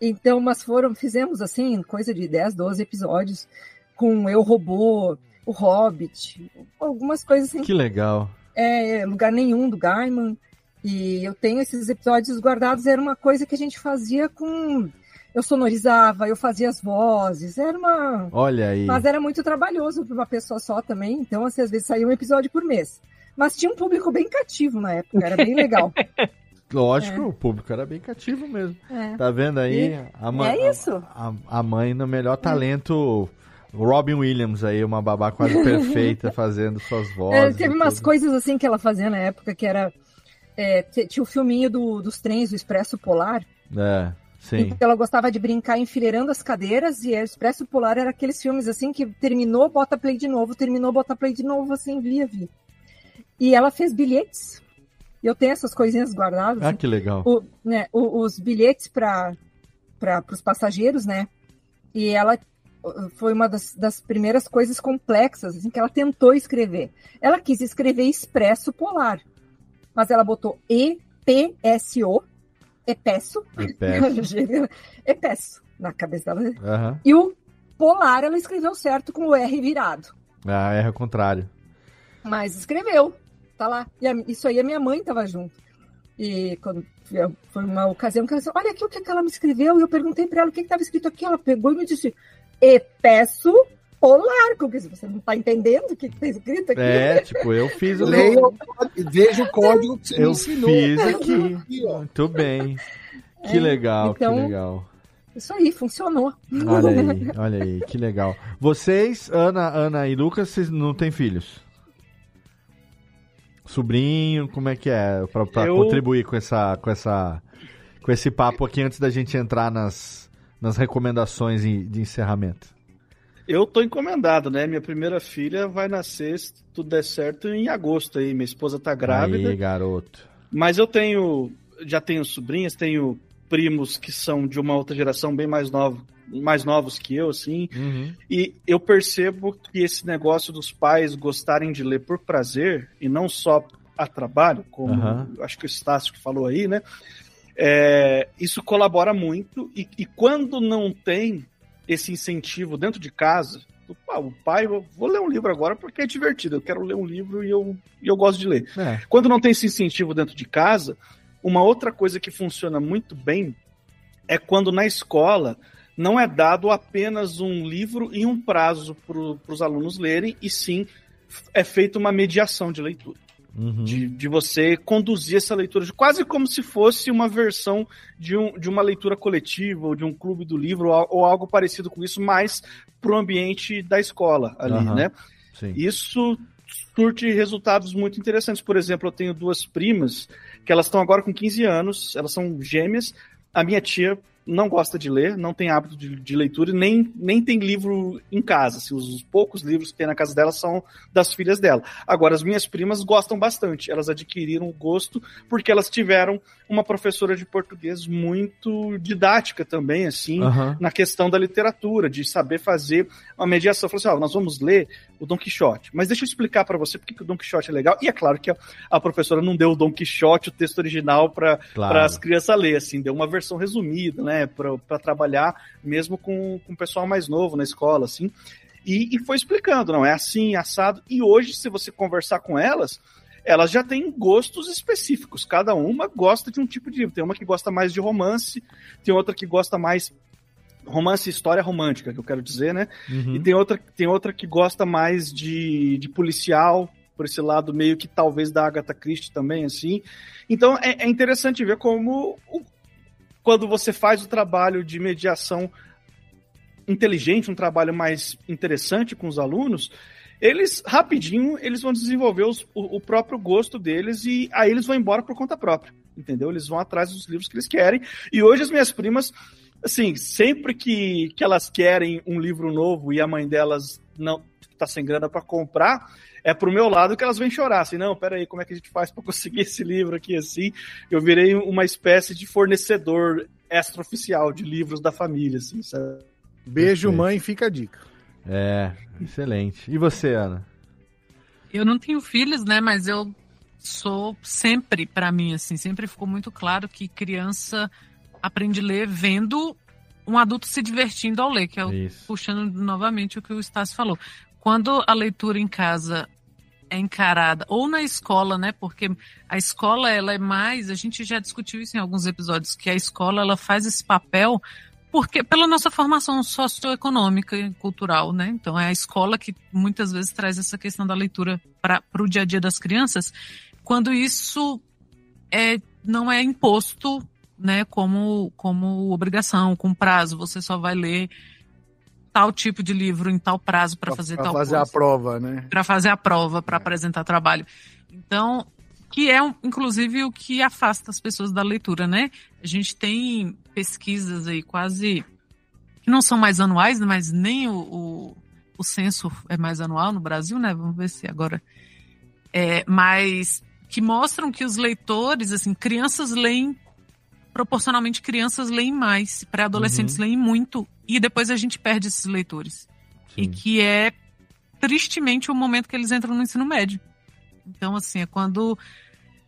Então, mas foram, fizemos assim, coisa de 10, 12 episódios, com Eu Robô, o Hobbit, algumas coisas assim. Que legal. É, lugar nenhum do Gaiman. E eu tenho esses episódios guardados, era uma coisa que a gente fazia com eu sonorizava, eu fazia as vozes, era uma. Olha aí. Mas era muito trabalhoso para uma pessoa só também, então assim, às vezes saía um episódio por mês. Mas tinha um público bem cativo na época, era bem legal. Lógico, é. o público era bem cativo mesmo. É. Tá vendo aí? E a mãe, é isso. A, a, mãe no melhor talento. Robin Williams aí, uma babá quase perfeita, fazendo suas é, vozes. É, teve umas coisas assim que ela fazia na época, que era. É, tinha o filminho do, dos trens, do Expresso Polar. É. Sim. Então ela gostava de brincar enfileirando as cadeiras e o Expresso Polar era aqueles filmes assim que terminou, bota play de novo, terminou, bota play de novo, assim, via, via. E ela fez bilhetes. Eu tenho essas coisinhas guardadas. Ah, assim, que legal. O, né, os bilhetes para os passageiros, né? E ela foi uma das, das, primeiras coisas complexas assim, que ela tentou escrever. Ela quis escrever Expresso Polar, mas ela botou EPSO, Epesso. Epesso. Epesso na cabeça dela. Uhum. E o polar ela escreveu certo com o R virado. Ah, R ao contrário. Mas escreveu. Tá lá. E a, isso aí a minha mãe tava junto. E quando foi uma ocasião que ela disse, olha aqui o que, ela me escreveu. E eu perguntei para ela o que estava escrito aqui. Ela pegou e me disse, e polar, como que você não está entendendo o que está escrito aqui? É, tipo, eu fiz o. Leia, veja o código que você eu me ensinou. Fiz aqui. aqui Muito bem. Que é, legal, então, que legal. Isso aí, funcionou. Olha aí, olha aí, que legal. Vocês, Ana, Ana e Lucas, vocês não têm filhos? Sobrinho, como é que é? Para eu... contribuir com essa, com essa, com esse papo aqui antes da gente entrar nas, nas recomendações de encerramento. Eu tô encomendado, né? Minha primeira filha vai nascer, se tudo der certo, em agosto aí. Minha esposa tá grávida. Aí, garoto. Mas eu tenho, já tenho sobrinhas, tenho primos que são de uma outra geração bem mais novo, mais novos que eu, assim. Uhum. E eu percebo que esse negócio dos pais gostarem de ler por prazer e não só a trabalho, como uhum. acho que o Estácio que falou aí, né? É, isso colabora muito e, e quando não tem esse incentivo dentro de casa. o pai, vou ler um livro agora porque é divertido. Eu quero ler um livro e eu, e eu gosto de ler. É. Quando não tem esse incentivo dentro de casa, uma outra coisa que funciona muito bem é quando na escola não é dado apenas um livro e um prazo para os alunos lerem, e sim é feita uma mediação de leitura. Uhum. De, de você conduzir essa leitura, quase como se fosse uma versão de, um, de uma leitura coletiva, ou de um clube do livro, ou, ou algo parecido com isso, mas para o ambiente da escola ali, uhum. né? Sim. Isso surte resultados muito interessantes. Por exemplo, eu tenho duas primas que elas estão agora com 15 anos, elas são gêmeas. A minha tia não gosta de ler, não tem hábito de, de leitura, nem, nem tem livro em casa. Assim, os poucos livros que tem na casa dela são das filhas dela. Agora, as minhas primas gostam bastante. Elas adquiriram o gosto porque elas tiveram uma professora de português muito didática também, assim, uhum. na questão da literatura, de saber fazer uma mediação. Falou assim: ó, nós vamos ler o Dom Quixote, mas deixa eu explicar para você porque que o Dom Quixote é legal. E é claro que a, a professora não deu o Dom Quixote, o texto original, para claro. as crianças ler, assim, deu uma versão resumida, né, para trabalhar mesmo com, com o pessoal mais novo na escola, assim. E, e foi explicando, não é assim, assado. E hoje, se você conversar com elas, elas já têm gostos específicos. Cada uma gosta de um tipo de livro. Tem uma que gosta mais de romance, tem outra que gosta mais romance e história romântica, que eu quero dizer, né? Uhum. E tem outra, tem outra que gosta mais de, de policial, por esse lado meio que talvez da Agatha Christie também, assim. Então é, é interessante ver como o, quando você faz o trabalho de mediação inteligente, um trabalho mais interessante com os alunos, eles rapidinho eles vão desenvolver os, o, o, próprio gosto deles e aí eles vão embora por conta própria, entendeu? Eles vão atrás dos livros que eles querem. E hoje as minhas primas, assim, sempre que, que elas querem um livro novo e a mãe delas não tá sem grana para comprar, é pro meu lado que elas vêm chorar, assim, não, peraí, como é que a gente faz para conseguir esse livro aqui, assim? Eu virei uma espécie de fornecedor extraoficial de livros da família, assim, sabe? Beijo, Perfeito. mãe, fica a dica. É, excelente. E você, Ana? Eu não tenho filhos, né, mas eu sou sempre, para mim, assim, sempre ficou muito claro que criança aprende a ler vendo um adulto se divertindo ao ler, que é o, puxando novamente o que o Estácio falou quando a leitura em casa é encarada, ou na escola, né? Porque a escola, ela é mais, a gente já discutiu isso em alguns episódios, que a escola, ela faz esse papel porque pela nossa formação socioeconômica e cultural, né? Então é a escola que muitas vezes traz essa questão da leitura para o dia a dia das crianças, quando isso é, não é imposto, né? Como como obrigação, com prazo, você só vai ler tal tipo de livro em tal prazo para fazer pra tal fazer coisa. a prova, né? Para fazer a prova, para é. apresentar trabalho. Então, que é inclusive o que afasta as pessoas da leitura, né? A gente tem pesquisas aí quase que não são mais anuais, mas nem o, o, o censo é mais anual no Brasil, né? Vamos ver se agora. É, mas que mostram que os leitores, assim, crianças leem proporcionalmente crianças leem mais, pré-adolescentes uhum. leem muito e depois a gente perde esses leitores. Sim. E que é tristemente o momento que eles entram no ensino médio. Então, assim, é quando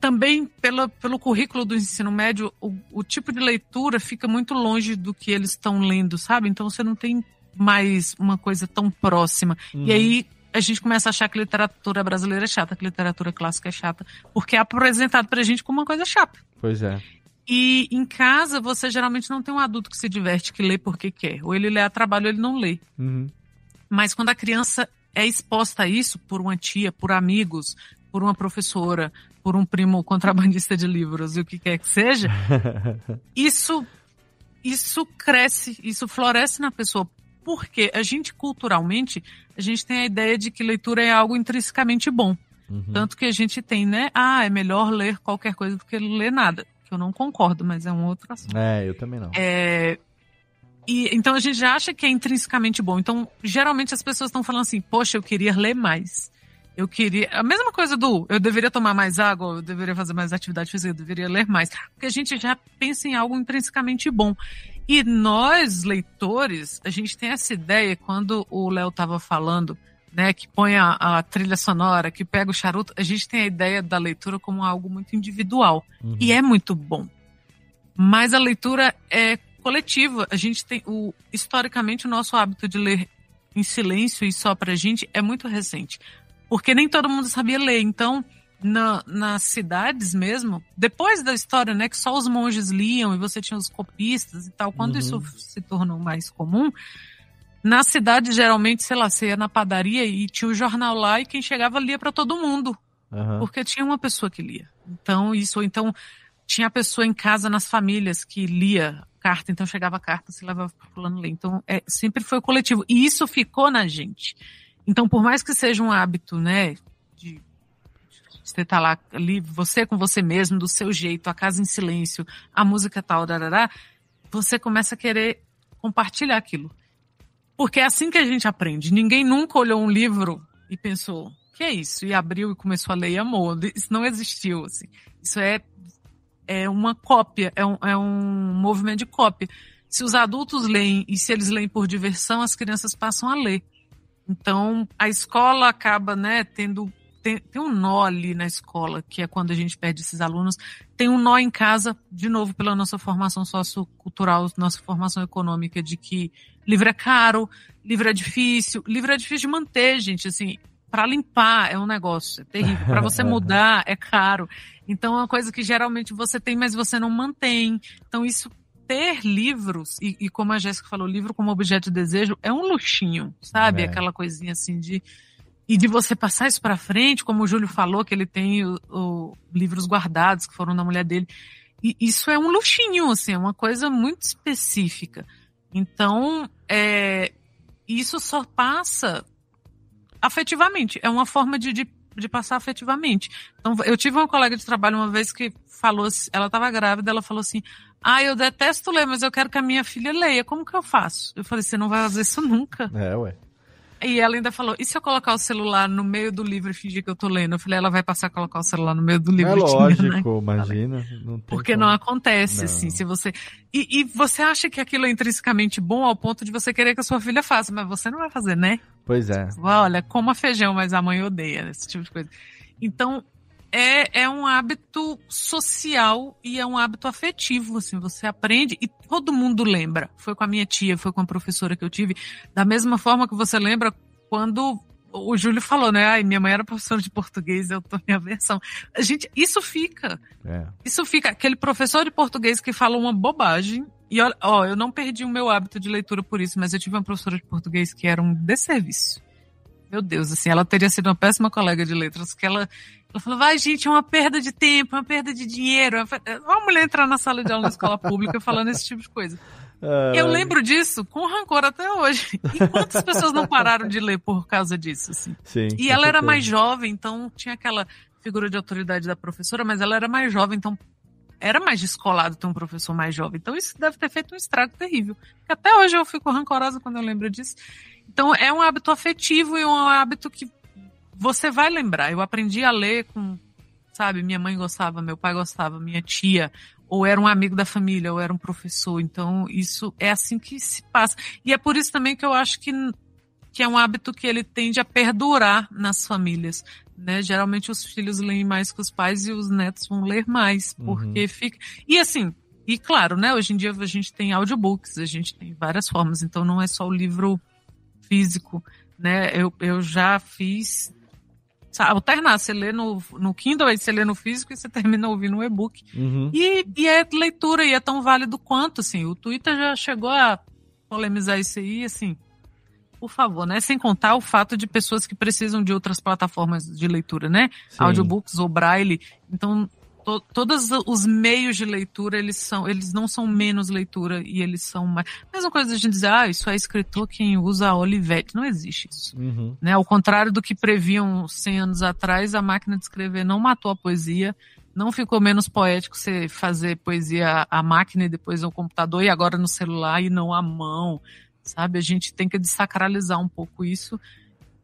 também pela, pelo currículo do ensino médio, o, o tipo de leitura fica muito longe do que eles estão lendo, sabe? Então você não tem mais uma coisa tão próxima. Uhum. E aí a gente começa a achar que literatura brasileira é chata, que literatura clássica é chata, porque é apresentado pra gente como uma coisa chata. Pois é. E em casa, você geralmente não tem um adulto que se diverte, que lê porque quer. Ou ele lê a trabalho ou ele não lê. Uhum. Mas quando a criança é exposta a isso por uma tia, por amigos, por uma professora, por um primo contrabandista de livros e o que quer que seja, isso, isso cresce, isso floresce na pessoa. Porque a gente, culturalmente, a gente tem a ideia de que leitura é algo intrinsecamente bom. Uhum. Tanto que a gente tem, né? Ah, é melhor ler qualquer coisa do que ler nada eu não concordo, mas é um outro assunto. É, eu também não. É, e, então a gente já acha que é intrinsecamente bom. Então, geralmente as pessoas estão falando assim, poxa, eu queria ler mais. Eu queria. A mesma coisa do eu deveria tomar mais água, eu deveria fazer mais atividade física, eu deveria ler mais. Porque a gente já pensa em algo intrinsecamente bom. E nós, leitores, a gente tem essa ideia, quando o Léo estava falando né, que põe a, a, trilha sonora, que pega o charuto, a gente tem a ideia da leitura como algo muito individual. Uhum. E é muito bom. Mas a leitura é coletiva. A gente tem o historicamente o nosso hábito de ler em silêncio e só pra gente é muito recente. Porque nem todo mundo sabia ler. Então, na, nas cidades mesmo, depois da história, né, que só os monges liam e você tinha os copistas e tal, quando uhum. isso se tornou mais comum, na cidade, geralmente, sei lá, você ia na padaria e tinha o jornal lá e quem chegava lia para todo mundo. Uhum. Porque tinha uma pessoa que lia. Então, isso, ou então tinha a pessoa em casa, nas famílias, que lia carta, então chegava a carta, se levava para fulano ler. Então, é, sempre foi coletivo. E isso ficou na gente. Então, por mais que seja um hábito, né, de você estar tá lá ali, você com você mesmo, do seu jeito, a casa em silêncio, a música tal, darará, você começa a querer compartilhar aquilo. Porque é assim que a gente aprende. Ninguém nunca olhou um livro e pensou, que é isso? E abriu e começou a ler e amou. Isso não existiu, assim. Isso é, é uma cópia, é um, é um movimento de cópia. Se os adultos leem e se eles leem por diversão, as crianças passam a ler. Então, a escola acaba, né, tendo tem, tem, um nó ali na escola, que é quando a gente perde esses alunos. Tem um nó em casa, de novo, pela nossa formação sociocultural, nossa formação econômica, de que livro é caro, livro é difícil, livro é difícil de manter, gente. Assim, para limpar é um negócio, é terrível. Para você mudar é caro. Então é uma coisa que geralmente você tem, mas você não mantém. Então isso ter livros e, e como a Jéssica falou, livro como objeto de desejo é um luxinho, sabe? É. Aquela coisinha assim de e de você passar isso para frente, como o Júlio falou que ele tem o, o, livros guardados que foram da mulher dele. E isso é um luxinho, assim, é uma coisa muito específica. Então, é, isso só passa afetivamente. É uma forma de, de, de, passar afetivamente. Então, eu tive uma colega de trabalho uma vez que falou, ela estava grávida, ela falou assim: Ah, eu detesto ler, mas eu quero que a minha filha leia. Como que eu faço? Eu falei: Você não vai fazer isso nunca. É, ué. E ela ainda falou: e se eu colocar o celular no meio do livro e fingir que eu tô lendo? Eu falei: ela vai passar a colocar o celular no meio do livro. É lógico, imagina. Não Porque como. não acontece, não. assim, se você. E, e, você acha que aquilo é intrinsecamente bom ao ponto de você querer que a sua filha faça, mas você não vai fazer, né? Pois é. Olha, coma feijão, mas a mãe odeia esse tipo de coisa. Então, é, é um hábito social e é um hábito afetivo, assim, você aprende e todo mundo lembra. Foi com a minha tia, foi com a professora que eu tive, da mesma forma que você lembra quando o Júlio falou, né? Ai, minha mãe era professora de português, eu tô minha versão. A gente, isso fica. É. Isso fica. Aquele professor de português que fala uma bobagem. E olha, ó, eu não perdi o meu hábito de leitura por isso, mas eu tive uma professora de português que era um desserviço. Meu Deus, assim, ela teria sido uma péssima colega de letras, que ela ela falou, vai, gente, é uma perda de tempo, é uma perda de dinheiro. Uma mulher entrar na sala de aula da escola pública falando esse tipo de coisa. Eu lembro disso com rancor até hoje. E quantas pessoas não pararam de ler por causa disso? Assim? Sim, e ela era mais jovem, então tinha aquela figura de autoridade da professora, mas ela era mais jovem, então era mais descolado ter um professor mais jovem. Então isso deve ter feito um estrago terrível. Até hoje eu fico rancorosa quando eu lembro disso. Então é um hábito afetivo e um hábito que você vai lembrar. Eu aprendi a ler com, sabe, minha mãe gostava, meu pai gostava, minha tia, ou era um amigo da família, ou era um professor. Então, isso é assim que se passa. E é por isso também que eu acho que, que é um hábito que ele tende a perdurar nas famílias. Né? Geralmente os filhos leem mais que os pais e os netos vão ler mais, uhum. porque uhum. fica. E assim, e claro, né? Hoje em dia a gente tem audiobooks, a gente tem várias formas, então não é só o livro físico, né? Eu, eu já fiz alternar. Você lê no, no Kindle, aí você lê no físico e você termina ouvindo o e-book. Uhum. E, e é leitura, e é tão válido quanto, assim. O Twitter já chegou a polemizar isso aí, assim. Por favor, né? Sem contar o fato de pessoas que precisam de outras plataformas de leitura, né? Sim. Audiobooks ou braille. Então, to, todos os meios de leitura, eles são, eles não são menos leitura e eles são mais. Mesma coisa a gente dizer, ah, isso é escritor quem usa a Olivetti. Não existe isso. Uhum. Né? Ao contrário do que previam 100 anos atrás, a máquina de escrever não matou a poesia. Não ficou menos poético você fazer poesia à máquina e depois ao computador e agora no celular e não à mão, sabe? A gente tem que desacralizar um pouco isso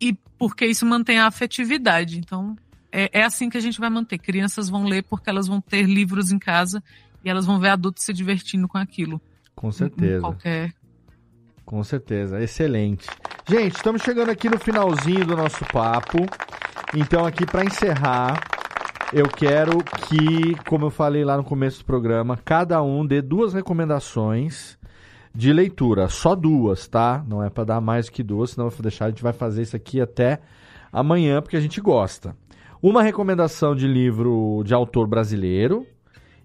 e porque isso mantém a afetividade. Então, é, é assim que a gente vai manter. Crianças vão ler porque elas vão ter livros em casa e elas vão ver adultos se divertindo com aquilo. Com certeza. Qualquer. Com certeza. Excelente. Gente, estamos chegando aqui no finalzinho do nosso papo. Então, aqui para encerrar, eu quero que, como eu falei lá no começo do programa, cada um dê duas recomendações de leitura. Só duas, tá? Não é para dar mais que duas, senão eu vou deixar, a gente vai fazer isso aqui até amanhã, porque a gente gosta uma recomendação de livro de autor brasileiro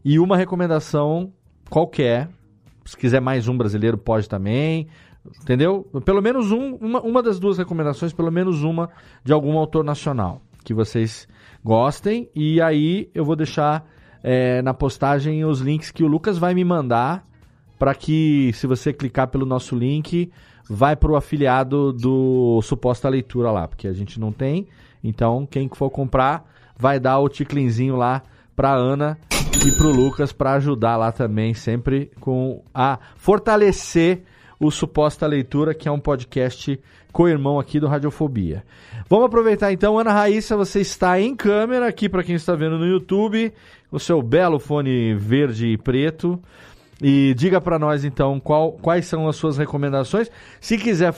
e uma recomendação qualquer. Se quiser mais um brasileiro, pode também. Entendeu? Pelo menos um, uma, uma das duas recomendações, pelo menos uma de algum autor nacional que vocês gostem. E aí eu vou deixar é, na postagem os links que o Lucas vai me mandar para que, se você clicar pelo nosso link, vai para o afiliado do Suposta Leitura lá, porque a gente não tem. Então, quem for comprar, vai dar o ticlinzinho lá pra Ana e pro Lucas para ajudar lá também, sempre com a fortalecer o Suposta Leitura, que é um podcast co-irmão aqui do Radiofobia. Vamos aproveitar então, Ana Raíssa, você está em câmera aqui para quem está vendo no YouTube, o seu belo fone verde e preto. E diga para nós então qual, quais são as suas recomendações. Se quiser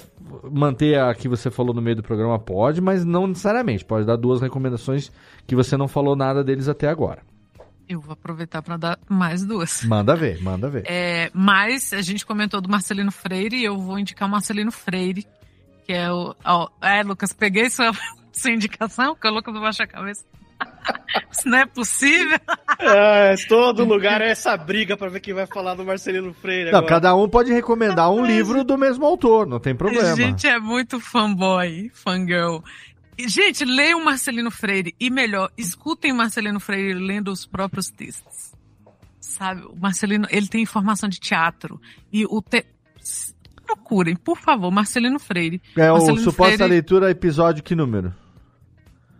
manter a que você falou no meio do programa, pode, mas não necessariamente. Pode dar duas recomendações que você não falou nada deles até agora. Eu vou aproveitar para dar mais duas. Manda ver, manda ver. É, mas a gente comentou do Marcelino Freire e eu vou indicar o Marcelino Freire, que é o. Ó, é, Lucas, peguei sua, sua indicação, que o Lucas não baixa a cabeça. Isso não é possível. É, todo lugar é essa briga para ver quem vai falar do Marcelino Freire. Não, agora. cada um pode recomendar um livro do mesmo autor, não tem problema. A gente é muito fanboy, fangirl. Gente, leiam Marcelino Freire e melhor, escutem Marcelino Freire lendo os próprios textos. Sabe, o Marcelino, ele tem informação de teatro e o te... procurem, por favor, Marcelino Freire. É Marcelino o suposta Freire... leitura episódio que número?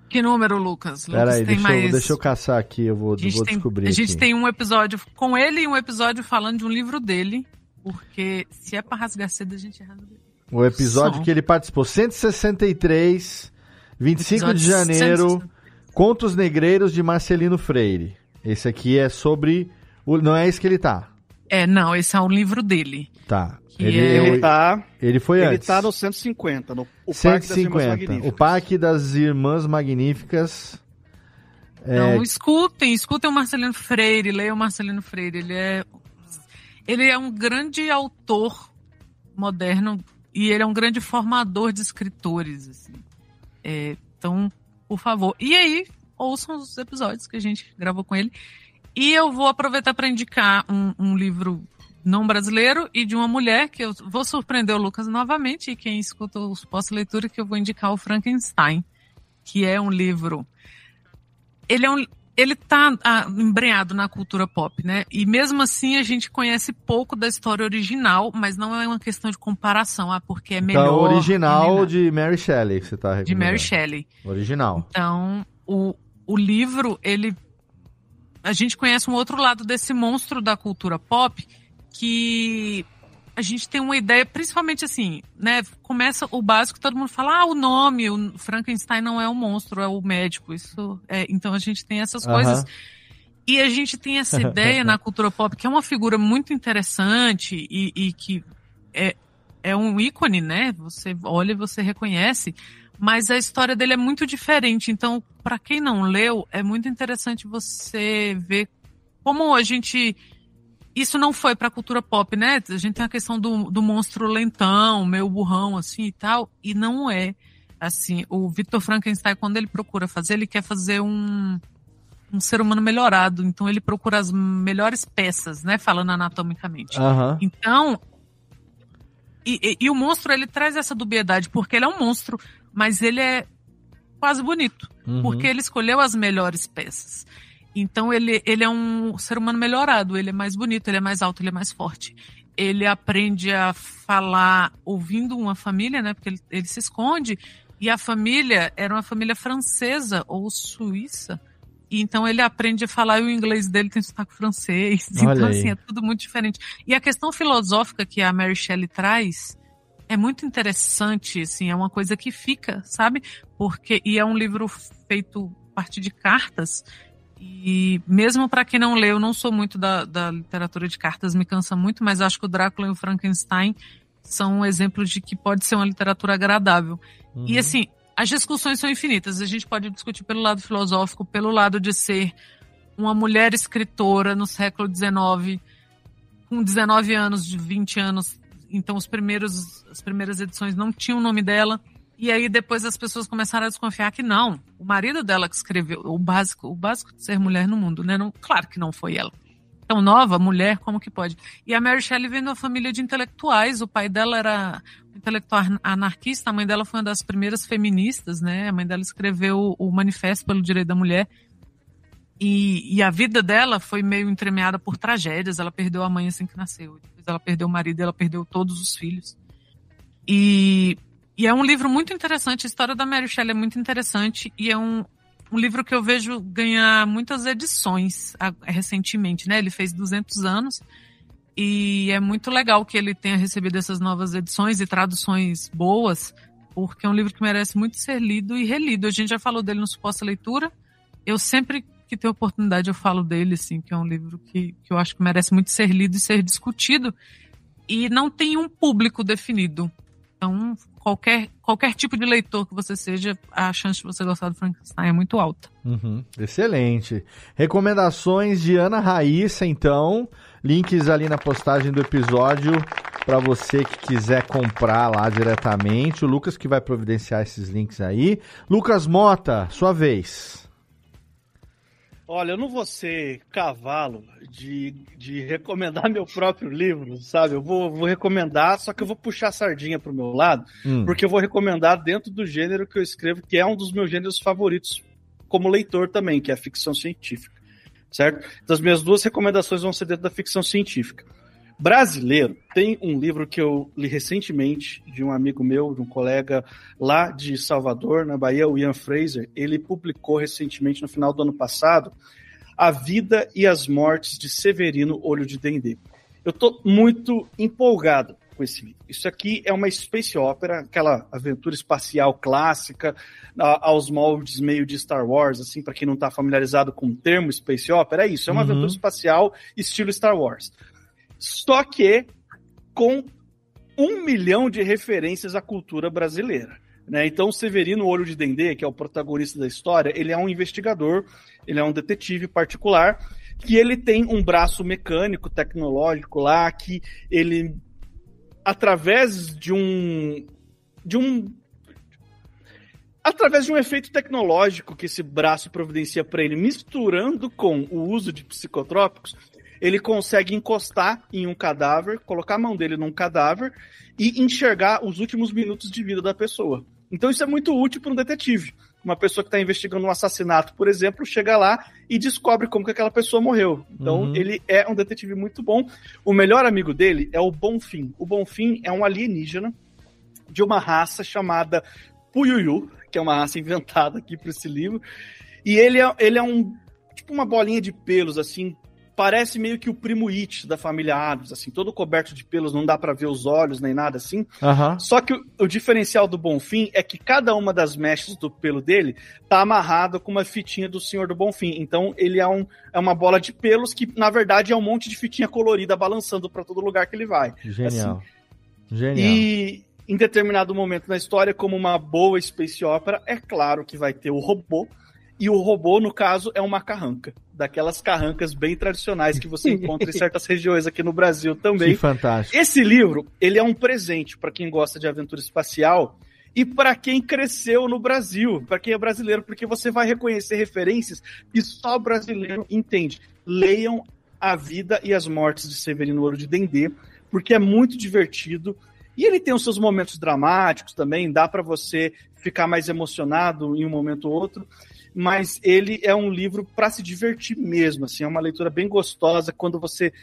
Que número, Lucas? Peraí, deixa, mais... eu, deixa eu caçar aqui, eu vou, vou tem, descobrir. A gente aqui. tem um episódio com ele e um episódio falando de um livro dele, porque se é pra rasgar cedo, a gente rasga. O episódio Som. que ele participou, 163 25 de janeiro, Contos Negreiros de Marcelino Freire. Esse aqui é sobre. O... Não é esse que ele tá. É, não, esse é um livro dele. Tá. Ele, é... ele, tá. Ele foi ele antes. Ele tá no 150, no o 150. o Parque das Irmãs Magníficas. Então, é... escutem, escutem o Marcelino Freire, leiam o Marcelino Freire. Ele é, ele é um grande autor moderno e ele é um grande formador de escritores. Assim. É, então, por favor. E aí, ouçam os episódios que a gente gravou com ele. E eu vou aproveitar para indicar um, um, livro não brasileiro e de uma mulher, que eu vou surpreender o Lucas novamente, e quem escuta os pós-leitura, que eu vou indicar o Frankenstein, que é um livro. Ele é um, ele tá ah, embrenhado na cultura pop, né? E mesmo assim a gente conhece pouco da história original, mas não é uma questão de comparação, ah, porque é então, melhor. Então, original de Mary Shelley, que você tá De Mary Shelley. Original. Então, o, o livro, ele. A gente conhece um outro lado desse monstro da cultura pop que a gente tem uma ideia, principalmente assim, né? Começa o básico, todo mundo fala, ah, o nome, o Frankenstein não é o monstro, é o médico. Isso é, então a gente tem essas coisas. E a gente tem essa ideia na cultura pop, que é uma figura muito interessante e, e que é, é um ícone, né? Você olha e você reconhece, mas a história dele é muito diferente. Então, para quem não leu, é muito interessante você ver como a gente isso não foi pra cultura pop, né? A gente tem a questão do, do monstro lentão, meio burrão, assim e tal, e não é. Assim, o Victor Frankenstein, quando ele procura fazer, ele quer fazer um, um ser humano melhorado. Então ele procura as melhores peças, né? Falando anatomicamente. Uhum. Então. E, e, e, o monstro, ele traz essa dubiedade, porque ele é um monstro, mas ele é quase bonito. Uhum. Porque ele escolheu as melhores peças. Então ele, ele é um ser humano melhorado, ele é mais bonito, ele é mais alto, ele é mais forte. Ele aprende a falar ouvindo uma família, né? Porque ele, ele se esconde. E a família era uma família francesa ou suíça. E então ele aprende a falar e o inglês dele tem sotaque francês. Olha então, aí. assim, é tudo muito diferente. E a questão filosófica que a Mary Shelley traz é muito interessante, assim, é uma coisa que fica, sabe? Porque, e é um livro feito a partir de cartas. E mesmo para quem não leu, eu não sou muito da, da literatura de cartas, me cansa muito, mas acho que o Drácula e o Frankenstein são um exemplo de que pode ser uma literatura agradável. Uhum. E assim, as discussões são infinitas. A gente pode discutir pelo lado filosófico, pelo lado de ser uma mulher escritora no século XIX, com 19 anos, de 20 anos. Então, os primeiros, as primeiras edições não tinham o nome dela. E aí depois as pessoas começaram a desconfiar que não, o marido dela que escreveu o básico, o básico de ser mulher no mundo, né? Não, claro que não foi ela. Tão nova, mulher, como que pode? E a Mary Shelley vem de uma família de intelectuais, o pai dela era intelectual anarquista, a mãe dela foi uma das primeiras feministas, né? A mãe dela escreveu o Manifesto pelo Direito da Mulher. E, e, a vida dela foi meio entremeada por tragédias. Ela perdeu a mãe assim que nasceu. Depois ela perdeu o marido, ela perdeu todos os filhos. E e é um livro muito interessante, a história da Mary Shelley é muito interessante e é um um livro que eu vejo ganhar muitas edições recentemente, né? Ele fez 200 anos e é muito legal que ele tenha recebido essas novas edições e traduções boas, porque é um livro que merece muito ser lido e relido. A gente já falou dele no Suposta Leitura. Eu sempre que tenho oportunidade eu falo dele, assim, que é um livro que, que eu acho que merece muito ser lido e ser discutido. E não tem um público definido. Então, qualquer, qualquer tipo de leitor que você seja, a chance de você gostar do Frankenstein é muito alta. Uhum, excelente. Recomendações de Ana Raíssa, então. Links ali na postagem do episódio para você que quiser comprar lá diretamente. O Lucas que vai providenciar esses links aí. Lucas Mota, sua vez. Olha, eu não vou ser cavalo de, de recomendar meu próprio livro, sabe? Eu vou, vou recomendar, só que eu vou puxar a sardinha pro meu lado, hum. porque eu vou recomendar dentro do gênero que eu escrevo, que é um dos meus gêneros favoritos como leitor também, que é a ficção científica, certo? Então as minhas duas recomendações vão ser dentro da ficção científica brasileiro. Tem um livro que eu li recentemente de um amigo meu, de um colega lá de Salvador, na Bahia, o Ian Fraser. Ele publicou recentemente, no final do ano passado, A Vida e as Mortes de Severino Olho de Dendê. Eu estou muito empolgado com esse livro. Isso aqui é uma space opera, aquela aventura espacial clássica, aos moldes meio de Star Wars, assim, para quem não está familiarizado com o termo space opera, é isso, é uma uhum. aventura espacial estilo Star Wars. Só que com um milhão de referências à cultura brasileira. Né? Então, Severino Olho de Dendê, que é o protagonista da história, ele é um investigador, ele é um detetive particular, que ele tem um braço mecânico, tecnológico lá, que ele, através de um. de um. Através de um efeito tecnológico que esse braço providencia para ele, misturando com o uso de psicotrópicos, ele consegue encostar em um cadáver, colocar a mão dele num cadáver e enxergar os últimos minutos de vida da pessoa. Então isso é muito útil para um detetive. Uma pessoa que está investigando um assassinato, por exemplo, chega lá e descobre como que aquela pessoa morreu. Então uhum. ele é um detetive muito bom. O melhor amigo dele é o Bonfim. O Bonfim é um alienígena de uma raça chamada Puyuyu, que é uma raça inventada aqui para esse livro. E ele é, ele é um tipo uma bolinha de pelos assim parece meio que o primo It da família Adams, assim, todo coberto de pelos, não dá para ver os olhos nem nada assim. Uhum. Só que o, o, diferencial do Bonfim é que cada uma das mechas do pelo dele tá amarrada com uma fitinha do Senhor do Bonfim. Então ele é, um, é uma bola de pelos que, na verdade, é um monte de fitinha colorida balançando para todo lugar que ele vai. Genial. Assim. Genial. E em determinado momento na história, como uma boa space opera, é claro que vai ter o robô e o robô, no caso, é uma carranca. Daquelas carrancas bem tradicionais que você encontra em certas regiões aqui no Brasil também. Que fantástico. Esse livro, ele é um presente para quem gosta de aventura espacial e para quem cresceu no Brasil, para quem é brasileiro, porque você vai reconhecer referências que só brasileiro entende. Leiam A Vida e as Mortes de Severino Ouro de Dendê, porque é muito divertido. E ele tem os seus momentos dramáticos também, dá para você ficar mais emocionado em um momento ou outro mas ele é um livro para se divertir mesmo, assim, é uma leitura bem gostosa quando você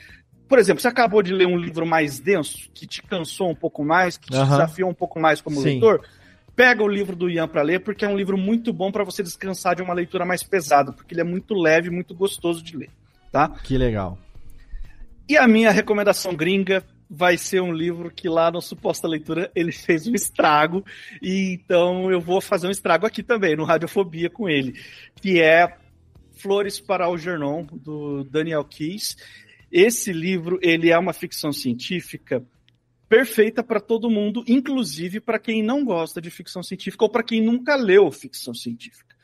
por exemplo, você acabou de ler um livro mais denso, que te cansou um pouco mais, que te uhum. desafiou um pouco mais como Sim. leitor, pega o livro do Ian para ler, porque é um livro muito bom para você descansar de uma leitura mais pesada, porque ele é muito leve, muito gostoso de ler, tá? Que legal. E a minha recomendação gringa vai ser um livro que lá no Suposta Leitura ele fez um estrago, e então eu vou fazer um estrago aqui também, no Radiofobia com ele, que é Flores para Algernon, do Daniel Keyes. Esse livro, ele é uma ficção científica perfeita para todo mundo, inclusive para quem não gosta de ficção científica ou para quem nunca leu ficção científica.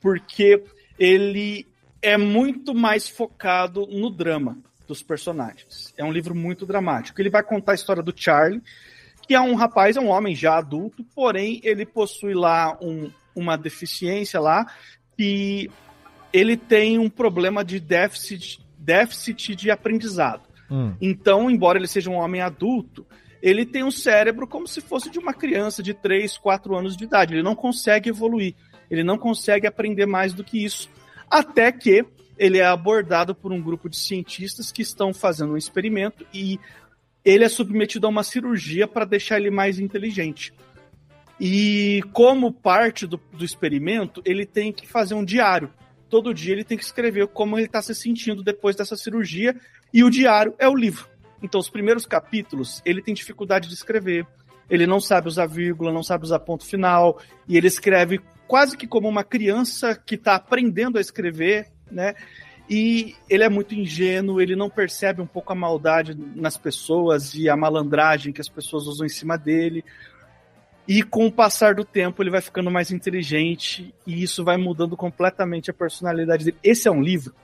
Porque ele é muito mais focado no drama dos personagens. É um livro muito dramático. Ele vai contar a história do Charlie, que é um rapaz, é um homem já adulto, porém ele possui lá um, uma deficiência lá que ele tem um problema de déficit, déficit de aprendizado. Hum. Então, embora ele seja um homem adulto, ele tem um cérebro como se fosse de uma criança de 3, 4 anos de idade. Ele não consegue evoluir, ele não consegue aprender mais do que isso. Até que ele é abordado por um grupo de cientistas que estão fazendo um experimento e ele é submetido a uma cirurgia para deixar ele mais inteligente. E como parte do, do experimento, ele tem que fazer um diário. Todo dia ele tem que escrever como ele está se sentindo depois dessa cirurgia, e o diário é o livro. Então, os primeiros capítulos, ele tem dificuldade de escrever, ele não sabe usar vírgula, não sabe usar ponto final, e ele escreve quase que como uma criança que está aprendendo a escrever, né? E ele é muito ingênuo, ele não percebe um pouco a maldade nas pessoas e a malandragem que as pessoas usam em cima dele. E com o passar do tempo, ele vai ficando mais inteligente e isso vai mudando completamente a personalidade dele. Esse é um livro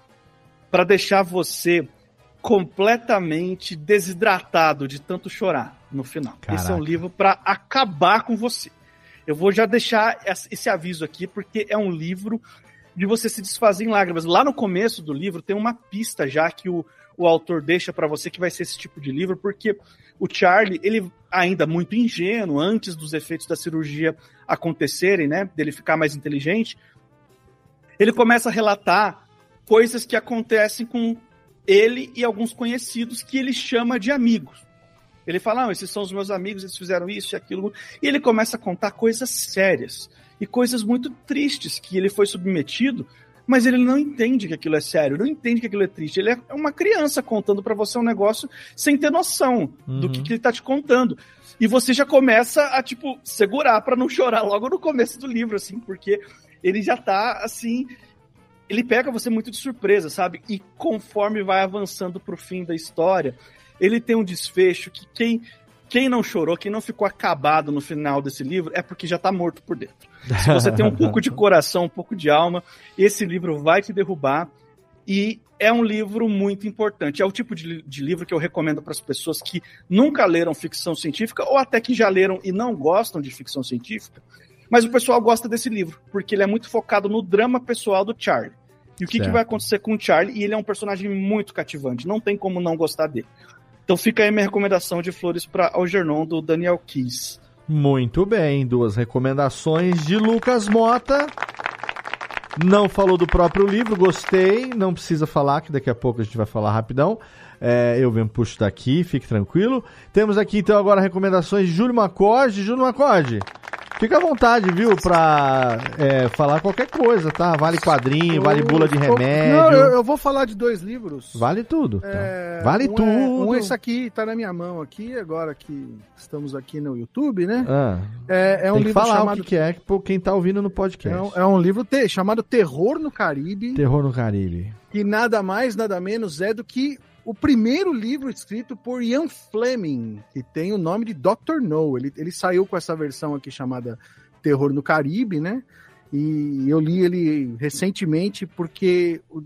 para deixar você completamente desidratado de tanto chorar no final. Caraca. Esse é um livro para acabar com você. Eu vou já deixar esse aviso aqui, porque é um livro de você se desfazer em lágrimas. Lá no começo do livro tem uma pista já que o, o autor deixa para você que vai ser esse tipo de livro, porque o Charlie, ele ainda muito ingênuo, antes dos efeitos da cirurgia acontecerem, né, dele ficar mais inteligente, ele começa a relatar coisas que acontecem com ele e alguns conhecidos que ele chama de amigos. Ele fala, não, esses são os meus amigos, eles fizeram isso e aquilo. E ele começa a contar coisas sérias e coisas muito tristes que ele foi submetido, mas ele não entende que aquilo é sério, não entende que aquilo é triste. Ele é uma criança contando para você um negócio sem ter noção uhum. do que, que ele tá te contando. E você já começa a, tipo, segurar para não chorar logo no começo do livro, assim, porque ele já tá, assim, ele pega você muito de surpresa, sabe? E conforme vai avançando pro fim da história, ele tem um desfecho que quem quem não chorou, quem não ficou acabado no final desse livro, é porque já tá morto por dentro. Se você tem um pouco de coração, um pouco de alma, esse livro vai te derrubar. E é um livro muito importante. É o tipo de, de livro que eu recomendo para as pessoas que nunca leram ficção científica ou até que já leram e não gostam de ficção científica. Mas o pessoal gosta desse livro, porque ele é muito focado no drama pessoal do Charlie. E o que, que vai acontecer com o Charlie? E ele é um personagem muito cativante, não tem como não gostar dele. Então fica aí minha recomendação de flores para Algernon, do Daniel Kiss. Muito bem, duas recomendações de Lucas Mota. Não falou do próprio livro, gostei. Não precisa falar, que daqui a pouco a gente vai falar rapidão. É, eu venho puxo daqui, fique tranquilo. Temos aqui então agora recomendações de Júlio Macorde. Júlio Macorde, Fica à vontade, viu, pra é, falar qualquer coisa, tá? Vale quadrinho, eu, vale bula de remédio. Não, eu, eu, vou falar de dois livros. Vale tudo. Tá? É, vale um tudo. É, um esse aqui tá na minha mão aqui, agora que estamos aqui no YouTube, né? Ah, é, é um livro falar chamado... o que, que é, por quem tá ouvindo no podcast. É um, é um livro te... chamado Terror no Caribe. Terror no Caribe. Que nada mais, nada menos é do que o primeiro livro escrito por Ian Fleming, que tem o nome de Dr. No. Ele, ele saiu com essa versão aqui chamada Terror no Caribe, né? E eu li ele recentemente porque o,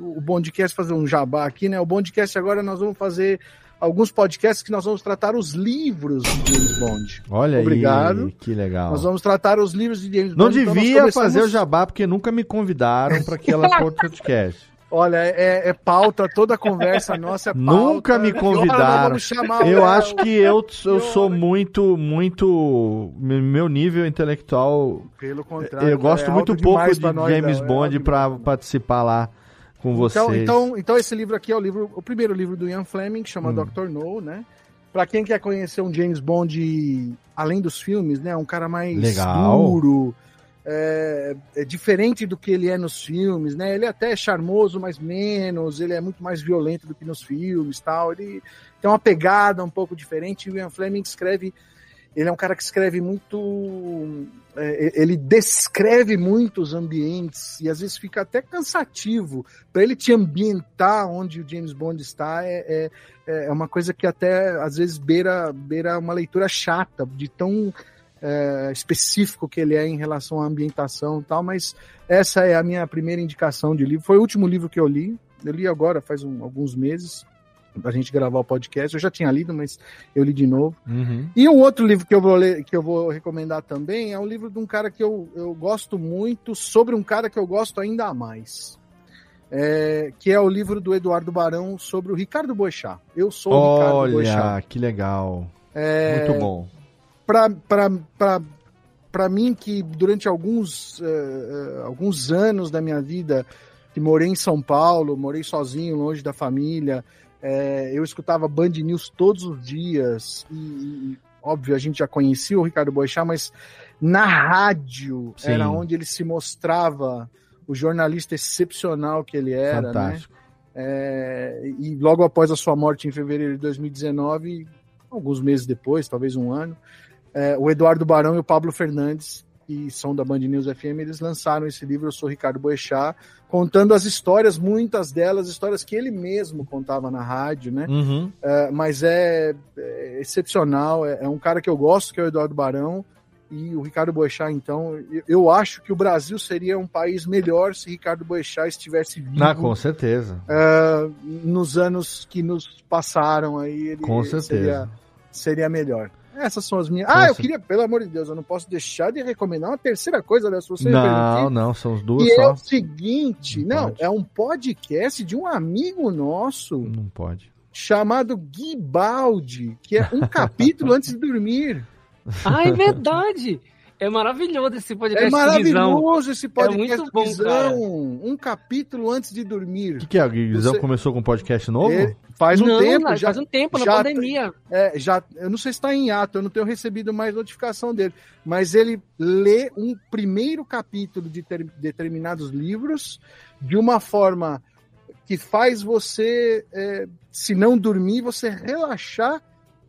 o Bondcast fazer um jabá aqui, né? O Bondcast agora nós vamos fazer alguns podcasts que nós vamos tratar os livros de James Bond. Olha Obrigado. aí, que legal. Nós vamos tratar os livros de James Não Bond. Não então devia então começamos... fazer o jabá porque nunca me convidaram para aquela podcast. Olha, é, é, pauta, toda a conversa nossa é pauta. Nunca me convidaram. Eu acho que eu, eu sou muito, muito. Meu nível intelectual. Pelo contrário. Eu gosto é muito pouco de James não, Bond é para participar lá com então, vocês. Então, então, esse livro aqui é o livro, o primeiro livro do Ian Fleming, que chama hum. Dr. No, né? Pra quem quer conhecer um James Bond além dos filmes, né? Um cara mais Legal. duro é, é, diferente do que ele é nos filmes, né? Ele é até charmoso, mas menos, ele é muito mais violento do que nos filmes, tal. Ele tem uma pegada um pouco diferente. O Ian Fleming escreve, ele é um cara que escreve muito, é, ele descreve muito os ambientes e às vezes fica até cansativo para ele te ambientar onde o James Bond está. É, é, é uma coisa que até às vezes beira, beira uma leitura chata de tão é, específico que ele é em relação à ambientação e tal, mas essa é a minha primeira indicação de livro. Foi o último livro que eu li. Eu li agora, faz um, alguns meses, pra gente gravar o podcast. Eu já tinha lido, mas eu li de novo. Uhum. E um outro livro que eu vou ler, que eu vou recomendar também é um livro de um cara que eu, eu gosto muito, sobre um cara que eu gosto ainda mais. É, que é o livro do Eduardo Barão sobre o Ricardo Boechat. Eu sou o Olha, Ricardo Boechat. Olha, que legal. É, muito bom para mim que durante alguns, uh, alguns anos da minha vida, que morei em São Paulo, morei sozinho, longe da família, é, eu escutava Band News todos os dias e, e, óbvio, a gente já conhecia o Ricardo Boechat, mas na rádio Sim. era onde ele se mostrava o jornalista excepcional que ele era, né? Fantástico. né? É, e logo após a sua morte em fevereiro de 2019, alguns meses depois, talvez um ano, é, o Eduardo Barão e o Pablo Fernandes, que são da Band News FM, eles lançaram esse livro Eu Sou Ricardo Boechat, contando as histórias, muitas delas, histórias que ele mesmo contava na rádio, né? Uhum. É, mas é, é excepcional, é, é, um cara que eu gosto, que é o Eduardo Barão, e o Ricardo Boechat, então, eu acho que o Brasil seria um país melhor se Ricardo Boechat estivesse vivo. Ah, com certeza. Uh, nos anos que nos passaram aí, ele com certeza. Seria, seria melhor. Essas são as minhas. Com ah, eu queria, pelo amor de Deus, eu não posso deixar de recomendar uma terceira coisa, né? Se você não, não, são as duas. E só. é o seguinte: não, não é um podcast de um amigo nosso. Não pode. Chamado Gui Baldi, que é um capítulo antes de dormir. Ah, é verdade! É maravilhoso esse podcast. É maravilhoso esse podcast. É muito bom, Guizão. Um capítulo antes de dormir. O que, que, é? O Guizão Você... começou com um podcast novo? É, faz um não, tempo. já, faz um tempo, já, na pandemia. É, já, eu não sei se está em ato, eu não tenho recebido mais notificação dele. Mas ele lê um primeiro capítulo de ter, determinados livros de uma forma que faz você, é, se não dormir, você relaxar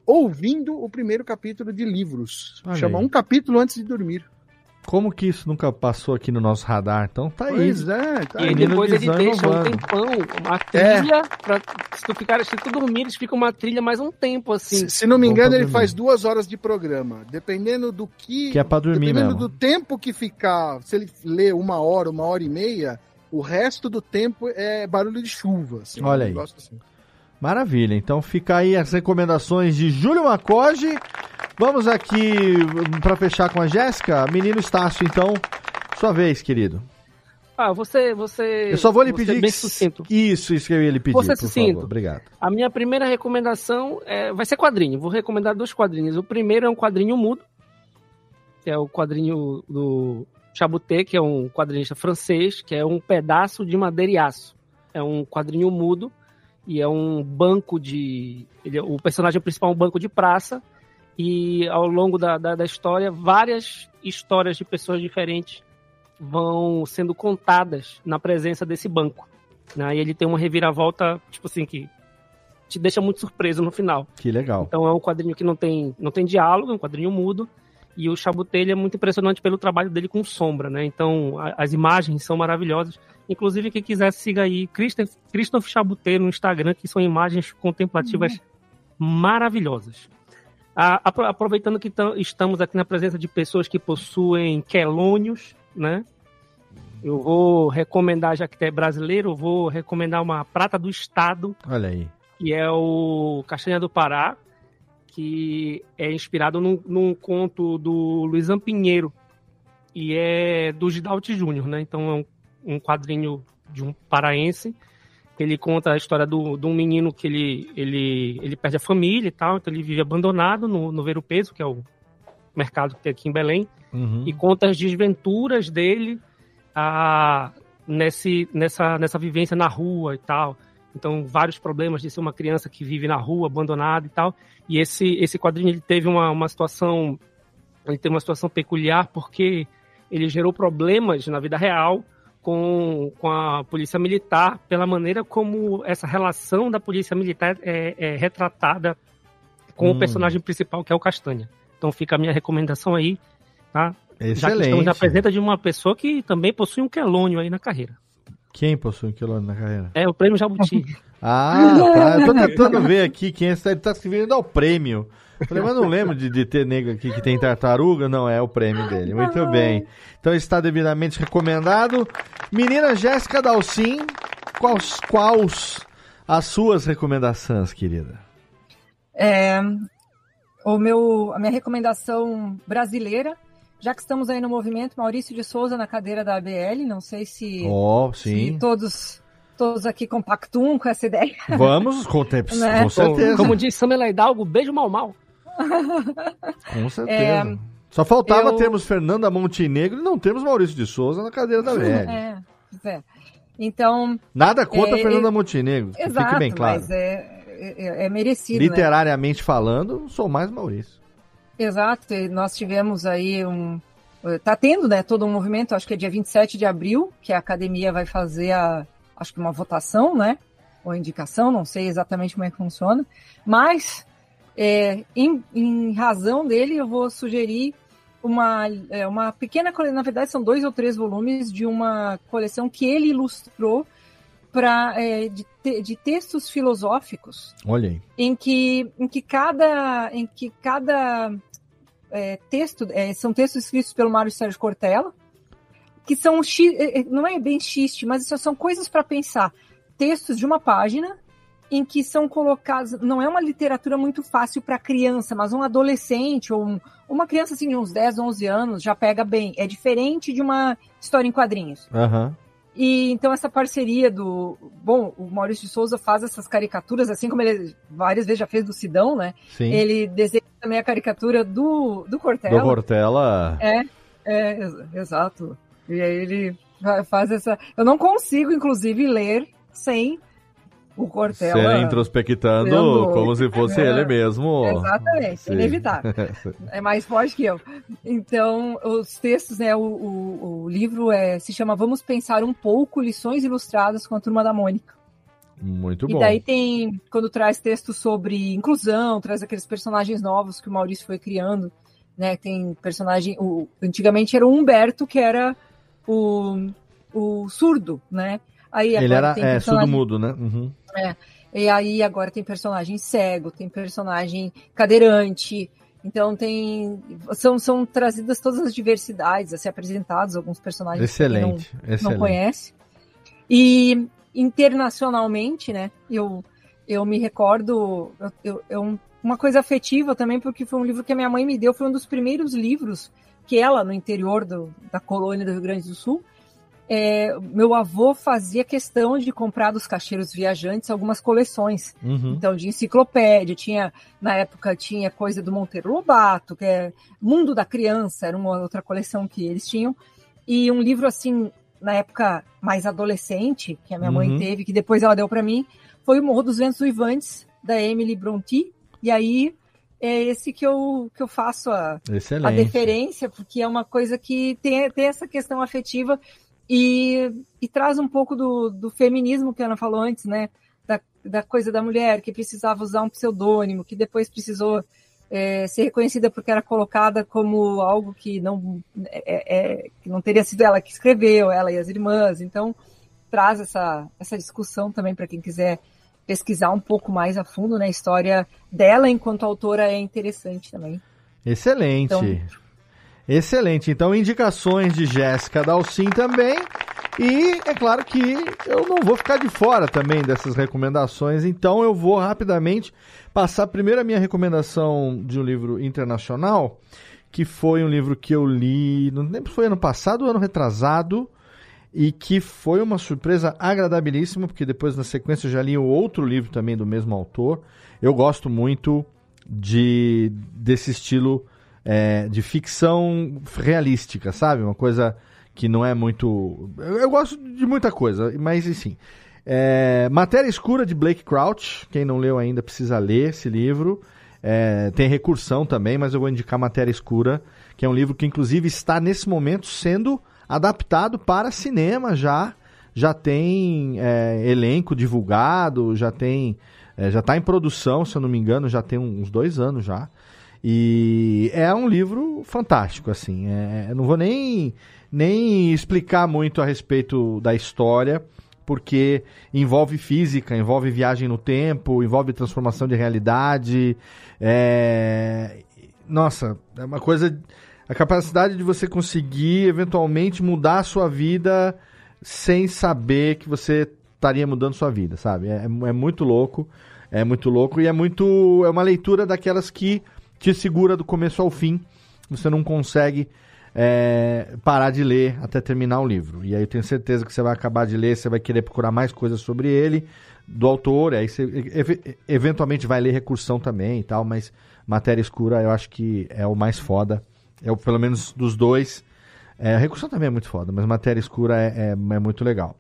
ouvindo o primeiro capítulo de livros. Olha Chama aí. um capítulo antes de dormir. Como que isso nunca passou aqui no nosso radar? Então tá pois aí. É, tá e aí. depois ele deixa um tempão, uma trilha, é. pra, se tu ficar, se tu dormir, eles ficam uma trilha mais um tempo, assim. Se, se não me engano, ele faz duas horas de programa. Dependendo do que. Que é pra dormir Dependendo mesmo. do tempo que ficar, se ele lê uma hora, uma hora e meia, o resto do tempo é barulho de chuva. Assim, Olha um aí. Assim. Maravilha, então fica aí as recomendações de Júlio Macoge. Vamos aqui para fechar com a Jéssica. Menino Estácio, então, sua vez, querido. Ah, você, você. Eu só vou lhe pedir. Bem sucinto. Isso, isso que eu ia lhe pedir. Você por sucinto. Favor. Obrigado. A minha primeira recomendação é... vai ser quadrinho. Vou recomendar dois quadrinhos. O primeiro é um quadrinho mudo, que é o quadrinho do Chabuté, que é um quadrinista francês, que é um pedaço de madeira e aço. É um quadrinho mudo e é um banco de. Ele, o personagem principal é um banco de praça, e ao longo da, da, da, história, várias histórias de pessoas diferentes vão sendo contadas na presença desse banco. Né? E ele tem uma reviravolta, tipo assim, que te deixa muito surpreso no final. Que legal. Então é um quadrinho que não tem, não tem diálogo, é um quadrinho mudo. E o Chabutelho é muito impressionante pelo trabalho dele com sombra, né? Então a, as imagens são maravilhosas. Inclusive, quem quiser, siga aí Christoph, Christoph Chabuté no Instagram, que são imagens contemplativas uhum. maravilhosas. aproveitando que estamos aqui na presença de pessoas que possuem quelônios, né? Eu vou recomendar, já que é brasileiro, eu vou recomendar uma prata do estado. Olha aí. Que é o Castanha do Pará, que é inspirado num, num conto do Luizão Pinheiro. E é do Gidalt Júnior, né? Então é um um quadrinho de um paraense. Ele conta a história do, de um menino que ele, ele, ele perde a família e tal, então ele vive abandonado no, no Ver o Peso, que é o mercado que tem aqui em Belém, uhum. e conta as desventuras dele a, nesse, nessa, nessa vivência na rua e tal. Então, vários problemas de ser uma criança que vive na rua, abandonada e tal. E esse, esse quadrinho ele teve uma, uma situação ele teve uma situação peculiar porque ele gerou problemas na vida real com, com a polícia militar, pela maneira como essa relação da polícia militar é, é retratada com hum. o personagem principal, que é o Castanha. Então fica a minha recomendação aí, tá? Excelente. Já que estamos na presença de uma pessoa que também possui um quelônio aí na carreira. Quem possui um quelônio na carreira? É o prêmio Jabuti. ah, tá. Eu tô tentando ver aqui quem é. Ele tá escrevendo ao prêmio. Falei, mas não lembro de, de ter nego aqui que tem tartaruga. Não, é o prêmio dele. Muito bem. Então está devidamente recomendado. Menina Jéssica Dalcin, quais, quais as suas recomendações, querida? É, o meu, a minha recomendação brasileira, já que estamos aí no movimento, Maurício de Souza na cadeira da ABL, não sei se, oh, sim. se todos todos aqui compactuam com essa ideia. Vamos, com, tempo, né? com certeza. Como diz Samela Hidalgo, beijo mal mal. Com certeza. É, Só faltava eu... termos Fernanda Montenegro e não temos Maurício de Souza na cadeira da velha. É, é. Então. Nada contra é, Fernanda Montenegro. Exato, fique bem claro. Mas é, é, é merecido. Né? Literariamente né? falando, sou mais Maurício. Exato. E nós tivemos aí um, Tá tendo, né, todo um movimento, acho que é dia 27 de abril, que a academia vai fazer a, acho que uma votação, né? Ou indicação, não sei exatamente como é que funciona. Mas, é, em, em razão dele, eu vou sugerir uma, é, uma pequena coleção, na verdade são dois ou três volumes de uma coleção que ele ilustrou pra, é, de, de, textos filosóficos. Olha aí. Em que, em que cada, em que cada é, texto, é, são textos escritos pelo Mário Sérgio Cortella, que são, é, não é bem xiste, mas são coisas para pensar. Textos de uma página em que são colocados, não é uma literatura muito fácil para criança, mas um adolescente ou um, uma criança assim de uns 10, 11 anos já pega bem. É diferente de uma história em quadrinhos. Uhum. E então essa parceria do. Bom, o Maurício de Souza faz essas caricaturas, assim como ele várias vezes já fez do Sidão, né? Sim. Ele desenha também a caricatura do, do Cortella. Do Cortella. É, é, exato. E aí ele faz essa. Eu não consigo, inclusive, ler sem o Cortella. Você introspectando sendo... como se fosse é, ele mesmo. Exatamente, Sim. inevitável. é mais forte que eu. Então, os textos, né, o, o, o, livro é, se chama Vamos Pensar um Pouco, Lições Ilustradas com a Turma da Mônica. Muito bom. E daí tem, quando traz textos sobre inclusão, traz aqueles personagens novos que o Maurício foi criando, né, tem personagem, o, antigamente era o Humberto, que era o, o surdo, né, Aí Ele era é, surdo-mudo, né? Uhum. É. E aí agora tem personagem cego, tem personagem cadeirante. Então tem. São, são trazidas todas as diversidades a ser apresentados, alguns personagens excelente, que não, excelente. não conhece. E internacionalmente, né? Eu, eu me recordo. Eu, eu, uma coisa afetiva também, porque foi um livro que a minha mãe me deu, foi um dos primeiros livros que ela, no interior do, da colônia do Rio Grande do Sul, é, meu avô fazia questão de comprar dos caixeiros viajantes algumas coleções. Uhum. Então, de enciclopédia, tinha, na época, tinha coisa do Monteiro Lobato, que é Mundo da Criança, era uma outra coleção que eles tinham. E um livro, assim, na época mais adolescente, que a minha uhum. mãe teve, que depois ela deu para mim, foi o Morro dos Ventos Uivantes, da Emily Brontë. E aí, é esse que eu, que eu faço a, a deferência, porque é uma coisa que tem, tem essa questão afetiva e, e traz um pouco do, do feminismo que a Ana falou antes, né? Da, da coisa da mulher que precisava usar um pseudônimo, que depois precisou é, ser reconhecida porque era colocada como algo que não, é, é, que não teria sido ela que escreveu, ela e as irmãs. Então, traz essa, essa discussão também para quem quiser pesquisar um pouco mais a fundo, né? A história dela enquanto autora é interessante também. Excelente. Então, Excelente. Então, indicações de Jéssica Dalcin também. E é claro que eu não vou ficar de fora também dessas recomendações, então eu vou rapidamente passar primeiro a minha recomendação de um livro internacional, que foi um livro que eu li, não lembro se foi ano passado ou ano retrasado, e que foi uma surpresa agradabilíssima, porque depois na sequência eu já li outro livro também do mesmo autor. Eu gosto muito de desse estilo é, de ficção realística, sabe? Uma coisa que não é muito. Eu, eu gosto de muita coisa, mas enfim. É, Matéria Escura de Blake Crouch. Quem não leu ainda precisa ler esse livro. É, tem recursão também, mas eu vou indicar Matéria Escura, que é um livro que inclusive está nesse momento sendo adaptado para cinema já. Já tem é, elenco divulgado, já tem. É, já está em produção, se eu não me engano, já tem uns dois anos já. E é um livro fantástico, assim. É, eu não vou nem, nem explicar muito a respeito da história, porque envolve física, envolve viagem no tempo, envolve transformação de realidade. É... Nossa, é uma coisa. A capacidade de você conseguir eventualmente mudar a sua vida sem saber que você estaria mudando sua vida, sabe? É, é muito louco, é muito louco e é muito. É uma leitura daquelas que te segura do começo ao fim. Você não consegue é, parar de ler até terminar o livro. E aí eu tenho certeza que você vai acabar de ler, você vai querer procurar mais coisas sobre ele, do autor, aí você eventualmente vai ler recursão também e tal, mas Matéria Escura eu acho que é o mais foda. É o, pelo menos dos dois. É, recursão também é muito foda, mas Matéria Escura é, é, é muito legal.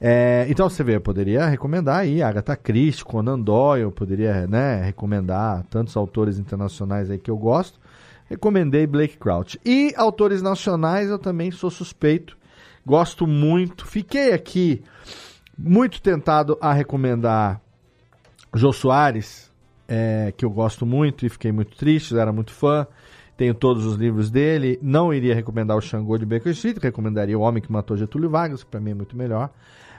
É, então você vê, eu poderia recomendar aí Agatha Christie, Conan Doyle, poderia né, recomendar tantos autores internacionais aí que eu gosto, recomendei Blake Crouch. E autores nacionais eu também sou suspeito, gosto muito. Fiquei aqui muito tentado a recomendar Jô Soares, é, que eu gosto muito e fiquei muito triste, era muito fã. Tenho todos os livros dele. Não iria recomendar o Xangô de Baker Street, recomendaria O Homem que Matou Getúlio Vargas, que para mim é muito melhor.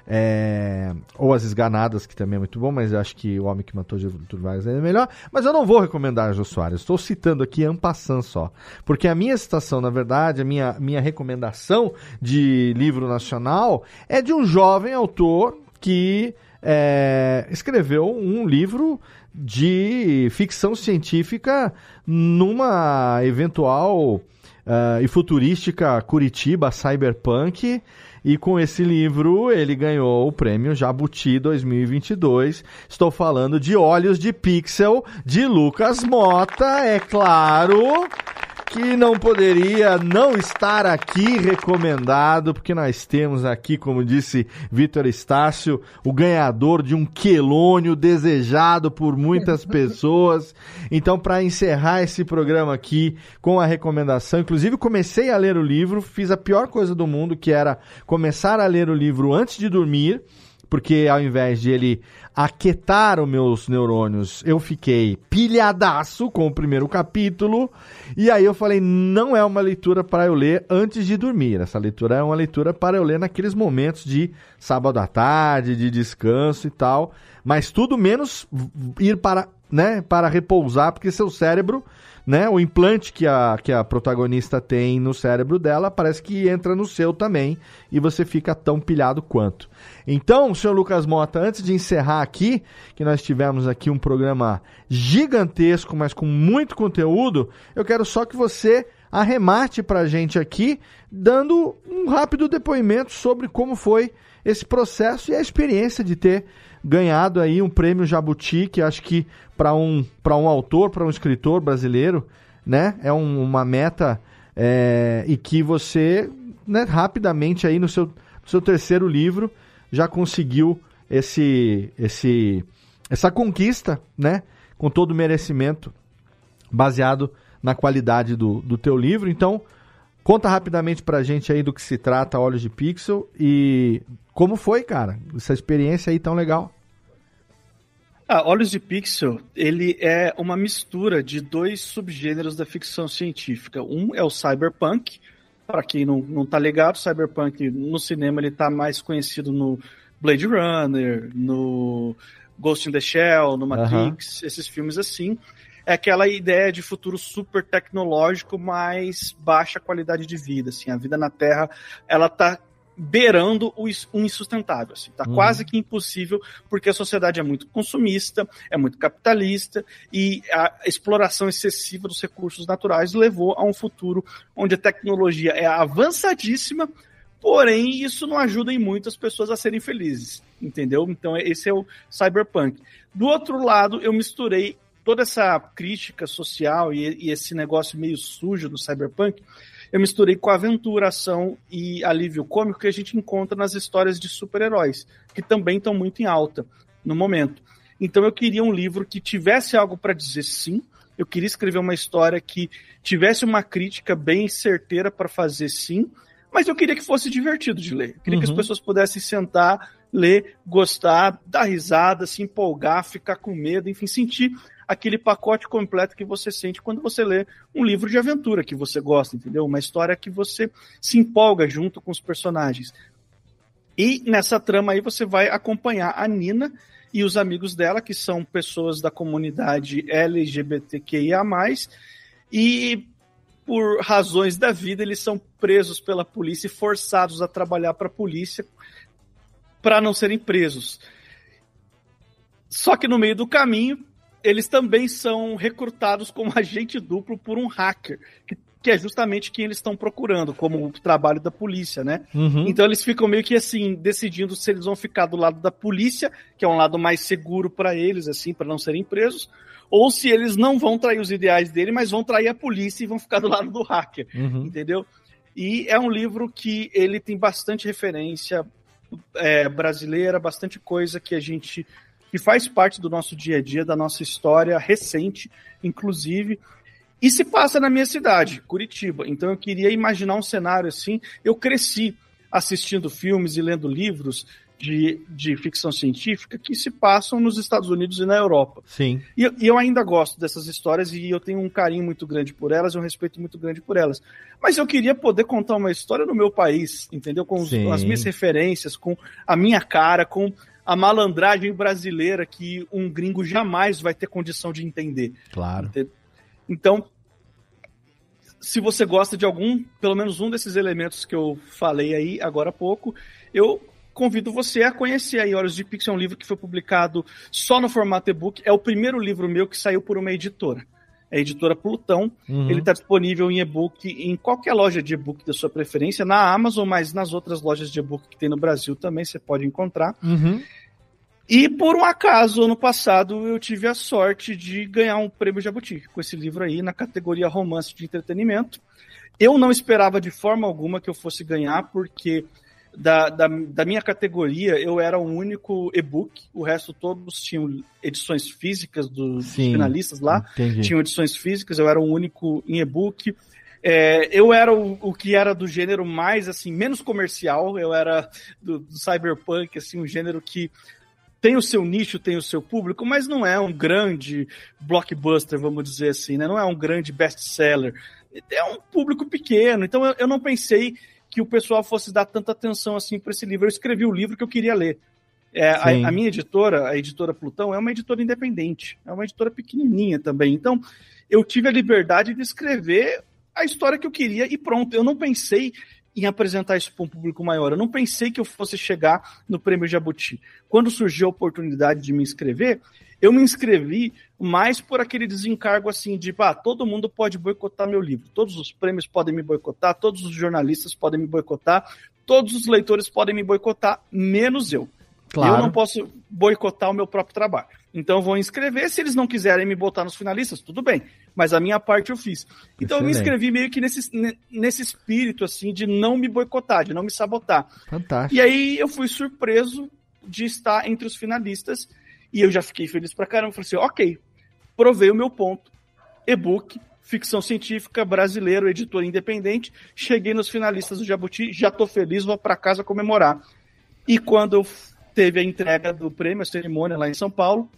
É... Ou As Esganadas, que também é muito bom, mas acho que O Homem que Matou Getúlio Vargas é melhor. Mas eu não vou recomendar Jô Soares, estou citando aqui Ampassan só. Porque a minha citação, na verdade, a minha, minha recomendação de livro nacional é de um jovem autor que é, escreveu um livro de ficção científica numa eventual uh, e futurística Curitiba Cyberpunk. E com esse livro ele ganhou o prêmio Jabuti 2022. Estou falando de Olhos de Pixel de Lucas Mota, é claro que não poderia não estar aqui recomendado, porque nós temos aqui, como disse Vitor Estácio, o ganhador de um quelônio desejado por muitas pessoas. Então, para encerrar esse programa aqui com a recomendação, inclusive comecei a ler o livro, fiz a pior coisa do mundo, que era começar a ler o livro antes de dormir porque ao invés de ele aquietar os meus neurônios, eu fiquei pilhadaço com o primeiro capítulo, e aí eu falei, não é uma leitura para eu ler antes de dormir, essa leitura é uma leitura para eu ler naqueles momentos de sábado à tarde, de descanso e tal, mas tudo menos ir para, né, para repousar, porque seu cérebro né? O implante que a, que a protagonista tem no cérebro dela parece que entra no seu também e você fica tão pilhado quanto. Então, senhor Lucas Mota, antes de encerrar aqui, que nós tivemos aqui um programa gigantesco, mas com muito conteúdo, eu quero só que você arremate pra gente aqui, dando um rápido depoimento sobre como foi esse processo e a experiência de ter ganhado aí um prêmio Jabuti, que acho que para um, um autor, para um escritor brasileiro, né, é um, uma meta é, e que você, né, rapidamente aí no seu, no seu terceiro livro já conseguiu esse, esse, essa conquista, né, com todo o merecimento baseado na qualidade do, do teu livro. Então, conta rapidamente pra gente aí do que se trata Olhos de Pixel e como foi, cara, essa experiência aí tão legal. Ah, Olhos de Pixel, ele é uma mistura de dois subgêneros da ficção científica. Um é o cyberpunk, para quem não, não tá ligado, cyberpunk no cinema ele tá mais conhecido no Blade Runner, no Ghost in the Shell, no Matrix, uhum. esses filmes assim. É aquela ideia de futuro super tecnológico, mas baixa qualidade de vida, assim. A vida na Terra, ela tá beirando o insustentável. Assim, tá uhum. quase que impossível, porque a sociedade é muito consumista, é muito capitalista, e a exploração excessiva dos recursos naturais levou a um futuro onde a tecnologia é avançadíssima, porém isso não ajuda em muito as pessoas a serem felizes. Entendeu? Então, esse é o cyberpunk. Do outro lado, eu misturei toda essa crítica social e, e esse negócio meio sujo do cyberpunk eu misturei com aventura, ação e alívio cômico que a gente encontra nas histórias de super-heróis, que também estão muito em alta no momento. Então eu queria um livro que tivesse algo para dizer sim, eu queria escrever uma história que tivesse uma crítica bem certeira para fazer sim, mas eu queria que fosse divertido de ler. Eu queria uhum. que as uhum. pessoas pudessem sentar, ler, gostar, dar risada, se empolgar, ficar com medo, enfim, sentir aquele pacote completo que você sente quando você lê um livro de aventura que você gosta, entendeu? Uma história que você se empolga junto com os personagens. E nessa trama aí você vai acompanhar a Nina e os amigos dela, que são pessoas da comunidade LGBTQIA+, e por razões da vida eles são presos pela polícia e forçados a trabalhar para a polícia para não serem presos. Só que no meio do caminho, eles também são recrutados como agente duplo por um hacker, que, que é justamente quem eles estão procurando, como o trabalho da polícia, né? Uhum. Então eles ficam meio que assim, decidindo se eles vão ficar do lado da polícia, que é um lado mais seguro para eles, assim, para não serem presos, ou se eles não vão trair os ideais dele, mas vão trair a polícia e vão ficar do lado do hacker, uhum. entendeu? E é um livro que ele tem bastante referência é, brasileira, bastante coisa que a gente que faz parte do nosso dia a dia, da nossa história recente, inclusive. E se passa na minha cidade, Curitiba. Então eu queria imaginar um cenário assim. Eu cresci assistindo filmes e lendo livros de, de ficção científica que se passam nos Estados Unidos e na Europa. Sim. E, e, eu ainda gosto dessas histórias e eu tenho um carinho muito grande por elas, um respeito muito grande por elas. Mas eu queria poder contar uma história no meu país, entendeu? Com, os, com as minhas referências, com a minha cara, com a malandragem brasileira que um gringo jamais vai ter condição de entender. Claro. Então, se você gosta de algum, pelo menos um desses elementos que eu falei aí agora há pouco, eu convido você a conhecer aí Olhos de Pixel, é um livro que foi publicado só no formato e-book. É o primeiro livro meu que saiu por uma editora. É a editora Plutão. Uhum. Ele está disponível em e-book em qualquer loja de e-book da sua preferência, na Amazon, mas nas outras lojas de e-book que tem no Brasil também você pode encontrar. Uhum. E por um acaso, ano passado, eu tive a sorte de ganhar um prêmio Jabuti com esse livro aí na categoria romance de entretenimento. Eu não esperava de forma alguma que eu fosse ganhar, porque da, da, da minha categoria eu era o único e-book, o resto todos tinham edições físicas dos Sim, finalistas lá, entendi. tinham edições físicas, eu era o único em e-book. É, eu era o, o, que era do gênero mais assim menos comercial eu era do, do cyberpunk assim um gênero que tem o seu nicho, tem o seu público, mas não é um grande blockbuster, vamos dizer assim, né? Não é um grande best-seller. É um público pequeno. Então eu, eu não pensei que o pessoal fosse dar tanta atenção assim para esse livro. Eu escrevi o livro que eu queria ler. É, a, a, minha editora, a editora Plutão, é uma editora independente, é uma editora pequenininha também. Então, eu tive a liberdade de escrever a história que eu queria e pronto. Eu não pensei em apresentar isso para um público maior. Eu não pensei que eu fosse chegar no Prêmio Jabuti. Quando surgiu a oportunidade de me inscrever, eu me inscrevi mais por aquele desencargo assim de, ah, todo mundo pode boicotar meu livro, todos os prêmios podem me boicotar, todos os jornalistas podem me boicotar, todos os leitores podem me boicotar, menos eu. Claro. Eu não posso boicotar o meu próprio trabalho. Então eu vou inscrever, se eles não quiserem me botar nos finalistas, tudo bem. Mas a minha parte eu fiz. Então Excelente. eu me inscrevi meio que nesse, nesse espírito, assim, de não me boicotar, de não me sabotar. Fantástico. E aí eu fui surpreso de estar entre os finalistas e eu já fiquei feliz pra caramba. Falei assim, ok, provei o meu ponto. E-book, ficção científica, brasileiro, editor independente. Cheguei nos finalistas do Jabuti, já tô feliz, vou para casa comemorar. E quando teve a entrega do prêmio, a cerimônia lá em São Paulo.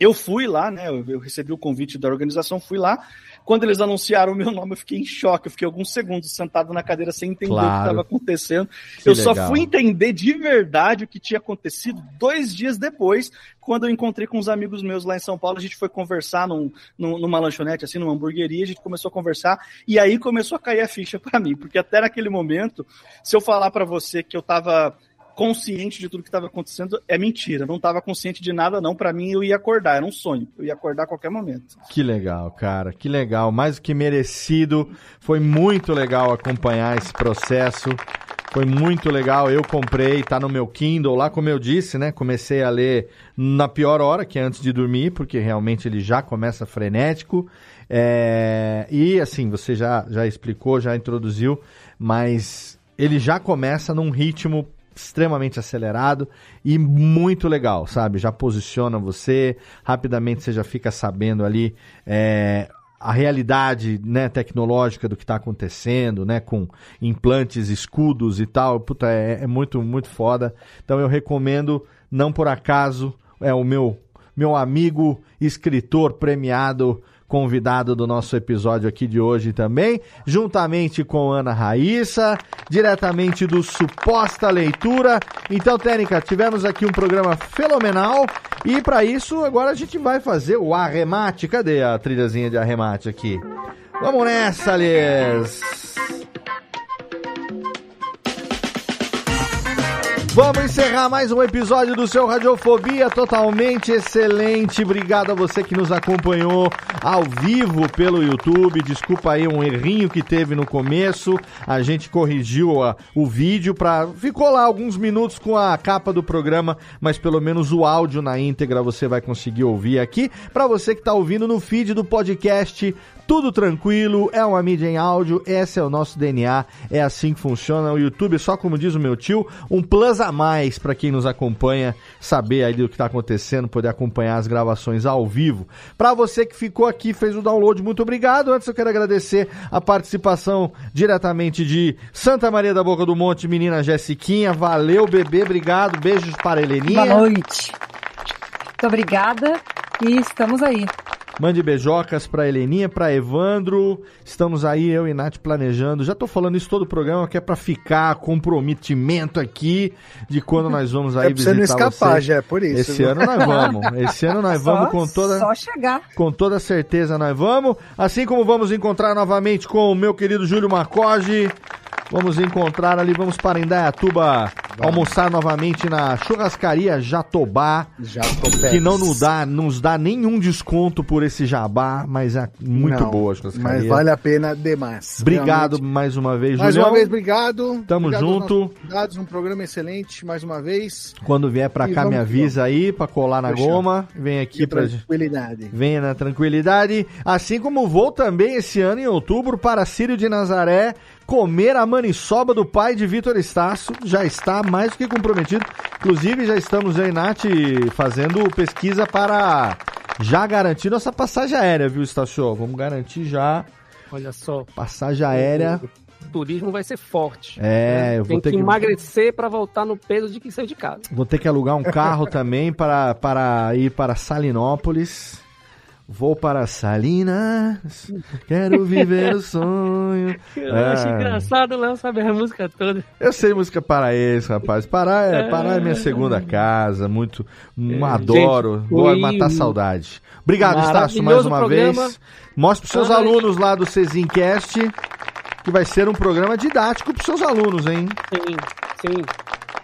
Eu fui lá, né? Eu, recebi o convite da organização, fui lá. Quando eles anunciaram o meu nome, eu fiquei em choque. Eu fiquei alguns segundos sentado na cadeira sem entender claro. o que estava acontecendo. Que eu legal. só fui entender de verdade o que tinha acontecido dois dias depois, quando eu encontrei com uns amigos meus lá em São Paulo. A gente foi conversar num, num, numa lanchonete, assim, numa hamburgueria. A gente começou a conversar e aí começou a cair a ficha para mim, porque até naquele momento, se eu falar para você que eu estava consciente de tudo que estava acontecendo é mentira. Não estava consciente de nada, não. Para mim, eu ia acordar. Era um sonho. Eu ia acordar a qualquer momento. Que legal, cara. Que legal. Mais do que merecido. Foi muito legal acompanhar esse processo. Foi muito legal. Eu comprei, tá no meu Kindle lá, como eu disse, né? Comecei a ler na pior hora, que é antes de dormir, porque realmente ele já começa frenético. É... E assim, você já, já explicou, já introduziu, mas ele já começa num ritmo extremamente acelerado e muito legal, sabe? Já posiciona você, rapidamente você já fica sabendo ali é, a realidade né, tecnológica do que está acontecendo, né? Com implantes, escudos e tal. Puta, é, é muito, muito foda. Então eu recomendo, não por acaso, é o meu, meu amigo escritor premiado convidado do nosso episódio aqui de hoje também, juntamente com Ana Raíssa, diretamente do Suposta Leitura. Então, Técnica, tivemos aqui um programa fenomenal e para isso agora a gente vai fazer o arremate. Cadê a trilhazinha de arremate aqui? Vamos nessa, Liz! Vamos encerrar mais um episódio do seu Radiofobia totalmente excelente. Obrigado a você que nos acompanhou ao vivo pelo YouTube. Desculpa aí um errinho que teve no começo. A gente corrigiu a, o vídeo para ficou lá alguns minutos com a capa do programa, mas pelo menos o áudio na íntegra você vai conseguir ouvir aqui. Para você que está ouvindo no feed do podcast, tudo tranquilo, é uma mídia em áudio, esse é o nosso DNA, é assim que funciona. O YouTube, só como diz o meu tio, um plus a mais para quem nos acompanha saber aí do que está acontecendo, poder acompanhar as gravações ao vivo. Para você que ficou aqui, fez o download, muito obrigado. Antes eu quero agradecer a participação diretamente de Santa Maria da Boca do Monte, menina Jessiquinha. Valeu, bebê, obrigado. Beijos para Heleninha. Boa noite. Muito obrigada e estamos aí. Mande beijocas pra Heleninha, pra Evandro. Estamos aí, eu e Nath, planejando. Já tô falando isso todo o programa, que é pra ficar comprometimento aqui de quando nós vamos aí é visitar você não escapar, já é por isso. Esse ano nós vamos. Esse ano nós vamos com toda... Só chegar. Com toda certeza nós vamos. Assim como vamos encontrar novamente com o meu querido Júlio Marcoge. Vamos encontrar ali, vamos para Indaiatuba vamos. almoçar novamente na churrascaria Jatobá. Jatobés. Que não nos dá, nos dá nenhum desconto por esse jabá, mas é muito não, boa a churrascaria. Mas vale a pena demais. Obrigado realmente. mais uma vez, Mais uma vez, obrigado. Tamo obrigado junto. Dados, um programa excelente, mais uma vez. Quando vier pra e cá, me avisa aí pra colar na Fechou. goma. Vem aqui pra. Tranquilidade. Venha na tranquilidade. Assim como vou também esse ano, em outubro, para Sírio de Nazaré comer a maniçoba do pai de Vitor Estácio. Já está mais do que comprometido. Inclusive, já estamos aí, Nath, fazendo pesquisa para já garantir nossa passagem aérea, viu, Estácio? Vamos garantir já. Olha só. Passagem aérea. O turismo vai ser forte. É, né? eu vou Tem ter que, que emagrecer para voltar no peso de que saiu de casa. Vou ter que alugar um carro também para, para ir para Salinópolis. Vou para Salinas, quero viver o sonho. Eu ah. acho engraçado, o Léo sabe a música toda. Eu sei música paraense, rapaz. Pará é, Pará é minha segunda casa, muito. É, adoro, gente, vou matar saudade. Obrigado, Estácio, mais uma programa. vez. Mostre para seus ah, alunos lá do Cezincast que vai ser um programa didático para seus alunos, hein? Sim, sim.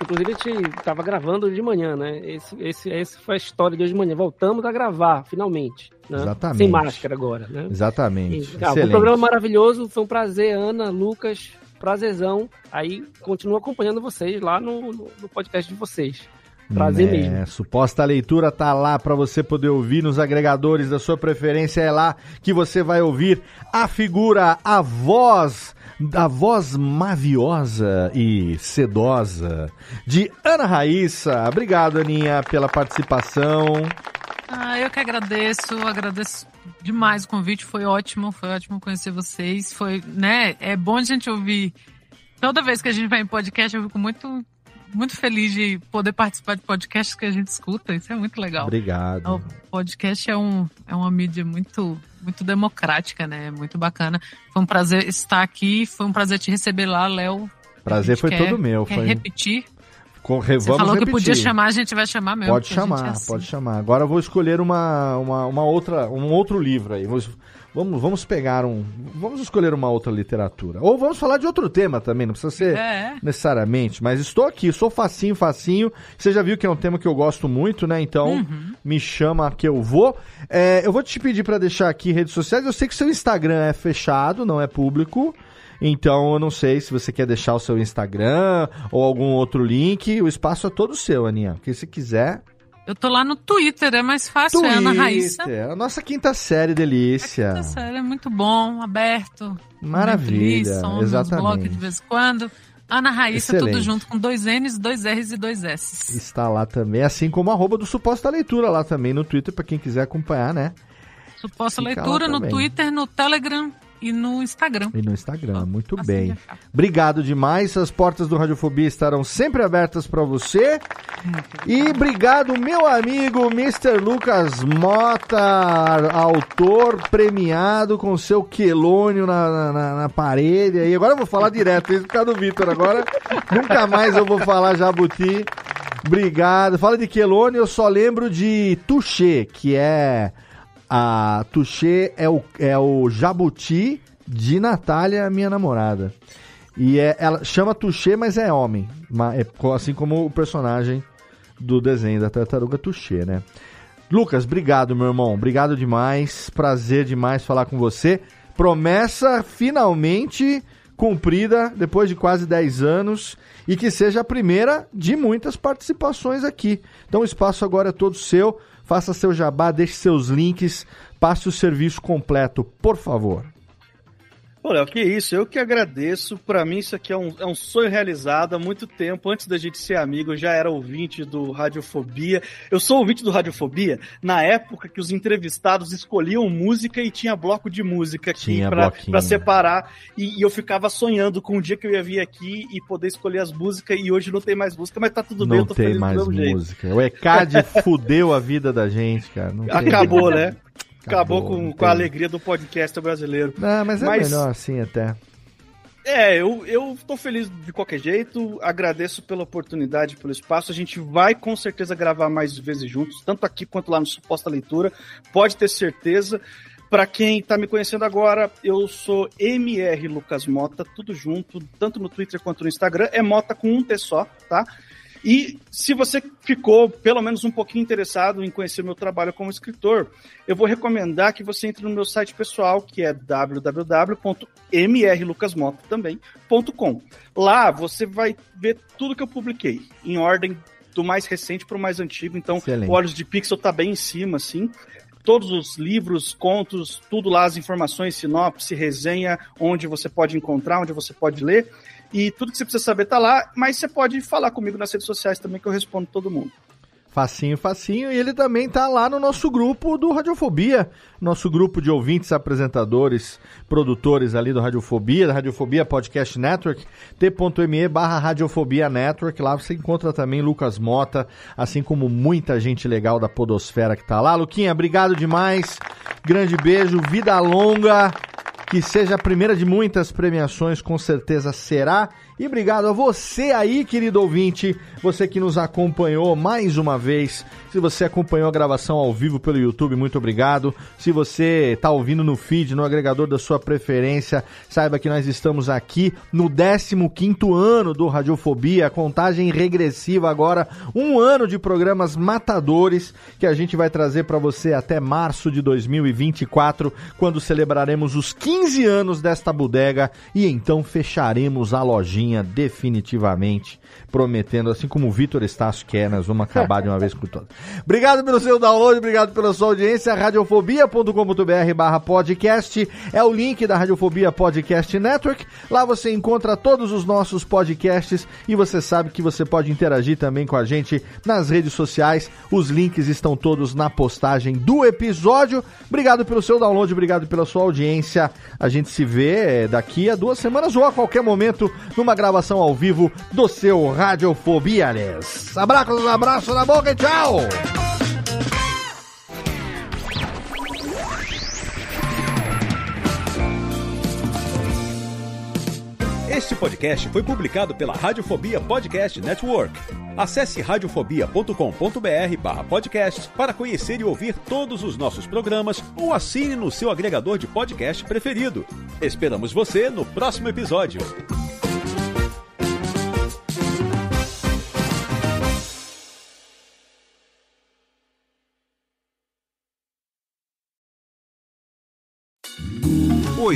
Inclusive, a gente estava gravando de manhã, né? Esse, esse, essa foi a história de hoje de manhã. Voltamos a gravar, finalmente. Né? Exatamente. Sem máscara agora, né? Exatamente. E, um programa maravilhoso, foi um prazer, Ana, Lucas, prazerzão. Aí, continuo acompanhando vocês lá no, no, no podcast de vocês. Prazer é, mesmo. Suposta leitura tá lá para você poder ouvir nos agregadores da sua preferência. É lá que você vai ouvir a figura, a voz da voz maviosa e sedosa de Ana Raíssa. Obrigado, Aninha, pela participação. Ah, eu que agradeço, agradeço demais o convite, foi ótimo, foi ótimo conhecer vocês. Foi, né? É bom a gente ouvir. Toda vez que a gente vai em podcast, eu fico muito muito feliz de poder participar de podcasts que a gente escuta. Isso é muito legal. Obrigado. O podcast é, um, é uma mídia muito muito democrática, né? Muito bacana. Foi um prazer estar aqui, foi um prazer te receber lá, Léo. Prazer foi quer, todo meu. Quer foi... repetir? Com, Você falou repetir. que podia chamar, a gente vai chamar mesmo. Pode chamar, é assim. pode chamar. Agora eu vou escolher uma, uma, uma, outra, um outro livro aí. Vamos, vamos pegar um. Vamos escolher uma outra literatura. Ou vamos falar de outro tema também, não precisa ser é. necessariamente. Mas estou aqui, sou facinho, facinho. Você já viu que é um tema que eu gosto muito, né? Então, uhum. me chama que eu vou. É, eu vou te pedir para deixar aqui redes sociais. Eu sei que seu Instagram é fechado, não é público. Então eu não sei se você quer deixar o seu Instagram ou algum outro link. O espaço é todo seu, Aninha. Porque se quiser, eu tô lá no Twitter, é mais fácil, Twitter, é Ana Raíssa. A nossa quinta série, delícia. A quinta série é muito bom, aberto. Maravilha, feliz, exatamente. blog de vez em quando. Ana Raíssa, Excelente. tudo junto, com dois N's, dois R's e dois S. Está lá também, assim como arroba do Suposta Leitura lá também no Twitter, para quem quiser acompanhar, né? Suposta Fica Leitura no Twitter, no Telegram e no Instagram. E no Instagram, muito assim bem. Obrigado demais. As portas do Radiofobia estarão sempre abertas para você. E obrigado, meu amigo Mr. Lucas Mota, autor premiado com seu quelônio na, na, na parede. E agora eu vou falar direto, isso por causa do Vitor. Agora nunca mais eu vou falar jabuti. Obrigado. Fala de quelônio, eu só lembro de Touché, que é a Touché é o, é o jabuti de Natália, minha namorada. E é, ela chama Touché, mas é homem. É, assim como o personagem do desenho da tartaruga Touché, né? Lucas, obrigado, meu irmão. Obrigado demais. Prazer demais falar com você. Promessa finalmente cumprida depois de quase 10 anos e que seja a primeira de muitas participações aqui. Então o espaço agora é todo seu. Faça seu jabá, deixe seus links, passe o serviço completo, por favor. Pô, Léo, que isso, eu que agradeço. Para mim, isso aqui é um, é um sonho realizado há muito tempo. Antes da gente ser amigo, eu já era ouvinte do Radiofobia. Eu sou ouvinte do Radiofobia na época que os entrevistados escolhiam música e tinha bloco de música aqui para separar. E, e, eu ficava sonhando com o dia que eu ia vir aqui e poder escolher as músicas. E hoje não tem mais música, mas tá tudo não bem, eu tô tem mais música. Jeito. O ECAD fudeu a vida da gente, cara. Não Acabou, né? Acabou, com, com a alegria do podcast brasileiro. Não, mas é mas, melhor assim até. É, eu, eu tô feliz de qualquer jeito, agradeço pela oportunidade, pelo espaço. A gente vai com certeza gravar mais vezes juntos, tanto aqui quanto lá no Suposta Leitura, pode ter certeza. Para quem está me conhecendo agora, eu sou MR Lucas Mota, tudo junto, tanto no Twitter quanto no Instagram. É Mota com um T só, tá? E se você ficou pelo menos um pouquinho interessado em conhecer meu trabalho como escritor, eu vou recomendar que você entre no meu site pessoal, que é www.mrlucasmoto.com. Lá você vai ver tudo que eu publiquei, em ordem do mais recente para o mais antigo. Então, Excelente. o Olhos de Pixel está bem em cima, assim todos os livros, contos, tudo lá, as informações, sinopse, resenha, onde você pode encontrar, onde você pode ler. E tudo que você precisa saber tá lá, mas você pode falar comigo nas redes sociais também, que eu respondo todo mundo. Facinho, facinho. E ele também tá lá no nosso grupo do Radiofobia. Nosso grupo de ouvintes, apresentadores, produtores ali do Radiofobia, da Radiofobia Podcast Network, t.me barra Radiofobia Network. Lá você encontra também Lucas Mota, assim como muita gente legal da Podosfera que tá lá. Luquinha, obrigado demais. Grande beijo, vida longa. Que seja a primeira de muitas premiações, com certeza será. E obrigado a você aí, querido ouvinte, você que nos acompanhou mais uma vez. Se você acompanhou a gravação ao vivo pelo YouTube, muito obrigado. Se você está ouvindo no feed, no agregador da sua preferência, saiba que nós estamos aqui no 15 ano do Radiofobia, contagem regressiva agora, um ano de programas matadores que a gente vai trazer para você até março de 2024, quando celebraremos os 15 anos desta bodega e então fecharemos a lojinha definitivamente, prometendo, assim como o Vitor Estácio quer, nós vamos acabar de uma vez por todas. Obrigado pelo seu download, obrigado pela sua audiência. Radiofobia.com.br barra podcast é o link da Radiofobia Podcast Network. Lá você encontra todos os nossos podcasts e você sabe que você pode interagir também com a gente nas redes sociais. Os links estão todos na postagem do episódio. Obrigado pelo seu download, obrigado pela sua audiência. A gente se vê eh, daqui a duas semanas ou a qualquer momento numa gravação ao vivo do seu Radiofobia. Abraços, abraço na boca e tchau! Este podcast foi publicado pela Radiofobia Podcast Network. Acesse radiofobia.com.br podcast para conhecer e ouvir todos os nossos programas ou assine no seu agregador de podcast preferido. Esperamos você no próximo episódio.